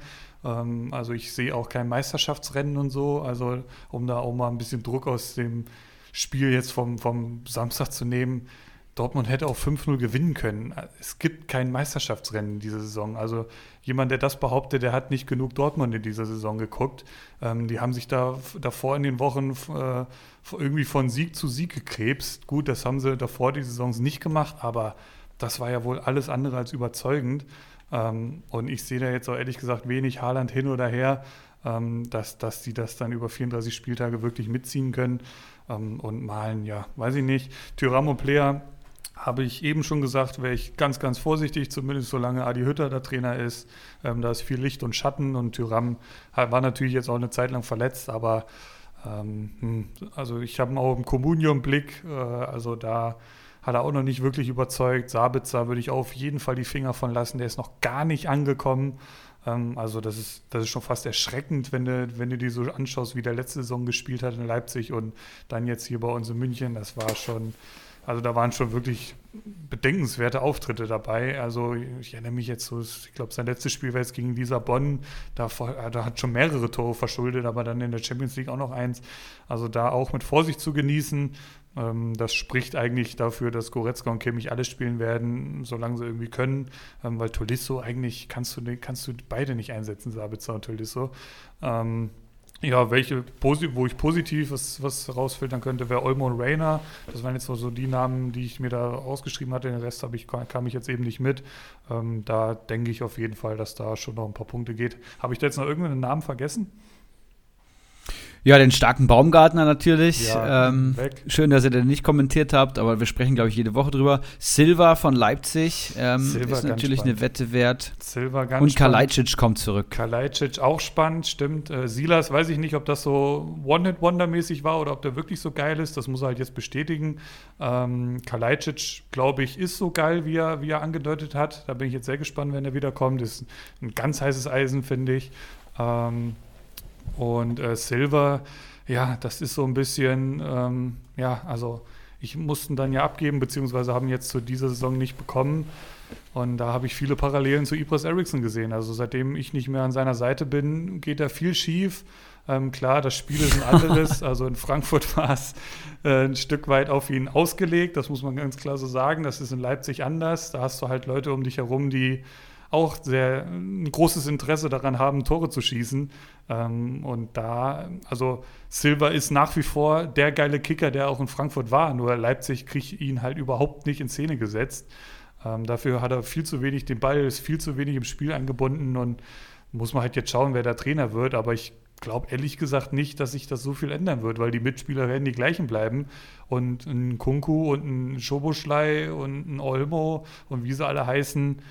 Ähm, also ich sehe auch kein Meisterschaftsrennen und so. Also um da auch mal ein bisschen Druck aus dem Spiel jetzt vom, vom Samstag zu nehmen. Dortmund hätte auch 5-0 gewinnen können. Es gibt kein Meisterschaftsrennen in dieser Saison. Also jemand, der das behauptet, der hat nicht genug Dortmund in dieser Saison geguckt. Ähm, die haben sich da davor in den Wochen äh, irgendwie von Sieg zu Sieg gekrebst. Gut, das haben sie davor die Saisons nicht gemacht, aber das war ja wohl alles andere als überzeugend. Ähm, und ich sehe da jetzt auch ehrlich gesagt wenig Haaland hin oder her, ähm, dass, dass die das dann über 34 Spieltage wirklich mitziehen können. Ähm, und malen, ja, weiß ich nicht. Tyram und Player habe ich eben schon gesagt, wäre ich ganz, ganz vorsichtig, zumindest solange Adi Hütter der Trainer ist. Ähm, da ist viel Licht und Schatten und Tyram war natürlich jetzt auch eine Zeit lang verletzt, aber ähm, hm, also ich habe auch im Comunio im Blick, äh, also da hat er auch noch nicht wirklich überzeugt. Sabitzer würde ich auf jeden Fall die Finger von lassen, der ist noch gar nicht angekommen. Ähm, also das ist, das ist schon fast erschreckend, wenn du, wenn du dir so anschaust, wie der letzte Saison gespielt hat in Leipzig und dann jetzt hier bei uns in München, das war schon also da waren schon wirklich bedenkenswerte Auftritte dabei. Also ich erinnere mich jetzt so, ich glaube, sein letztes Spiel war jetzt gegen Lissabon. Da, äh, da hat schon mehrere Tore verschuldet, aber dann in der Champions League auch noch eins. Also da auch mit Vorsicht zu genießen. Ähm, das spricht eigentlich dafür, dass Goretzka und Kimmich alles spielen werden, solange sie irgendwie können. Ähm, weil Tolisso eigentlich kannst du, kannst du beide nicht einsetzen, Sabitzer und Tolisso. Ähm, ja, welche, wo ich positiv was, was rausfiltern könnte, wäre Olmo und Rayner. Das waren jetzt so die Namen, die ich mir da ausgeschrieben hatte. Den Rest ich, kam ich jetzt eben nicht mit. Ähm, da denke ich auf jeden Fall, dass da schon noch ein paar Punkte geht. Habe ich da jetzt noch irgendeinen Namen vergessen? Ja, den starken Baumgartner natürlich. Ja, ähm, schön, dass ihr den nicht kommentiert habt, aber wir sprechen, glaube ich, jede Woche drüber. Silva von Leipzig ähm, Silva ist natürlich spannend. eine Wette wert. Silva ganz Und Kalajdzic kommt zurück. Kalajdzic auch spannend, stimmt. Äh, Silas weiß ich nicht, ob das so One-Hit-Wonder-mäßig war oder ob der wirklich so geil ist. Das muss er halt jetzt bestätigen. Ähm, Kalajdzic, glaube ich, ist so geil, wie er, wie er angedeutet hat. Da bin ich jetzt sehr gespannt, wenn er wiederkommt. Ist ein ganz heißes Eisen, finde ich. Ähm, und äh, Silver, ja, das ist so ein bisschen, ähm, ja, also ich musste ihn dann ja abgeben, beziehungsweise haben jetzt zu dieser Saison nicht bekommen. Und da habe ich viele Parallelen zu Ibras Eriksson gesehen. Also seitdem ich nicht mehr an seiner Seite bin, geht da viel schief. Ähm, klar, das Spiel ist ein anderes. also in Frankfurt war es äh, ein Stück weit auf ihn ausgelegt. Das muss man ganz klar so sagen. Das ist in Leipzig anders. Da hast du halt Leute um dich herum, die auch sehr ein großes Interesse daran haben, Tore zu schießen. Ähm, und da, also Silva ist nach wie vor der geile Kicker, der auch in Frankfurt war. Nur Leipzig kriegt ihn halt überhaupt nicht in Szene gesetzt. Ähm, dafür hat er viel zu wenig den Ball, ist viel zu wenig im Spiel angebunden und muss man halt jetzt schauen, wer der Trainer wird. Aber ich glaube ehrlich gesagt nicht, dass sich das so viel ändern wird, weil die Mitspieler werden die gleichen bleiben. Und ein Kunku und ein Schoboschlei und ein Olmo und wie sie alle heißen,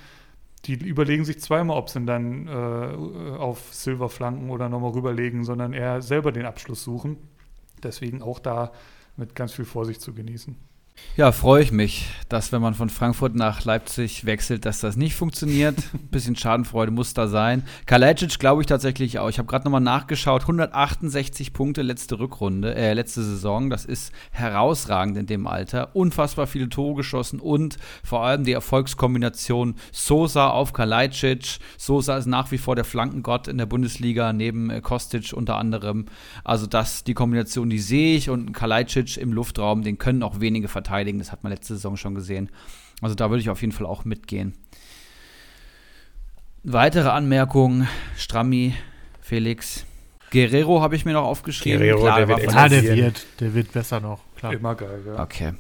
die überlegen sich zweimal, ob sie dann äh, auf Silberflanken oder nochmal rüberlegen, sondern eher selber den Abschluss suchen. Deswegen auch da mit ganz viel Vorsicht zu genießen. Ja, freue ich mich, dass wenn man von Frankfurt nach Leipzig wechselt, dass das nicht funktioniert. Ein bisschen Schadenfreude muss da sein. Kalajdzic glaube ich tatsächlich auch. Ich habe gerade nochmal nachgeschaut. 168 Punkte letzte Rückrunde, äh, letzte Saison. Das ist herausragend in dem Alter. Unfassbar viele Tore geschossen und vor allem die Erfolgskombination Sosa auf Kalajdzic. Sosa ist nach wie vor der Flankengott in der Bundesliga, neben äh, Kostic unter anderem. Also das, die Kombination, die sehe ich und Kalajdzic im Luftraum, den können auch wenige verteidigen verteidigen. Das hat man letzte Saison schon gesehen. Also da würde ich auf jeden Fall auch mitgehen. Weitere Anmerkungen, Strammi, Felix. Guerrero habe ich mir noch aufgeschrieben. Guerrero, klar, der, wird ah, der wird, der wird besser noch. Klar. Immer geil, ja. Okay.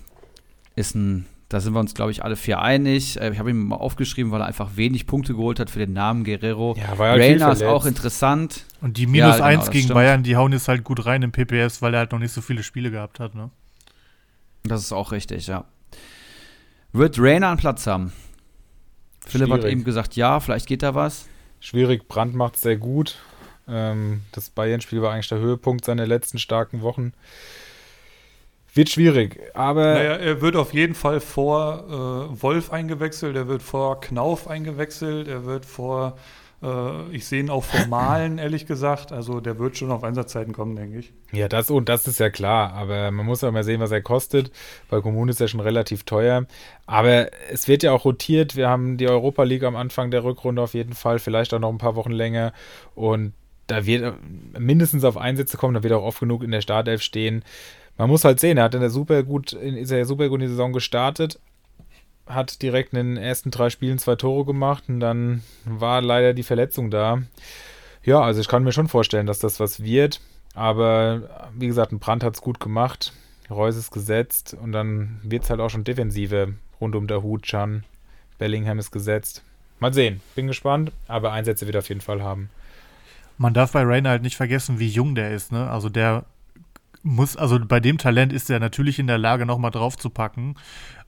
Ist ein, da sind wir uns, glaube ich, alle vier einig. Äh, ich habe ihn mal aufgeschrieben, weil er einfach wenig Punkte geholt hat für den Namen Guerrero. Ja, war Reina ist auch interessant. Und die minus ja, 1 genau, gegen stimmt. Bayern, die hauen jetzt halt gut rein im PPS, weil er halt noch nicht so viele Spiele gehabt hat, ne? Das ist auch richtig, ja. Wird Rainer einen Platz haben? Philipp Schwierig. hat eben gesagt, ja, vielleicht geht da was. Schwierig, Brand macht sehr gut. Ähm, das Bayern-Spiel war eigentlich der Höhepunkt seiner letzten starken Wochen. Wird schwierig, aber. Naja, er wird auf jeden Fall vor äh, Wolf eingewechselt, er wird vor Knauf eingewechselt, er wird vor äh, ich sehe ihn auch formalen, ehrlich gesagt. Also der wird schon auf Einsatzzeiten kommen, denke ich. Ja, das und das ist ja klar. Aber man muss ja mal sehen, was er kostet. Bei Kommunen ist er schon relativ teuer. Aber es wird ja auch rotiert. Wir haben die Europa League am Anfang der Rückrunde auf jeden Fall, vielleicht auch noch ein paar Wochen länger. Und da wird mindestens auf Einsätze kommen, da wird auch oft genug in der Startelf stehen. Man muss halt sehen, er hat in der super gut, ist er super gut in die Saison gestartet, hat direkt in den ersten drei Spielen zwei Tore gemacht und dann war leider die Verletzung da. Ja, also ich kann mir schon vorstellen, dass das was wird. Aber wie gesagt, ein Brand hat es gut gemacht. Reus ist gesetzt und dann wird es halt auch schon defensive rund um der Hut. Chan, Bellingham ist gesetzt. Mal sehen, bin gespannt, aber Einsätze wird er auf jeden Fall haben. Man darf bei Rainer halt nicht vergessen, wie jung der ist. Ne? Also der muss, also bei dem Talent ist er natürlich in der Lage, nochmal drauf zu packen.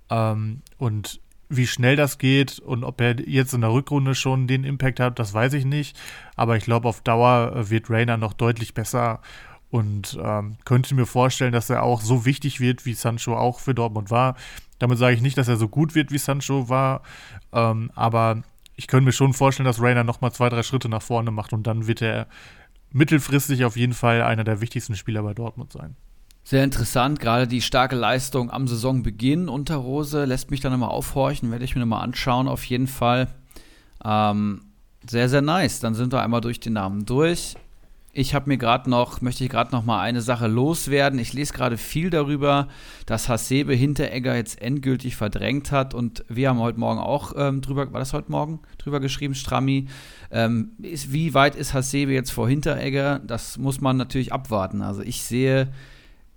Ähm, und wie schnell das geht und ob er jetzt in der Rückrunde schon den Impact hat, das weiß ich nicht. Aber ich glaube, auf Dauer äh, wird Rainer noch deutlich besser und ähm, könnte mir vorstellen, dass er auch so wichtig wird, wie Sancho auch für Dortmund war. Damit sage ich nicht, dass er so gut wird, wie Sancho war, ähm, aber ich könnte mir schon vorstellen, dass Rainer nochmal zwei, drei Schritte nach vorne macht und dann wird er mittelfristig auf jeden Fall einer der wichtigsten Spieler bei Dortmund sein. Sehr interessant, gerade die starke Leistung am Saisonbeginn unter Rose lässt mich dann nochmal aufhorchen, werde ich mir nochmal anschauen, auf jeden Fall. Ähm, sehr, sehr nice. Dann sind wir einmal durch die Namen durch. Ich habe mir gerade noch, möchte ich gerade noch mal eine Sache loswerden. Ich lese gerade viel darüber, dass Hasebe Hinteregger jetzt endgültig verdrängt hat und wir haben heute Morgen auch ähm, drüber, war das heute Morgen drüber geschrieben, Strammi. Ähm, ist, wie weit ist Hasebe jetzt vor Hinteregger? Das muss man natürlich abwarten. Also ich sehe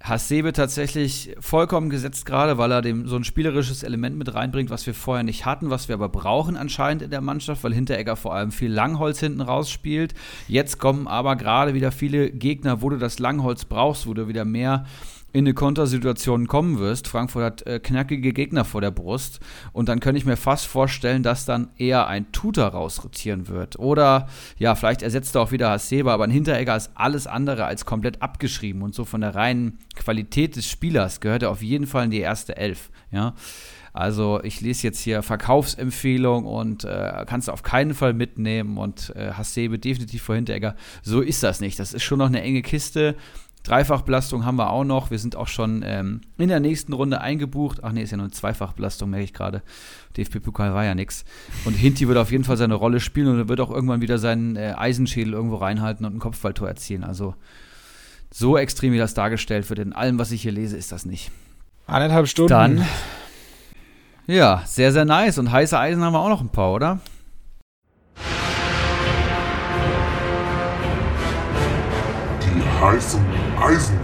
Hasebe tatsächlich vollkommen gesetzt gerade, weil er dem so ein spielerisches Element mit reinbringt, was wir vorher nicht hatten, was wir aber brauchen anscheinend in der Mannschaft, weil Hinteregger vor allem viel Langholz hinten rausspielt. Jetzt kommen aber gerade wieder viele Gegner, wo du das Langholz brauchst, wo du wieder mehr in eine Kontersituation kommen wirst. Frankfurt hat äh, knackige Gegner vor der Brust und dann könnte ich mir fast vorstellen, dass dann eher ein Tutor rausrotieren wird. Oder ja, vielleicht ersetzt er auch wieder Hasebe, aber ein Hinteregger ist alles andere als komplett abgeschrieben und so von der reinen Qualität des Spielers gehört er auf jeden Fall in die erste Elf. Ja. Also ich lese jetzt hier Verkaufsempfehlung und äh, kannst du auf keinen Fall mitnehmen und äh, Hasebe definitiv vor Hinteregger. So ist das nicht. Das ist schon noch eine enge Kiste. Dreifachbelastung haben wir auch noch. Wir sind auch schon ähm, in der nächsten Runde eingebucht. Ach nee, ist ja nur eine Zweifachbelastung, merke ich gerade. DFB-Pokal war ja nichts. Und Hinti wird auf jeden Fall seine Rolle spielen und er wird auch irgendwann wieder seinen äh, Eisenschädel irgendwo reinhalten und ein Kopfballtor erzielen. Also so extrem, wie das dargestellt wird, in allem, was ich hier lese, ist das nicht. Eineinhalb Stunden. Dann, ja, sehr, sehr nice. Und heiße Eisen haben wir auch noch ein paar, oder? Die heißen Eisen.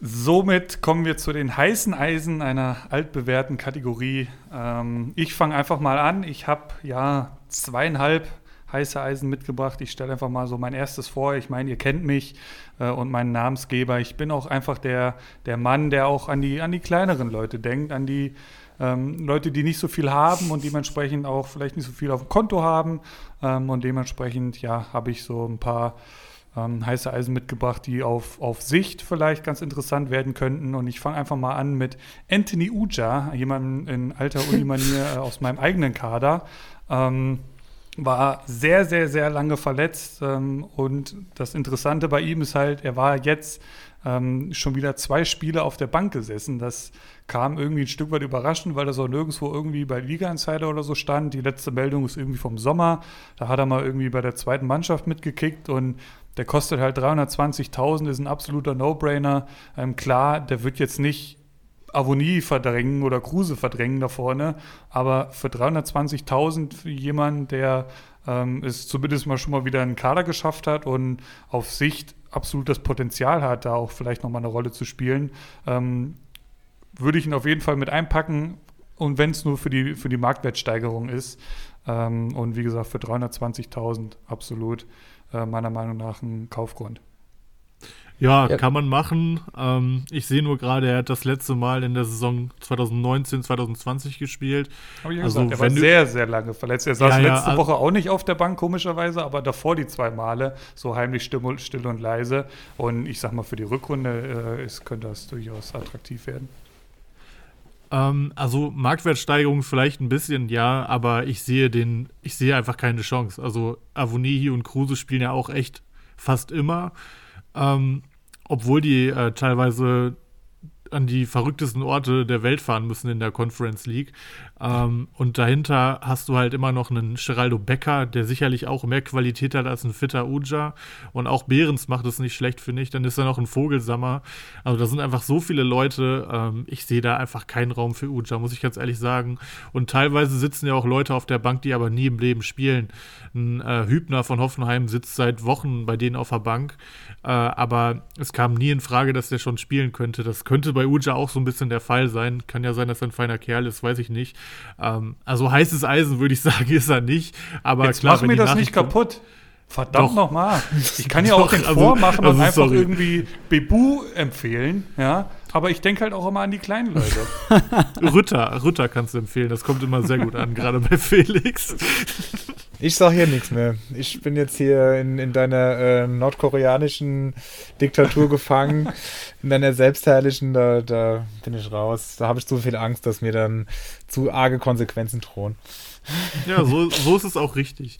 somit kommen wir zu den heißen Eisen einer altbewährten Kategorie. Ähm, ich fange einfach mal an. Ich habe ja zweieinhalb heiße Eisen mitgebracht. Ich stelle einfach mal so mein erstes vor. Ich meine, ihr kennt mich äh, und meinen Namensgeber. Ich bin auch einfach der, der Mann, der auch an die, an die kleineren Leute denkt, an die ähm, Leute, die nicht so viel haben und dementsprechend auch vielleicht nicht so viel auf dem Konto haben. Ähm, und dementsprechend, ja, habe ich so ein paar ähm, heiße Eisen mitgebracht, die auf, auf Sicht vielleicht ganz interessant werden könnten. Und ich fange einfach mal an mit Anthony Uja, jemandem in alter Unimanier äh, aus meinem eigenen Kader. Ähm, war sehr, sehr, sehr lange verletzt. Ähm, und das Interessante bei ihm ist halt, er war jetzt ähm, schon wieder zwei Spiele auf der Bank gesessen. Das kam irgendwie ein Stück weit überraschend, weil das auch nirgendwo irgendwie bei Liga Insider oder so stand. Die letzte Meldung ist irgendwie vom Sommer. Da hat er mal irgendwie bei der zweiten Mannschaft mitgekickt und der kostet halt 320.000, ist ein absoluter No-Brainer. Ähm, klar, der wird jetzt nicht Avonie verdrängen oder Kruse verdrängen da vorne, aber für 320.000 für jemanden, der ähm, es zumindest mal schon mal wieder einen Kader geschafft hat und auf Sicht absolut das Potenzial hat, da auch vielleicht nochmal eine Rolle zu spielen, ähm, würde ich ihn auf jeden Fall mit einpacken. Und wenn es nur für die, für die Marktwertsteigerung ist. Ähm, und wie gesagt, für 320.000 absolut äh, meiner Meinung nach ein Kaufgrund. Ja, ja, kann man machen. Ähm, ich sehe nur gerade, er hat das letzte Mal in der Saison 2019, 2020 gespielt. Habe ich ja also, gesagt, er war sehr, sehr lange verletzt. Er saß ja, letzte ja, Woche auch nicht auf der Bank, komischerweise, aber davor die zwei Male so heimlich still, still und leise. Und ich sag mal, für die Rückrunde äh, ist, könnte das durchaus attraktiv werden. Ähm, also Marktwertsteigerung vielleicht ein bisschen, ja, aber ich sehe den, ich sehe einfach keine Chance. Also Avonihi und Kruse spielen ja auch echt fast immer. Ähm, obwohl die äh, teilweise an die verrücktesten Orte der Welt fahren müssen in der Conference League. Ähm, und dahinter hast du halt immer noch einen Geraldo Becker, der sicherlich auch mehr Qualität hat als ein fitter Uja. Und auch Behrens macht es nicht schlecht, finde ich. Dann ist da noch ein Vogelsammer. Also da sind einfach so viele Leute. Ähm, ich sehe da einfach keinen Raum für Uja, muss ich ganz ehrlich sagen. Und teilweise sitzen ja auch Leute auf der Bank, die aber nie im Leben spielen. Ein äh, Hübner von Hoffenheim sitzt seit Wochen bei denen auf der Bank. Äh, aber es kam nie in Frage, dass der schon spielen könnte. Das könnte bei Uja auch so ein bisschen der Fall sein. Kann ja sein, dass er ein feiner Kerl ist, weiß ich nicht. Ähm, also heißes Eisen würde ich sagen, ist er nicht. Aber Jetzt klar, mach mir das nicht kaputt. Verdammt nochmal. Ich kann ja auch den also, vormachen also, und einfach sorry. irgendwie Bebu empfehlen, ja. Aber ich denke halt auch immer an die kleinen Leute. Rütter, Rütter kannst du empfehlen. Das kommt immer sehr gut an, gerade bei Felix. Ich sag hier nichts mehr. Ich bin jetzt hier in, in deiner äh, nordkoreanischen Diktatur gefangen, in deiner selbstherrlichen, da, da bin ich raus. Da habe ich zu viel Angst, dass mir dann zu arge Konsequenzen drohen. Ja, so, so ist es auch richtig.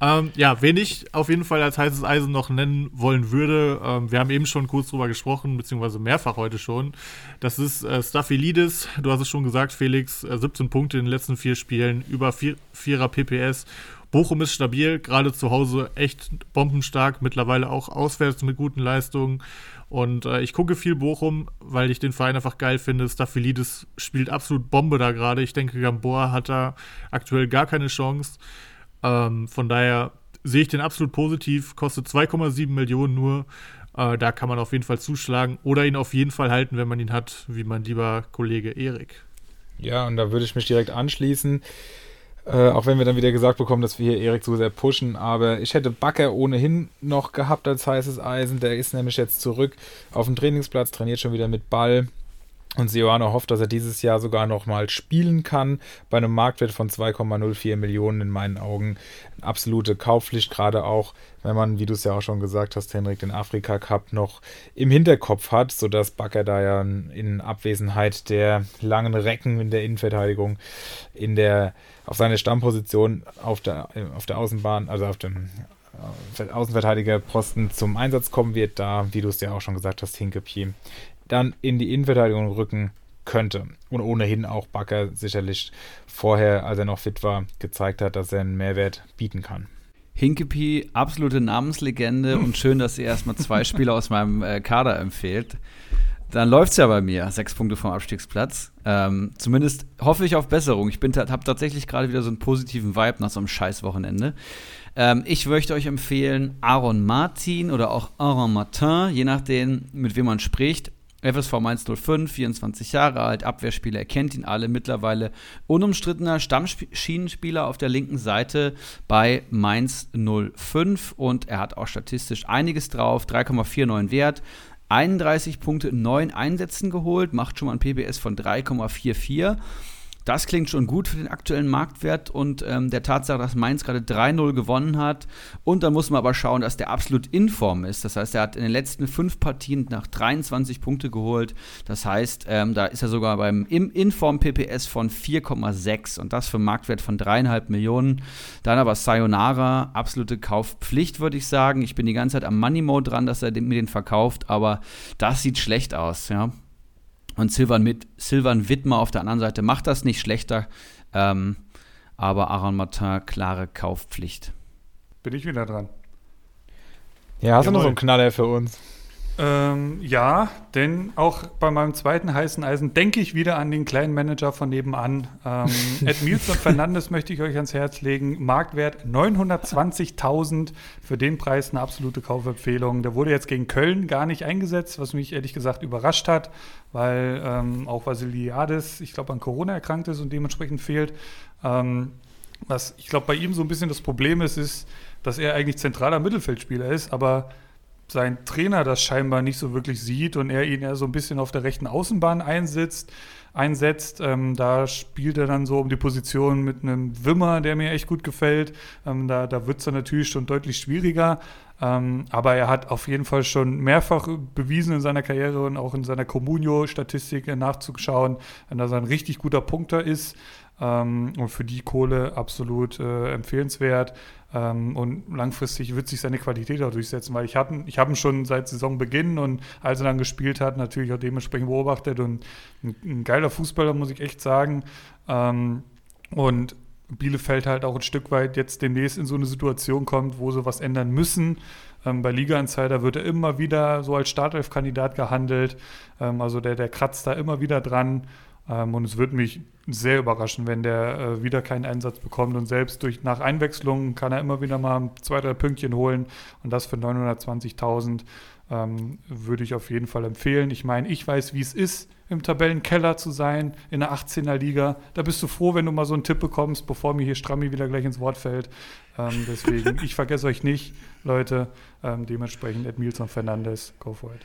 Ähm, ja, wen ich auf jeden Fall als heißes Eisen noch nennen wollen würde, ähm, wir haben eben schon kurz drüber gesprochen, beziehungsweise mehrfach heute schon. Das ist äh, Staphylidis. Du hast es schon gesagt, Felix, äh, 17 Punkte in den letzten vier Spielen, über 4er PPS Bochum ist stabil, gerade zu Hause echt bombenstark, mittlerweile auch auswärts mit guten Leistungen. Und äh, ich gucke viel Bochum, weil ich den Verein einfach geil finde. Staphylidis spielt absolut Bombe da gerade. Ich denke, Gamboa hat da aktuell gar keine Chance. Ähm, von daher sehe ich den absolut positiv. Kostet 2,7 Millionen nur. Äh, da kann man auf jeden Fall zuschlagen oder ihn auf jeden Fall halten, wenn man ihn hat, wie mein lieber Kollege Erik. Ja, und da würde ich mich direkt anschließen. Äh, auch wenn wir dann wieder gesagt bekommen, dass wir hier Erik so sehr pushen. Aber ich hätte Bakker ohnehin noch gehabt als heißes Eisen. Der ist nämlich jetzt zurück auf dem Trainingsplatz, trainiert schon wieder mit Ball. Und Sioano hofft, dass er dieses Jahr sogar nochmal spielen kann. Bei einem Marktwert von 2,04 Millionen in meinen Augen. Absolute Kaufpflicht, gerade auch, wenn man, wie du es ja auch schon gesagt hast, Henrik, den Afrika Cup noch im Hinterkopf hat, sodass Bakker da ja in Abwesenheit der langen Recken in der Innenverteidigung in der, auf seine Stammposition auf der, auf der Außenbahn, also auf dem äh, Außenverteidigerposten zum Einsatz kommen wird, da, wie du es ja auch schon gesagt hast, Hinkepie dann in die Innenverteidigung rücken könnte. Und ohnehin auch Bakker sicherlich vorher, als er noch fit war, gezeigt hat, dass er einen Mehrwert bieten kann. Hinkepie, absolute Namenslegende und schön, dass ihr erstmal zwei Spieler aus meinem äh, Kader empfehlt. Dann läuft es ja bei mir. Sechs Punkte vom Abstiegsplatz. Ähm, zumindest hoffe ich auf Besserung. Ich habe tatsächlich gerade wieder so einen positiven Vibe nach so einem Scheißwochenende. Ähm, ich möchte euch empfehlen Aaron Martin oder auch Aaron Martin, je nachdem, mit wem man spricht. FSV Mainz 05, 24 Jahre alt, Abwehrspieler, er kennt ihn alle, mittlerweile unumstrittener Stammschienenspieler auf der linken Seite bei Mainz 05 und er hat auch statistisch einiges drauf, 3,49 Wert, 31 Punkte, 9 Einsätzen geholt, macht schon mal ein PBS von 3,44 das klingt schon gut für den aktuellen Marktwert und ähm, der Tatsache, dass Mainz gerade 3-0 gewonnen hat. Und dann muss man aber schauen, dass der absolut in Form ist. Das heißt, er hat in den letzten fünf Partien nach 23 Punkte geholt. Das heißt, ähm, da ist er sogar beim im Inform PPS von 4,6 und das für einen Marktwert von 3,5 Millionen. Dann aber Sayonara, absolute Kaufpflicht, würde ich sagen. Ich bin die ganze Zeit am Money Mode dran, dass er mir den verkauft, aber das sieht schlecht aus, ja. Und Silvan, mit, Silvan Wittmer auf der anderen Seite macht das nicht schlechter. Ähm, aber Aaron Martin, klare Kaufpflicht. Bin ich wieder dran. Ja, hast du noch so einen Knaller für uns? Ähm, ja, denn auch bei meinem zweiten heißen Eisen denke ich wieder an den kleinen Manager von nebenan. Ähm, Ed Milson Fernandes möchte ich euch ans Herz legen. Marktwert 920.000 für den Preis eine absolute Kaufempfehlung. Der wurde jetzt gegen Köln gar nicht eingesetzt, was mich ehrlich gesagt überrascht hat, weil ähm, auch Vasiliades, ich glaube, an Corona erkrankt ist und dementsprechend fehlt. Ähm, was ich glaube, bei ihm so ein bisschen das Problem ist, ist, dass er eigentlich zentraler Mittelfeldspieler ist, aber sein Trainer das scheinbar nicht so wirklich sieht und er ihn eher so ein bisschen auf der rechten Außenbahn einsetzt. einsetzt. Ähm, da spielt er dann so um die Position mit einem Wimmer, der mir echt gut gefällt. Ähm, da da wird es dann natürlich schon deutlich schwieriger. Ähm, aber er hat auf jeden Fall schon mehrfach bewiesen in seiner Karriere und auch in seiner Comunio-Statistik nachzuschauen, dass er ein richtig guter Punkter ist. Ähm, und für die Kohle absolut äh, empfehlenswert. Ähm, und langfristig wird sich seine Qualität auch durchsetzen, weil ich habe ich hab ihn schon seit Saisonbeginn und als er dann gespielt hat, natürlich auch dementsprechend beobachtet und ein, ein geiler Fußballer, muss ich echt sagen. Ähm, und Bielefeld halt auch ein Stück weit jetzt demnächst in so eine Situation kommt, wo sie was ändern müssen. Ähm, bei Liga Insider wird er immer wieder so als Startelf-Kandidat gehandelt. Ähm, also der, der kratzt da immer wieder dran. Ähm, und es würde mich sehr überraschen, wenn der äh, wieder keinen Einsatz bekommt. Und selbst durch nach Einwechslung kann er immer wieder mal zwei, drei Pünktchen holen. Und das für 920.000 ähm, würde ich auf jeden Fall empfehlen. Ich meine, ich weiß, wie es ist, im Tabellenkeller zu sein, in der 18er Liga. Da bist du froh, wenn du mal so einen Tipp bekommst, bevor mir hier Strammi wieder gleich ins Wort fällt. Ähm, deswegen, ich vergesse euch nicht, Leute. Ähm, dementsprechend Edmilson Fernandes, go for it.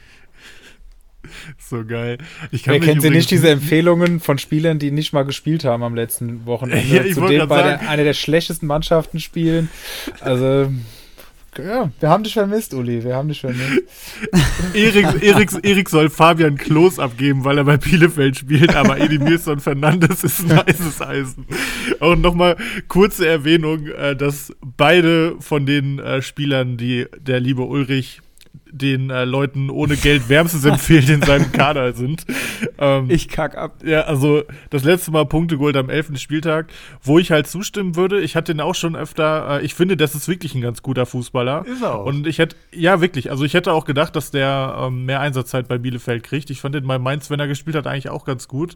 So geil. Ich kann Wer kennt sie nicht diese Empfehlungen von Spielern, die nicht mal gespielt haben am letzten Wochenende? Ja, Zudem bei der, einer der schlechtesten Mannschaften spielen. Also, ja, wir haben dich vermisst, Uli. Wir haben dich vermisst. Erik, Erik, Erik soll Fabian Klos abgeben, weil er bei Bielefeld spielt, aber Edi Milson Fernandes ist ein heißes Eisen. Auch nochmal kurze Erwähnung, äh, dass beide von den äh, Spielern, die der liebe Ulrich den äh, Leuten ohne Geld wärmstens empfehlt in seinem Kader sind. Ähm, ich kack ab. Ja, also das letzte Mal Punkte geholt am 11. Spieltag, wo ich halt zustimmen würde. Ich hatte ihn auch schon öfter, äh, ich finde, das ist wirklich ein ganz guter Fußballer. Ist er auch. Und ich hätte, ja wirklich, also ich hätte auch gedacht, dass der ähm, mehr Einsatzzeit bei Bielefeld kriegt. Ich fand den bei Mainz, wenn er gespielt hat, eigentlich auch ganz gut.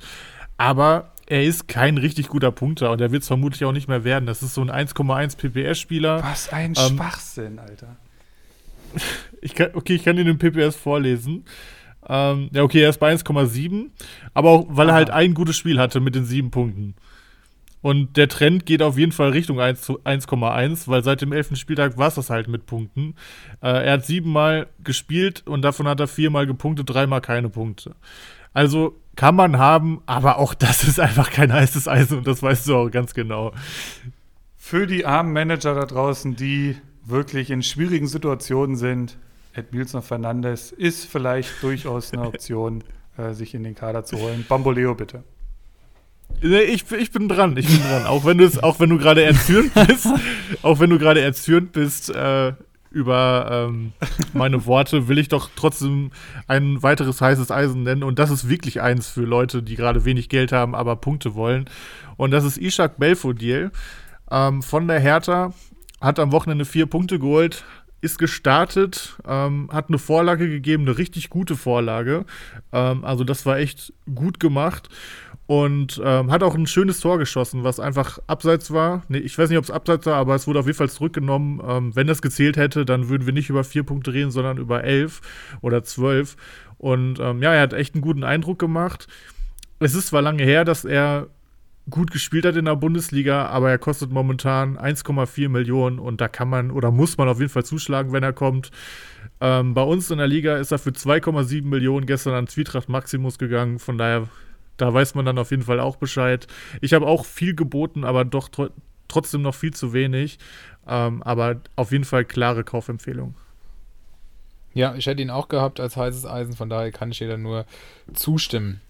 Aber er ist kein richtig guter Punkter und er wird es vermutlich auch nicht mehr werden. Das ist so ein 1,1 PPS-Spieler. Was ein ähm, Schwachsinn, Alter. Ich kann, okay, ich kann dir den PPS vorlesen. Ähm, ja, okay, er ist bei 1,7, aber auch, weil er halt ein gutes Spiel hatte mit den sieben Punkten. Und der Trend geht auf jeden Fall Richtung 1,1, weil seit dem 11. Spieltag war es das halt mit Punkten. Äh, er hat siebenmal gespielt und davon hat er viermal gepunktet, dreimal keine Punkte. Also kann man haben, aber auch das ist einfach kein heißes Eisen und das weißt du auch ganz genau. Für die armen Manager da draußen, die wirklich in schwierigen Situationen sind, Ed Milson Fernandes ist vielleicht durchaus eine Option, äh, sich in den Kader zu holen. Bamboleo bitte. Ich, ich bin dran, ich bin dran. Auch wenn, auch wenn du gerade erzürnt bist, auch wenn du gerade erzürnt bist äh, über ähm, meine Worte, will ich doch trotzdem ein weiteres heißes Eisen nennen. Und das ist wirklich eins für Leute, die gerade wenig Geld haben, aber Punkte wollen. Und das ist Ishak Belfodil ähm, von der Hertha hat am Wochenende vier Punkte geholt, ist gestartet, ähm, hat eine Vorlage gegeben, eine richtig gute Vorlage. Ähm, also das war echt gut gemacht. und ähm, hat auch ein schönes Tor geschossen, was einfach abseits war. Nee, ich weiß nicht, ob es abseits war, aber es wurde auf jeden Fall zurückgenommen. Ähm, wenn das gezählt hätte, dann würden wir nicht über vier Punkte reden, sondern über elf oder zwölf. Und ähm, ja, er hat echt einen guten Eindruck gemacht. Es ist zwar lange her, dass er gut gespielt hat in der Bundesliga, aber er kostet momentan 1,4 Millionen und da kann man oder muss man auf jeden Fall zuschlagen, wenn er kommt. Ähm, bei uns in der Liga ist er für 2,7 Millionen gestern an Zwietracht Maximus gegangen, von daher da weiß man dann auf jeden Fall auch Bescheid. Ich habe auch viel geboten, aber doch tr trotzdem noch viel zu wenig. Ähm, aber auf jeden Fall klare Kaufempfehlung. Ja, ich hätte ihn auch gehabt als heißes Eisen, von daher kann ich dir da nur zustimmen.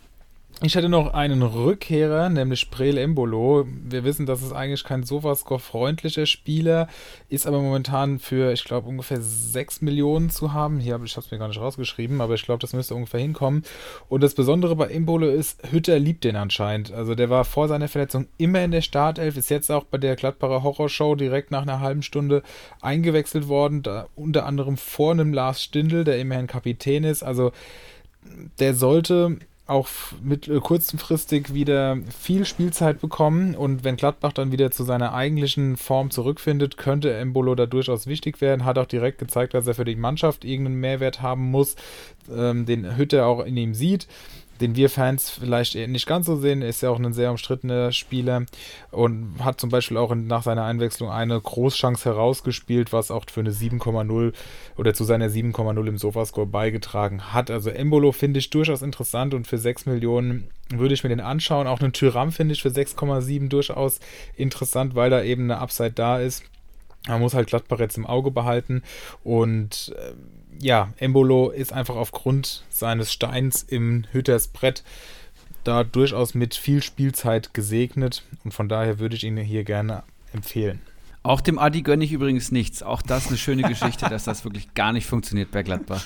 Ich hätte noch einen Rückkehrer, nämlich Sprel Embolo. Wir wissen, dass es eigentlich kein Sofascore-freundlicher Spieler ist, aber momentan für, ich glaube, ungefähr 6 Millionen zu haben. Hier habe ich es mir gar nicht rausgeschrieben, aber ich glaube, das müsste ungefähr hinkommen. Und das Besondere bei Embolo ist, Hütter liebt den anscheinend. Also der war vor seiner Verletzung immer in der Startelf, ist jetzt auch bei der Gladbacher Horrorshow direkt nach einer halben Stunde eingewechselt worden, da unter anderem vor einem Lars Stindl, der immerhin Kapitän ist. Also der sollte auch mit äh, kurzfristig wieder viel Spielzeit bekommen und wenn Gladbach dann wieder zu seiner eigentlichen Form zurückfindet, könnte Embolo da durchaus wichtig werden. Hat auch direkt gezeigt, dass er für die Mannschaft irgendeinen Mehrwert haben muss, ähm, den Hütte auch in ihm sieht den wir Fans vielleicht nicht ganz so sehen. Ist ja auch ein sehr umstrittener Spieler und hat zum Beispiel auch nach seiner Einwechslung eine Großchance herausgespielt, was auch für eine 7,0 oder zu seiner 7,0 im Sofascore beigetragen hat. Also Embolo finde ich durchaus interessant und für 6 Millionen würde ich mir den anschauen. Auch einen Tyram finde ich für 6,7 durchaus interessant, weil da eben eine Upside da ist. Man muss halt Gladbach jetzt im Auge behalten und äh, ja, Embolo ist einfach aufgrund seines Steins im Hütters Brett da durchaus mit viel Spielzeit gesegnet und von daher würde ich ihn hier gerne empfehlen. Auch dem Adi gönne ich übrigens nichts. Auch das ist eine schöne Geschichte, dass das wirklich gar nicht funktioniert bei Gladbach.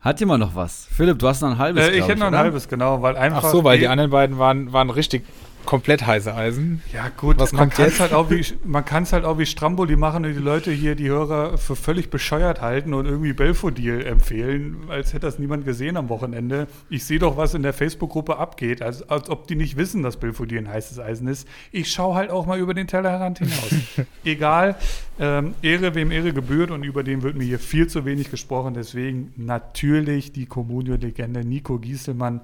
Hat jemand noch was? Philipp, du hast noch ein halbes. Äh, ich hätte noch ein halbes, genau, weil einfach. Ach so, weil die anderen beiden waren, waren richtig komplett heiße Eisen. Ja, gut, Was man kann es halt auch wie man kann es halt auch wie Stramboli machen und die Leute hier, die Hörer, für völlig bescheuert halten und irgendwie Belfodil empfehlen, als hätte das niemand gesehen am Wochenende. Ich sehe doch, was in der Facebook-Gruppe abgeht, als, als ob die nicht wissen, dass Belfodil ein heißes Eisen ist. Ich schaue halt auch mal über den Tellerrand hinaus. Egal, ähm, Ehre, wem Ehre gebührt und über den wird mir hier viel zu wenig gesprochen. Deswegen natürlich die Comunio-Legende Nico Gieselmann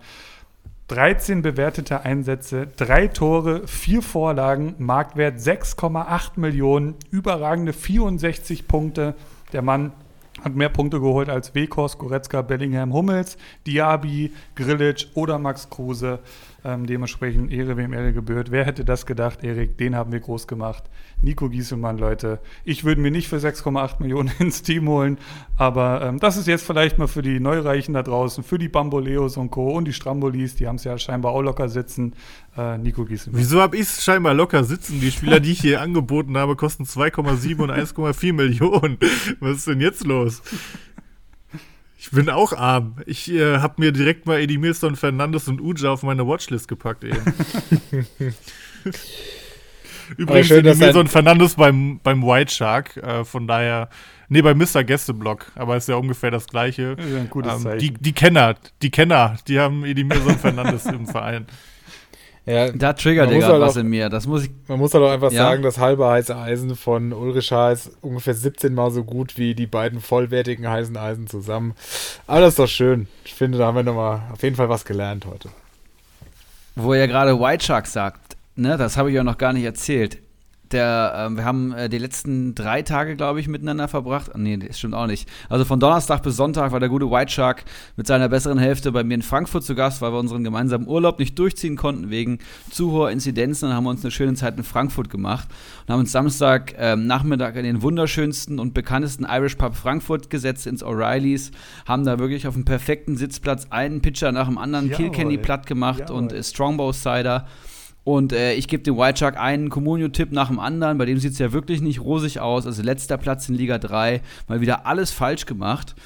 13 bewertete Einsätze, drei Tore, vier Vorlagen, Marktwert 6,8 Millionen, überragende 64 Punkte. Der Mann hat mehr Punkte geholt als Wekos, Goretzka, Bellingham, Hummels, Diaby, Grilic oder Max Kruse. Ähm, dementsprechend Ehre, wem Ehre gebührt. Wer hätte das gedacht, Erik? Den haben wir groß gemacht. Nico Gieselmann, Leute. Ich würde mir nicht für 6,8 Millionen ins Team holen, aber ähm, das ist jetzt vielleicht mal für die Neureichen da draußen, für die Bamboleos und Co. und die Strambolis, die haben es ja scheinbar auch locker sitzen. Äh, Nico Gieselmann. Wieso habe ich es scheinbar locker sitzen? Die Spieler, die ich hier angeboten habe, kosten 2,7 und 1,4 Millionen. Was ist denn jetzt los? Ich bin auch arm. Ich äh, habe mir direkt mal Edimilson, Fernandes und Uja auf meine Watchlist gepackt eben. Übrigens schön, Edimilson Fernandes beim, beim White Shark, äh, von daher, nee, bei Mr. Gästeblock, aber ist ja ungefähr das gleiche. Ja, ein gutes ähm, die, die Kenner, die Kenner, die haben Edimilson Fernandes im Verein. Ja, da triggert Digga, halt was auch, in mir. Das muss ich. Man muss halt auch einfach ja. sagen, das halbe heiße Eisen von Ulrich ist ungefähr 17 Mal so gut wie die beiden vollwertigen heißen Eisen zusammen. Aber das ist doch schön. Ich finde, da haben wir nochmal auf jeden Fall was gelernt heute. Wo er gerade White Shark sagt, ne, das habe ich ja noch gar nicht erzählt. Der, äh, wir haben äh, die letzten drei Tage, glaube ich, miteinander verbracht. Nee, das stimmt auch nicht. Also von Donnerstag bis Sonntag war der gute White Shark mit seiner besseren Hälfte bei mir in Frankfurt zu Gast, weil wir unseren gemeinsamen Urlaub nicht durchziehen konnten wegen zu hoher Inzidenzen. Dann haben wir uns eine schöne Zeit in Frankfurt gemacht und haben uns Samstag äh, Nachmittag in den wunderschönsten und bekanntesten Irish Pub Frankfurt gesetzt, ins O'Reillys. Haben da wirklich auf dem perfekten Sitzplatz einen Pitcher nach dem anderen Kilkenny platt gemacht Jawohl. und äh, Strongbow Cider. Und äh, ich gebe dem White Shark einen Comunio-Tipp nach dem anderen. Bei dem sieht es ja wirklich nicht rosig aus. Also letzter Platz in Liga 3. Mal wieder alles falsch gemacht.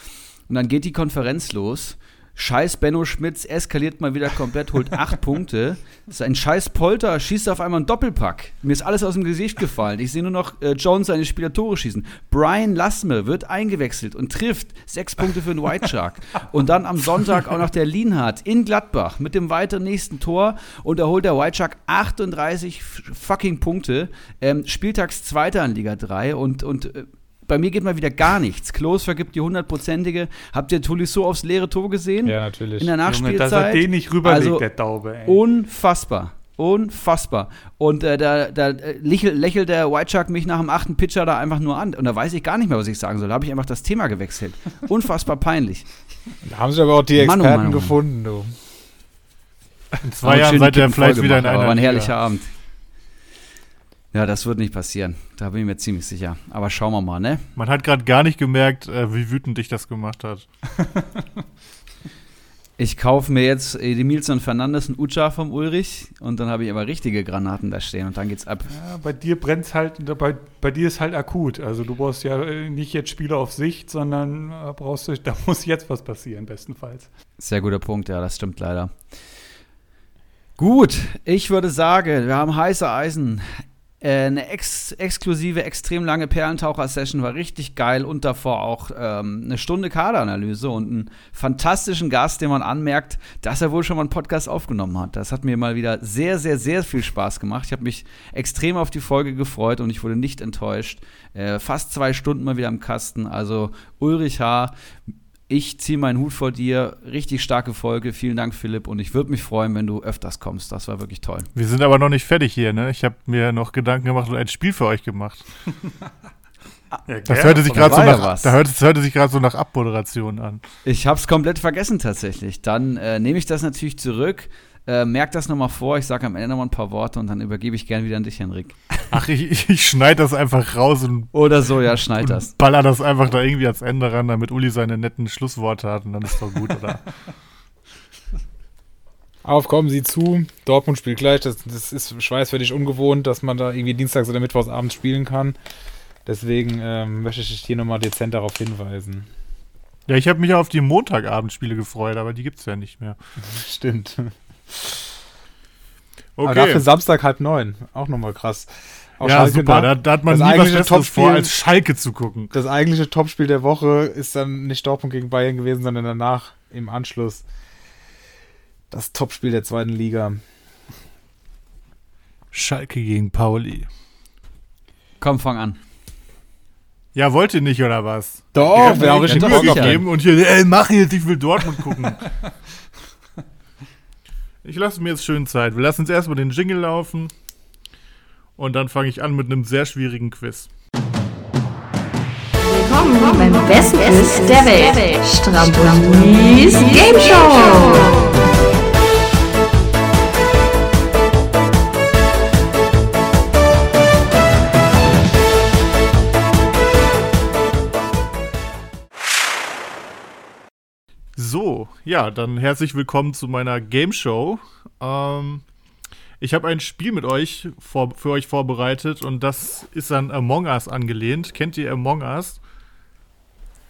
Und dann geht die Konferenz los. Scheiß Benno Schmitz eskaliert mal wieder komplett, holt acht Punkte. Sein Scheiß Polter schießt auf einmal einen Doppelpack. Mir ist alles aus dem Gesicht gefallen. Ich sehe nur noch äh, Jones seine Spieler Tore schießen. Brian Lassme wird eingewechselt und trifft sechs Punkte für den White Shark. Und dann am Sonntag auch noch der Lienhardt in Gladbach mit dem weiteren nächsten Tor. Und da holt der White Shark 38 fucking Punkte. Ähm, Spieltags Zweiter in Liga 3 und, und äh, bei mir geht mal wieder gar nichts. Klos vergibt die hundertprozentige. Habt ihr Tolisso aufs leere Tor gesehen? Ja, natürlich. In der Nachspielzeit. Junge, dass er den nicht rüberlegt, also, der Taube, ey. Unfassbar. Unfassbar. Und äh, da, da äh, lächelt, lächelt der White Shark mich nach dem achten Pitcher da einfach nur an. Und da weiß ich gar nicht mehr, was ich sagen soll. Da habe ich einfach das Thema gewechselt. Unfassbar peinlich. Da haben sich aber auch die Mann, oh Experten Mann, oh Mann. gefunden, du. In zwei Jahren seid ihr vielleicht wieder in einer war ein Liga. herrlicher Abend. Ja, das wird nicht passieren. Da bin ich mir ziemlich sicher. Aber schauen wir mal, ne? Man hat gerade gar nicht gemerkt, äh, wie wütend dich das gemacht hat. Ich kaufe mir jetzt Edemilson Fernandes und Ucha vom Ulrich und dann habe ich aber richtige Granaten da stehen und dann geht's ab. Ja, bei dir brennt's halt, bei, bei dir ist halt akut. Also du brauchst ja äh, nicht jetzt Spieler auf Sicht, sondern äh, brauchst du, da muss jetzt was passieren, bestenfalls. Sehr guter Punkt, ja, das stimmt leider. Gut, ich würde sagen, wir haben heiße Eisen. Äh, Eine ex exklusive, extrem lange Perlentaucher-Session war richtig geil und davor auch ähm, eine Stunde Kaderanalyse und einen fantastischen Gast, den man anmerkt, dass er wohl schon mal einen Podcast aufgenommen hat. Das hat mir mal wieder sehr, sehr, sehr viel Spaß gemacht. Ich habe mich extrem auf die Folge gefreut und ich wurde nicht enttäuscht. Äh, fast zwei Stunden mal wieder im Kasten. Also Ulrich H., ich ziehe meinen Hut vor dir. Richtig starke Folge. Vielen Dank, Philipp. Und ich würde mich freuen, wenn du öfters kommst. Das war wirklich toll. Wir sind aber noch nicht fertig hier, ne? Ich habe mir noch Gedanken gemacht und ein Spiel für euch gemacht. Ja, Das hörte sich gerade so nach, was. da hörte, das hörte sich gerade so nach Abmoderation an. Ich habe es komplett vergessen tatsächlich. Dann äh, nehme ich das natürlich zurück. Äh, merk das nochmal vor. Ich sage am Ende nochmal ein paar Worte und dann übergebe ich gern wieder an dich, Henrik. Ach, ich, ich, schneide das einfach raus und, Oder so, ja, schneid das. baller das einfach da irgendwie ans Ende ran, damit Uli seine netten Schlussworte hat und dann ist doch gut, oder? Auf, kommen Sie zu. Dortmund spielt gleich. Das, das ist schweißfertig ungewohnt, dass man da irgendwie dienstags oder mittwochs abends spielen kann. Deswegen ähm, möchte ich dich hier nochmal dezent darauf hinweisen. Ja, ich habe mich auf die Montagabendspiele gefreut, aber die gibt's ja nicht mehr. Stimmt. Aber dafür Okay. Samstag halb neun. Auch nochmal krass. Auch Ja, Schalke super. da- Da, da hat man das nie was eigentliche Besseres vor, Topspiel- als Schalke zu gucken. Das eigentliche Topspiel der Woche ist dann nicht Dortmund gegen Bayern gewesen, sondern danach im Anschluss das Topspiel der zweiten Liga. Schalke gegen Pauli. Komm, fang an. Ja, wollt ihr nicht, oder was? Doch, wäre auch mir richtig Mühe gegeben und hier, ey, mach jetzt, ich will Dortmund gucken. ich lasse mir jetzt schön Zeit. Wir lassen jetzt erstmal den Jingle laufen und dann fange ich an mit einem sehr schwierigen Quiz. Willkommen beim besten Quiz der Welt. Strambolis Game Show. So, ja, dann herzlich willkommen zu meiner Game Show. Ähm, ich habe ein Spiel mit euch vor, für euch vorbereitet und das ist an Among Us angelehnt. Kennt ihr Among Us?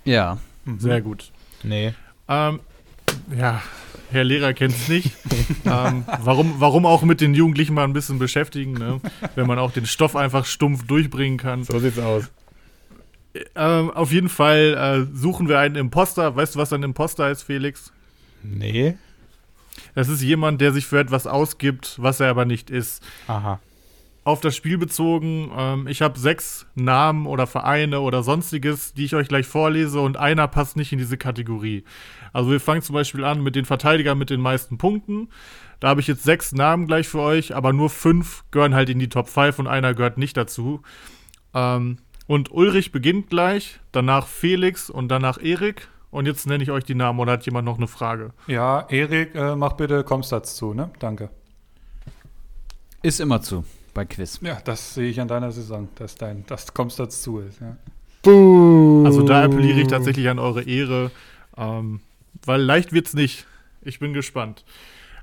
Ja. Sehr gut. Nee. Ähm, ja, Herr Lehrer kennt es nicht. ähm, warum, warum auch mit den Jugendlichen mal ein bisschen beschäftigen, ne? wenn man auch den Stoff einfach stumpf durchbringen kann. So sieht's aus. Ähm, auf jeden Fall äh, suchen wir einen Imposter. Weißt du, was ein Imposter ist, Felix? Nee. Das ist jemand, der sich für etwas ausgibt, was er aber nicht ist. Aha. Auf das Spiel bezogen, ähm, ich habe sechs Namen oder Vereine oder sonstiges, die ich euch gleich vorlese und einer passt nicht in diese Kategorie. Also wir fangen zum Beispiel an mit den Verteidigern mit den meisten Punkten. Da habe ich jetzt sechs Namen gleich für euch, aber nur fünf gehören halt in die Top 5 und einer gehört nicht dazu. Ähm, und Ulrich beginnt gleich, danach Felix und danach Erik. Und jetzt nenne ich euch die Namen oder hat jemand noch eine Frage? Ja, Erik, äh, mach bitte Komsatz zu, ne? Danke. Ist immer zu bei Quiz. Ja, das sehe ich an deiner Saison, dass dein das Komsatz zu ist, ja. Also da appelliere ich tatsächlich an eure Ehre, ähm, weil leicht wird's nicht. Ich bin gespannt.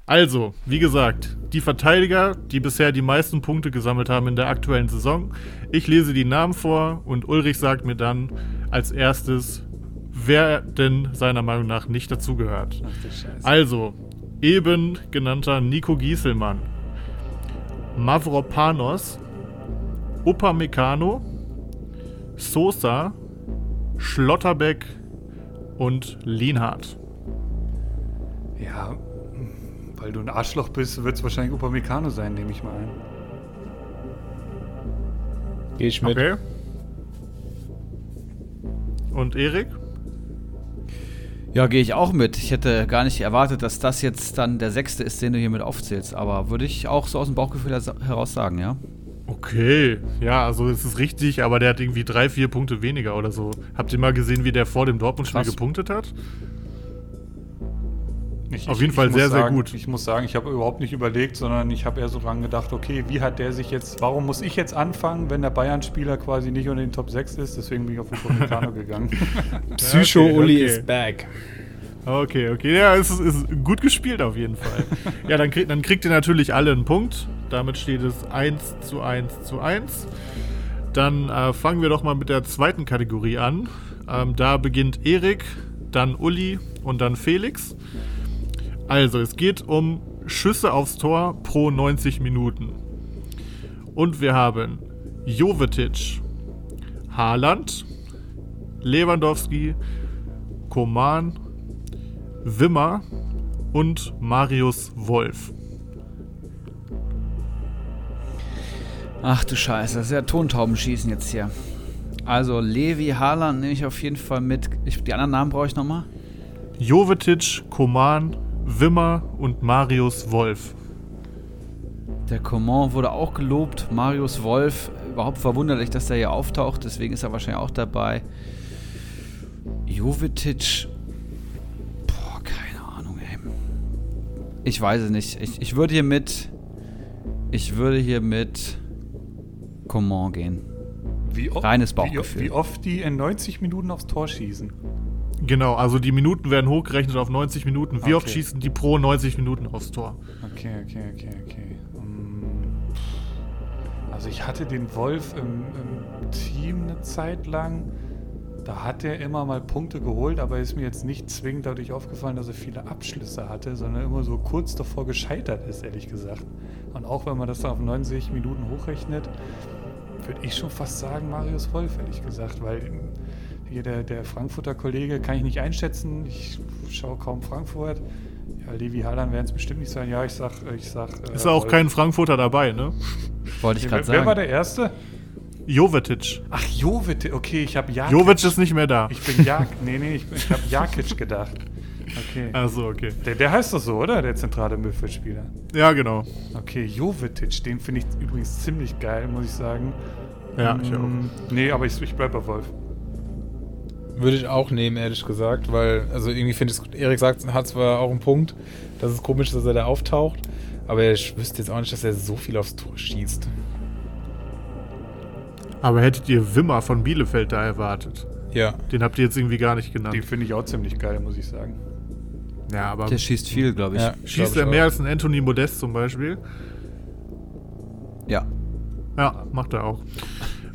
Also, wie gesagt, die Verteidiger, die bisher die meisten Punkte gesammelt haben in der aktuellen Saison. Ich lese die Namen vor und Ulrich sagt mir dann als erstes, wer denn seiner Meinung nach nicht dazugehört. Also, eben genannter Nico Gieselmann, Mavropanos, Upamecano, Sosa, Schlotterbeck und Lienhardt. Ja, weil du ein Arschloch bist, wird es wahrscheinlich Upamecano sein, nehme ich mal an. Geh ich mit. Okay. Und Erik? Ja, gehe ich auch mit. Ich hätte gar nicht erwartet, dass das jetzt dann der sechste ist, den du hier mit aufzählst. Aber würde ich auch so aus dem Bauchgefühl heraus sagen, ja? Okay, ja, also es ist richtig, aber der hat irgendwie drei, vier Punkte weniger oder so. Habt ihr mal gesehen, wie der vor dem Dortmund-Spiel gepunktet hat? Ich, Auf jeden Fall muss sehr, sehr sagen, gut. Ich muss sagen, ich habe überhaupt nicht überlegt, sondern ich habe eher so dran gedacht, okay, wie hat der sich jetzt, warum muss ich jetzt anfangen, wenn der Bayern-Spieler quasi nicht unter den Top 6 ist? Deswegen bin ich auf Upamecano gegangen. Psycho-Uli okay. is back. Okay, okay. Ja, es ist, ist gut gespielt auf jeden Fall. ja, dann, krieg, dann kriegt ihr natürlich alle einen Punkt. Damit steht es 1 zu 1 zu 1. Dann äh, fangen wir doch mal mit der zweiten Kategorie an. Ähm, da beginnt Erik, dann Uli und dann Felix. Also, es geht um Schüsse aufs Tor pro 90 Minuten. Und wir haben Jovetic, Haaland, Lewandowski, Koman, Wimmer und Marius Wolf. Ach du Scheiße, das ist ja Tontaubenschießen jetzt hier. Also Levi, Haaland nehme ich auf jeden Fall mit. Ich, die anderen Namen brauche ich nochmal. Jovetic, Koman, Wimmer und Marius Wolf. Der Coman wurde auch gelobt. Marius Wolf, überhaupt verwunderlich, dass der hier auftaucht. Deswegen ist er wahrscheinlich auch dabei. Jovetic. Boah, keine Ahnung, ey. Ich weiß es nicht. Ich, ich würde hier mit. Ich würde hier mit Coman gehen. Wie oft, Reines wie, Bauchgefühl. wie oft die in 90 Minuten aufs Tor schießen. Genau, also die Minuten werden hochgerechnet auf 90 Minuten. Wie oft Okay. schießen die pro 90 Minuten aufs Tor? Okay, okay, okay, okay. Mm, Also ich hatte den Wolf im, im Team eine Zeit lang. Da hat er immer mal Punkte geholt, aber ist mir jetzt nicht zwingend dadurch aufgefallen, dass er viele Abschlüsse hatte, sondern immer so kurz davor gescheitert ist, ehrlich gesagt. Und auch wenn man das dann auf 90 Minuten hochrechnet, würde ich schon fast sagen Marius Wolf, ehrlich gesagt, weil hier der, der Frankfurter Kollege kann ich nicht einschätzen. Ich schaue kaum Frankfurt. Ja, Levi Haaland werden es bestimmt nicht sein. Ja, ich sag, ich sag. äh, Ist auch Wolf. kein Frankfurter dabei, ne? Wollte ich Wer, gerade wer war sagen. der Erste? Jovetic. Ach, Jovic. Okay, ich habe Jakic. Jovic ist nicht mehr da. Ich bin Jak. Nee, nee, ich, ich habe Jakic gedacht. Okay. Also, okay. Der, der heißt doch so, oder? Der zentrale Mittelfeldspieler. Ja, genau. Okay, Jovetic, den finde ich übrigens ziemlich geil, muss ich sagen. Ja, ich auch. Mm, Nee, aber ich, ich bleibe bei Wolf. Würde ich auch nehmen, ehrlich gesagt, weil, also irgendwie finde ich, es- Erik sagt, hat zwar auch einen Punkt, das ist komisch, dass er da auftaucht, aber ich wüsste jetzt auch nicht, dass er so viel aufs Tor schießt. Aber hättet ihr Wimmer von Bielefeld da erwartet? Ja. Den habt ihr jetzt irgendwie gar nicht genannt. Den finde ich auch ziemlich geil, muss ich sagen. ja, aber Der schießt viel, glaube ich. Ja, schießt glaub er mehr auch. als ein Anthony Modest zum Beispiel? Ja. Ja, macht er auch.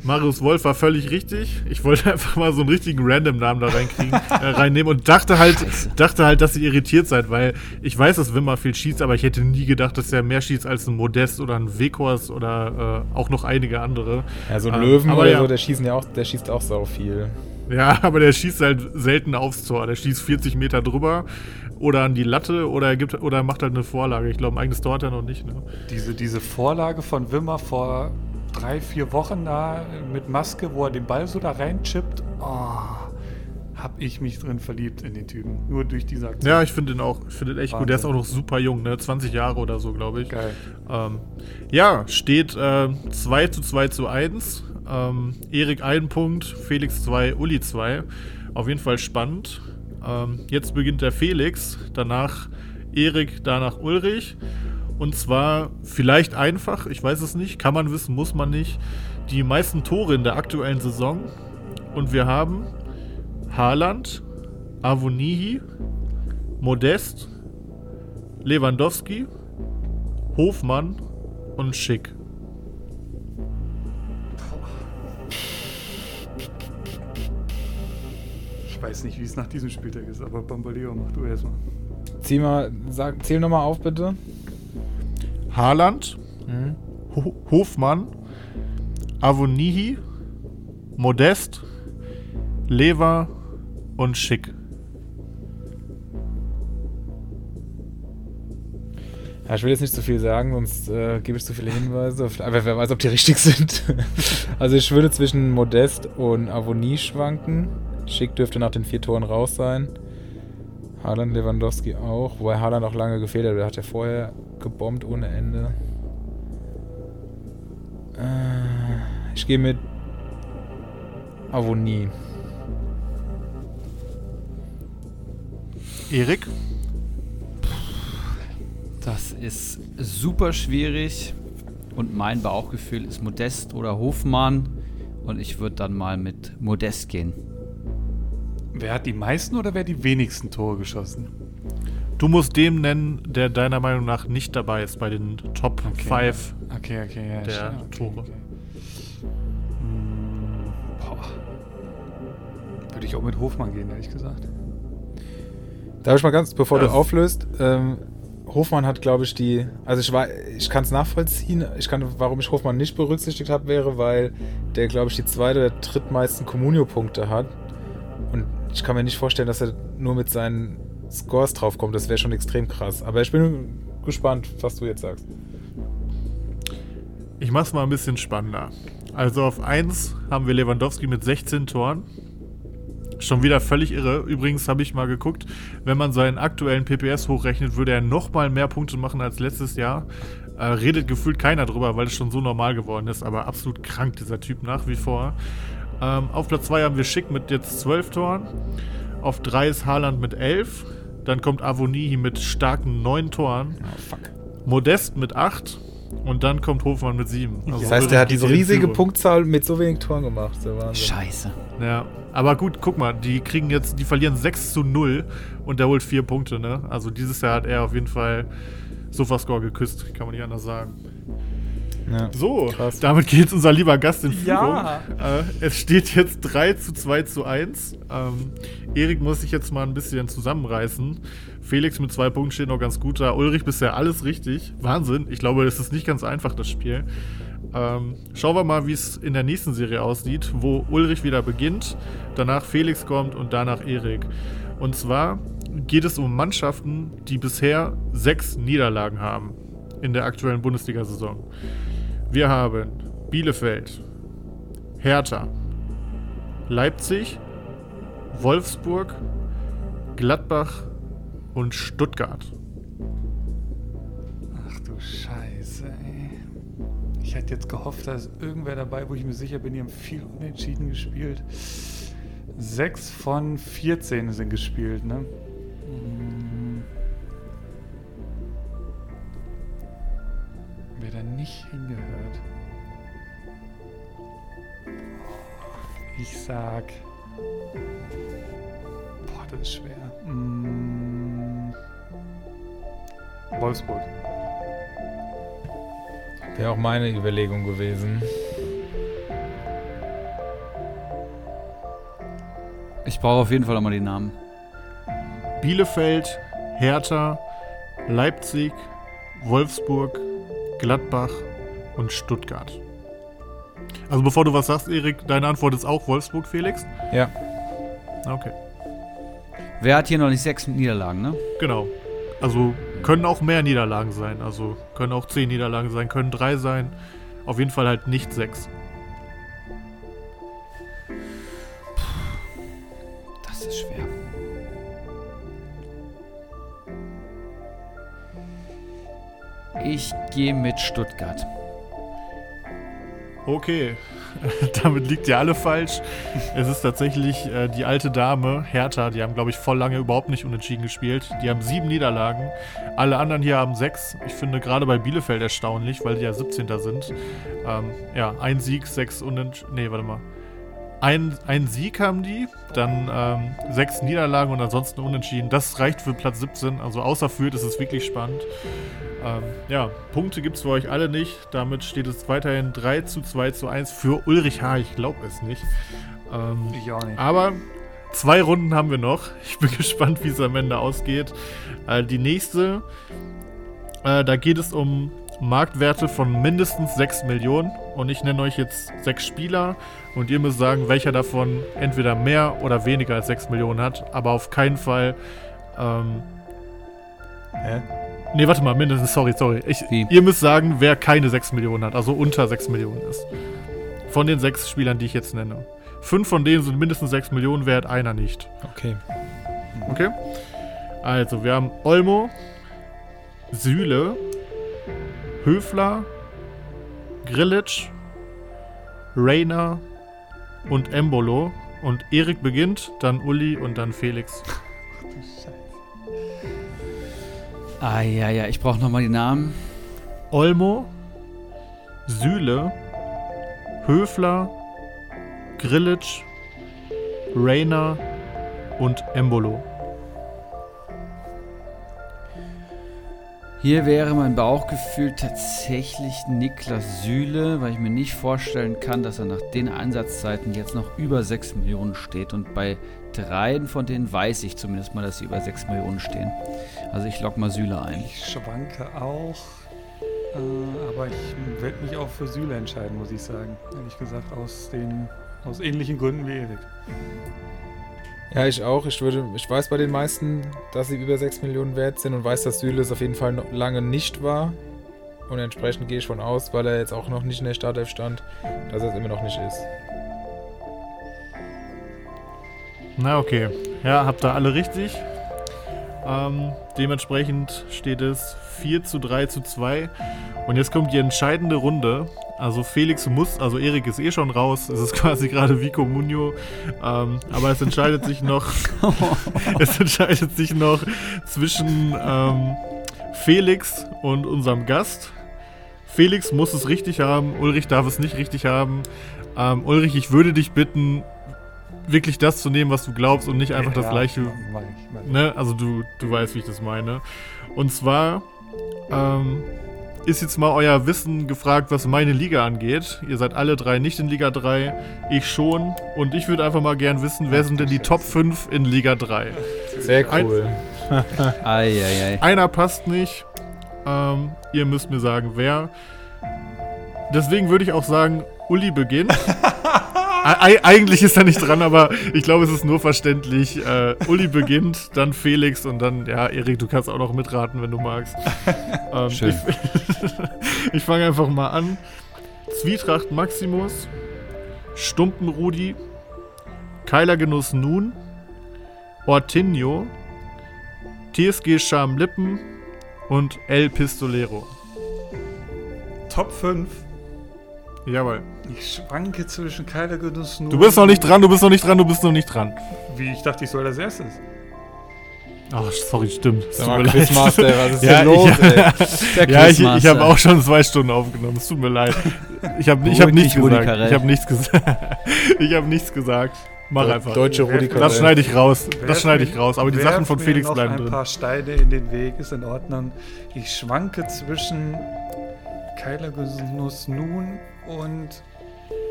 Marius Wolf war völlig richtig. Ich wollte einfach mal so einen richtigen Random-Namen da reinkriegen, äh, reinnehmen und dachte halt, dachte halt, dass ihr irritiert seid, weil ich weiß, dass Wimmer viel schießt, aber ich hätte nie gedacht, dass er mehr schießt als ein Modest oder ein Wekors oder äh, auch noch einige andere. Ja, so ein Ähm, Löwen aber oder ja. so, der, schießen ja auch, der schießt auch sau viel. Ja, aber der schießt halt selten aufs Tor. Der schießt 40 Meter drüber oder an die Latte oder er gibt oder er macht halt eine Vorlage. Ich glaube, ein eigenes Tor hat er noch nicht. Ne? Diese, diese Vorlage von Wimmer vor drei, vier Wochen da mit Maske, wo er den Ball so da reinchippt, oh, hab ich mich drin verliebt in den Typen. Nur durch diese Aktion. Ja, ich finde ihn auch. Ich finde ihn echt gut. Der ist auch Wahnsinn. noch super jung, ne? 20 Jahre oder so, glaube ich. Geil. Ähm, ja, steht äh, 2 zu 2 zu 1. Ähm, Erik ein Punkt, Felix 2, Uli 2. Auf jeden Fall spannend. Ähm, jetzt beginnt der Felix, danach Erik, danach Ulrich. Und zwar vielleicht einfach, ich weiß es nicht, kann man wissen, muss man nicht, die meisten Tore in der aktuellen Saison. Und wir haben Haaland, Avonihi, Modest, Lewandowski, Hofmann und Schick. weiß nicht, wie es nach diesem Spieltag ist, aber Bamboleo, mach du erstmal. Zieh mal, sag, zähl nochmal auf, bitte. Haaland, Mhm. Ho Hofmann, Avonihi, Modest, Lever und Schick. Ja, ich will jetzt nicht zu viel sagen, sonst äh, gebe ich zu viele Hinweise. Aber wer weiß, ob die richtig sind. also ich würde zwischen Modest und Avonie schwanken. Schick dürfte nach den vier Toren raus sein. Haaland, Lewandowski auch. Wobei Haaland auch lange gefehlt hat. Der hat ja vorher gebombt ohne Ende. Äh, ich gehe mit Avonie. Erik? Das ist super schwierig und mein Bauchgefühl ist Modest oder Hofmann und ich würde dann mal mit Modest gehen. Wer hat die meisten oder wer die wenigsten Tore geschossen? Du musst dem nennen, der deiner Meinung nach nicht dabei ist bei den Top 5 Okay, okay, ja. der schon, okay, Tore. okay. Hm, boah. Würde ich auch mit Hofmann gehen, ehrlich gesagt. Darf ich mal ganz, bevor Ja. du auflöst, ähm, Hofmann hat, glaube ich, die. Also ich war, ich kann es nachvollziehen. Ich kann, warum ich Hofmann nicht berücksichtigt habe, wäre, weil der, glaube ich, die zweite oder drittmeisten Communio-Punkte hat. Und ich kann mir nicht vorstellen, dass er nur mit seinen Scores draufkommt. Das wäre schon extrem krass. Aber ich bin gespannt, was du jetzt sagst. Ich mach's mal ein bisschen spannender. Also auf 1 haben wir Lewandowski mit 16 Toren. Schon wieder völlig irre. Übrigens habe ich mal geguckt, wenn man seinen aktuellen PPS hochrechnet, würde er noch mal mehr Punkte machen als letztes Jahr. Äh, redet gefühlt keiner drüber, weil es schon so normal geworden ist. Aber absolut krank, dieser Typ nach wie vor. Ähm, auf Platz 2 haben wir Schick mit jetzt 12 Toren. Auf 3 ist Haaland mit 11. Dann kommt Avonihi mit starken 9 Toren. Oh, fuck. Modest mit 8. Und dann kommt Hofmann mit 7. Das heißt, er hat diese riesige Punktzahl mit so wenig Toren gemacht. Scheiße. Ja, aber gut, guck mal, die kriegen jetzt, die verlieren 6 zu 0 und der holt 4 Punkte, ne? Also dieses Jahr hat er auf jeden Fall Sofascore geküsst, kann man nicht anders sagen. Ja. So, Krass. damit geht unser lieber Gast in Führung. Ja. Äh, es steht jetzt 3 zu 2 zu 1. Ähm, Erik muss sich jetzt mal ein bisschen zusammenreißen. Felix mit zwei Punkten steht noch ganz gut da. Ulrich bisher alles richtig. Wahnsinn. Ich glaube, es ist nicht ganz einfach, das Spiel. Ähm, schauen wir mal, wie es in der nächsten Serie aussieht, wo Ulrich wieder beginnt, danach Felix kommt und danach Erik. Und zwar geht es um Mannschaften, die bisher sechs Niederlagen haben in der aktuellen Bundesliga-Saison. Wir haben Bielefeld, Hertha, Leipzig, Wolfsburg, Gladbach und Stuttgart. Ach du Scheiße, ey. Ich hätte jetzt gehofft, da ist irgendwer dabei, wo ich mir sicher bin, die haben viel unentschieden gespielt. Sechs von 14 sind gespielt, ne? Hm. Wer da nicht hingehört. Ich sag. Boah, das ist schwer. Hm. Wolfsburg. Wäre auch meine Überlegung gewesen. Ich brauche auf jeden Fall nochmal die Namen. Bielefeld, Hertha, Leipzig, Wolfsburg, Gladbach und Stuttgart. Also bevor du was sagst, Erik, deine Antwort ist auch Wolfsburg, Felix? Ja. Okay, Wer hat hier noch nicht sechs Niederlagen, ne? genau. Also können auch mehr Niederlagen sein. Also können auch zehn Niederlagen sein, können drei sein. Auf jeden Fall halt nicht sechs. Das ist schwer. Ich gehe mit Stuttgart. Okay, damit liegt ihr alle falsch. Es ist tatsächlich äh, die alte Dame, Hertha, die haben, glaube ich, voll lange überhaupt nicht unentschieden gespielt. Die haben sieben Niederlagen. Alle anderen hier haben sechs. Ich finde gerade bei Bielefeld erstaunlich, weil die ja 17. sind. Ähm, ja, ein Sieg, sechs Unentschieden. Nee, warte mal. Ein, ein Sieg haben die, dann ähm, sechs Niederlagen und ansonsten unentschieden. Das reicht für Platz 17. Also außer Fürth ist es wirklich spannend. Ähm, ja, Punkte gibt es für euch alle nicht. Damit steht es weiterhin 3 zu 2 zu 1 für Ulrich H. Ich glaube es nicht. Ähm, Ich auch nicht. aber zwei Runden haben wir noch. Ich bin gespannt, wie es am Ende ausgeht. Äh, die nächste, äh, da geht es um Marktwerte von mindestens 6 Millionen. Und ich nenne euch jetzt sechs Spieler und ihr müsst sagen, welcher davon entweder mehr oder weniger als 6 Millionen hat. Aber auf keinen Fall. Ähm, Hä? Nee, warte mal, mindestens, sorry, sorry. Ich, ihr müsst sagen, wer keine 6 Millionen hat, also unter 6 Millionen ist. Von den sechs Spielern, die ich jetzt nenne. Fünf von denen sind mindestens 6 Millionen wert, einer nicht. Okay. Okay? Also, wir haben Olmo, Süle, Höfler, Grillitsch, Rainer und Embolo. Und Erik beginnt, dann Uli und dann Felix. Ah, ja, ja, ich brauche nochmal die Namen. Olmo, Süle, Höfler, Grillitsch, Rainer und Embolo. Hier wäre mein Bauchgefühl tatsächlich Niklas Süle, weil ich mir nicht vorstellen kann, dass er nach den Einsatzzeiten jetzt noch über 6 Millionen steht. Und bei dreien von denen weiß ich zumindest mal, dass sie über 6 Millionen stehen. Also ich log mal Süle ein. Ich schwanke auch, äh, aber ich werde mich auch für Süle entscheiden, muss ich sagen. Ehrlich gesagt, aus den aus ähnlichen Gründen wie Erik. Ja, ich auch. Ich würde, ich weiß bei den meisten, dass sie über 6 Millionen wert sind und weiß, dass Süle es auf jeden Fall noch lange nicht war. Und entsprechend gehe ich von aus, weil er jetzt auch noch nicht in der Startelf stand, dass er es immer noch nicht ist. Na okay. Ja, habt ihr alle richtig. Ähm, dementsprechend steht es 4 zu 3 zu 2. Und jetzt kommt die entscheidende Runde. Also Felix muss, also Erik ist eh schon raus. Es ist quasi gerade wie Comunio. Ähm, aber es entscheidet sich noch. es entscheidet sich noch zwischen ähm, Felix und unserem Gast. Felix muss es richtig haben, Ulrich darf es nicht richtig haben. Ähm, Ulrich, ich würde dich bitten, wirklich das zu nehmen, was du glaubst und nicht einfach Ja, das gleiche. ich, mach ich. Ne? Also du, du weißt, wie ich das meine. Und zwar ähm, ist jetzt mal euer Wissen gefragt, was meine Liga angeht. Ihr seid alle drei nicht in Liga 3, ich schon. Und ich würde einfach mal gern wissen, wer sind denn die Top 5 in Liga 3? Sehr cool. Eieiei. Einer passt nicht. Ähm, ihr müsst mir sagen, wer. Deswegen würde ich auch sagen, Uli beginnt. Ei- eigentlich ist er nicht dran, aber ich glaube, es ist nur verständlich. Äh, Uli beginnt, dann Felix und dann, ja, Erik, du kannst auch noch mitraten, wenn du magst. Ähm, Schön. Ich, ich fange einfach mal an. Zwietracht Maximus, Stumpen Rudi, Keiler Genuss Nun, Ortinho, TSG Scham Lippen und El Pistolero. Top 5. Jawohl. Ich schwanke zwischen Keiler Genuss nur. Du bist noch nicht dran, du bist noch nicht dran, du bist noch nicht dran. Wie, ich dachte, ich soll als erstes. Ach, sorry, stimmt. Es Sag tut mal, mir leid. Quizmaster, was ist ja, denn los, ich, ey? Ja, ich, ich habe auch schon zwei Stunden aufgenommen. Es tut mir leid. Ich habe ich hab nichts gesagt. Ich habe nichts gesagt. ich habe nichts gesagt. Mach Der einfach. Deutsche Rudi Das Das schneide ich raus. Das schneide ich raus. Aber die Sachen von mir Felix noch bleiben ein drin. paar Steine in den Weg, ist in Ordnung. Ich schwanke zwischen Keiler Genuss Nun und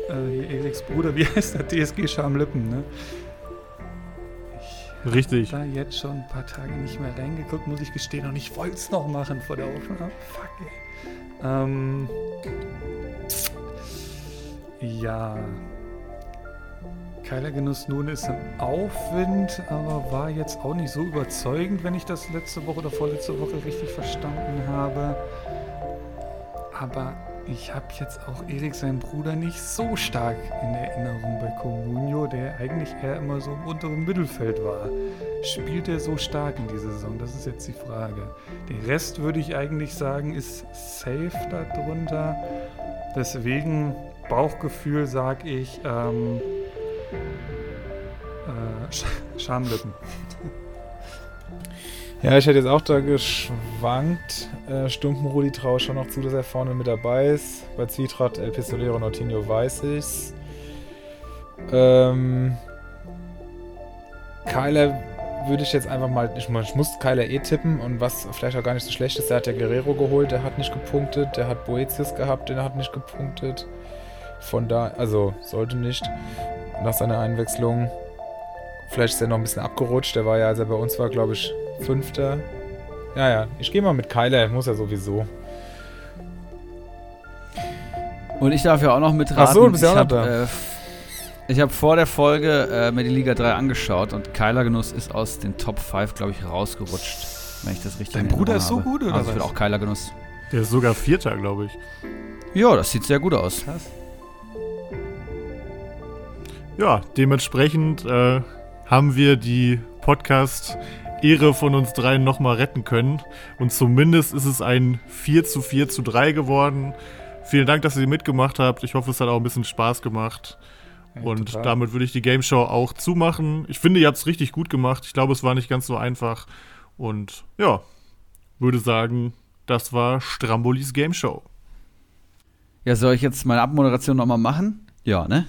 äh, Eriks Bruder, wie heißt der? TSG Schamlippen, ne? Richtig. Da jetzt schon ein paar Tage nicht mehr reingeguckt, muss ich gestehen. Und ich wollte es noch machen vor der Aufnahme. Fuck, ey. Ähm. Ja. Keiler Genuss nun ist im Aufwind, aber war jetzt auch nicht so überzeugend, wenn ich das letzte Woche oder vorletzte Woche richtig verstanden habe. Aber ich habe jetzt auch Erik, seinen Bruder, nicht so stark in Erinnerung bei Comunio, der eigentlich eher immer so im unteren Mittelfeld war. Spielt er so stark in dieser Saison? Das ist jetzt die Frage. Den Rest würde ich eigentlich sagen, ist safe darunter. Deswegen, Bauchgefühl, sag ich, ähm, äh, Sch Schamlippen. Ja, ich hätte jetzt auch da geschwankt. Äh, Stumpen Rudi traue ich schon noch zu, dass er vorne mit dabei ist. Bei Zwietracht, El Pistolero und Ortinho weiß ich's. Ähm, Kyler würde ich jetzt einfach mal. Ich, ich muss Kyler eh tippen und was vielleicht auch gar nicht so schlecht ist, der hat ja Guerrero geholt, der hat nicht gepunktet. Der hat Boetius gehabt, der hat nicht gepunktet. Von da, also sollte nicht nach seiner Einwechslung. Vielleicht ist er noch ein bisschen abgerutscht. Der war ja, als er bei uns war, glaube ich, Fünfter. Ja, ja. Ich gehe mal mit Kyler. Muss er sowieso. Und ich darf ja auch noch mitraten. Ach so, du bist ja auch ich noch da. habe äh, ich hab vor der Folge äh, mir die Liga 3 angeschaut und Kyler Genuss ist aus den Top 5, glaube ich, rausgerutscht. Wenn ich das richtig Dein in Bruder ist so habe. gut, oder also ich will auch Kyler Genuss. Der ist sogar Vierter, glaube ich. Ja, das sieht sehr gut aus. Ja, dementsprechend äh, haben wir die Podcast-Ehre von uns dreien nochmal retten können. Und zumindest ist es ein 4 zu 4 zu 3 geworden. Vielen Dank, dass ihr mitgemacht habt. Ich hoffe, es hat auch ein bisschen Spaß gemacht. Und total. damit würde ich die Game Show auch zumachen. Ich finde, ihr habt es richtig gut gemacht. Ich glaube, es war nicht ganz so einfach. Und ja, würde sagen, das war Strambolis Game Show. Ja, soll ich jetzt meine Abmoderation nochmal machen? Ja, ne?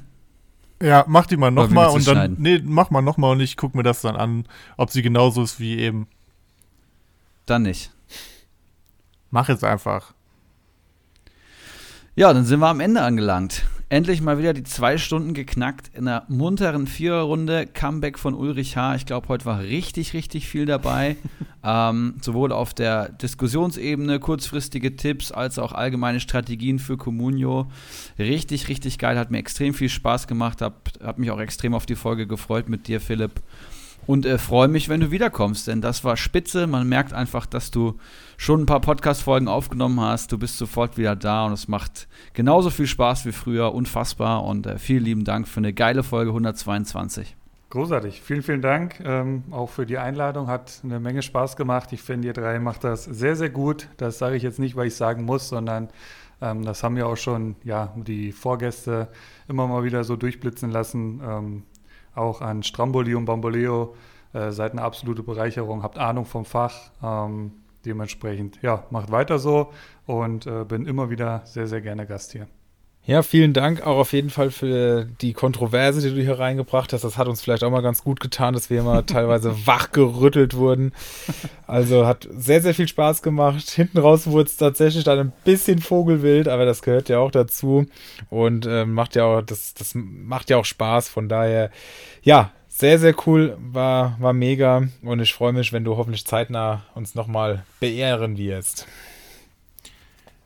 Ja, mach die mal nochmal und dann. schneiden? Nee, mach mal nochmal und ich guck mir das dann an, ob sie genauso ist wie eben. Dann nicht. Mach jetzt einfach. Ja, dann sind wir am Ende angelangt. Endlich mal wieder die zwei Stunden geknackt in einer munteren Viererrunde. Comeback von Ulrich H. Ich glaube, heute war richtig, richtig viel dabei. ähm, sowohl auf der Diskussionsebene, kurzfristige Tipps, als auch allgemeine Strategien für Comunio. Richtig, richtig geil. Hat mir extrem viel Spaß gemacht. Hab, hab mich auch extrem auf die Folge gefreut mit dir, Philipp. Und äh, freue mich, wenn du wiederkommst, denn das war spitze. Man merkt einfach, dass du schon ein paar Podcast-Folgen aufgenommen hast. Du bist sofort wieder da und es macht genauso viel Spaß wie früher. Unfassbar und äh, vielen lieben Dank für eine geile Folge 122. Großartig. Vielen, vielen Dank ähm, auch für die Einladung. Hat eine Menge Spaß gemacht. Ich finde, ihr drei macht das sehr, sehr gut. Das sage ich jetzt nicht, weil ich sagen muss, sondern ähm, das haben ja auch schon ja, die Vorgäste immer mal wieder so durchblitzen lassen. Ähm, auch an Stramboli und Bamboleo. Äh, seid eine absolute Bereicherung, habt Ahnung vom Fach. Ähm, dementsprechend, ja, macht weiter so und äh, bin immer wieder sehr, sehr gerne Gast hier. Ja, vielen Dank auch auf jeden Fall für die Kontroverse, die du hier reingebracht hast. Das hat uns vielleicht auch mal ganz gut getan, dass wir immer teilweise wachgerüttelt wurden. Also hat sehr, sehr viel Spaß gemacht. Hinten raus wurde es tatsächlich dann ein bisschen vogelwild, aber das gehört ja auch dazu und äh, macht ja auch, das, das macht ja auch Spaß. Von daher, ja, sehr, sehr cool, war, war mega und ich freue mich, wenn du hoffentlich zeitnah uns nochmal beehren wirst.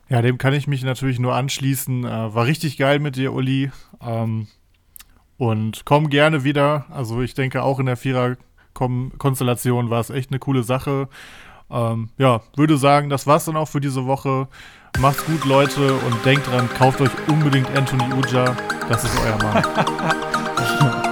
Ja, dem kann ich mich natürlich nur anschließen. Äh, war richtig geil mit dir, Uli. Ähm, und komm gerne wieder. Also ich denke auch in der Vierer-Konstellation war es echt eine coole Sache. Ähm, ja, würde sagen, das war's dann auch für diese Woche. Macht's gut, Leute, und denkt dran, kauft euch unbedingt Anthony Uja. Das ist euer Mann.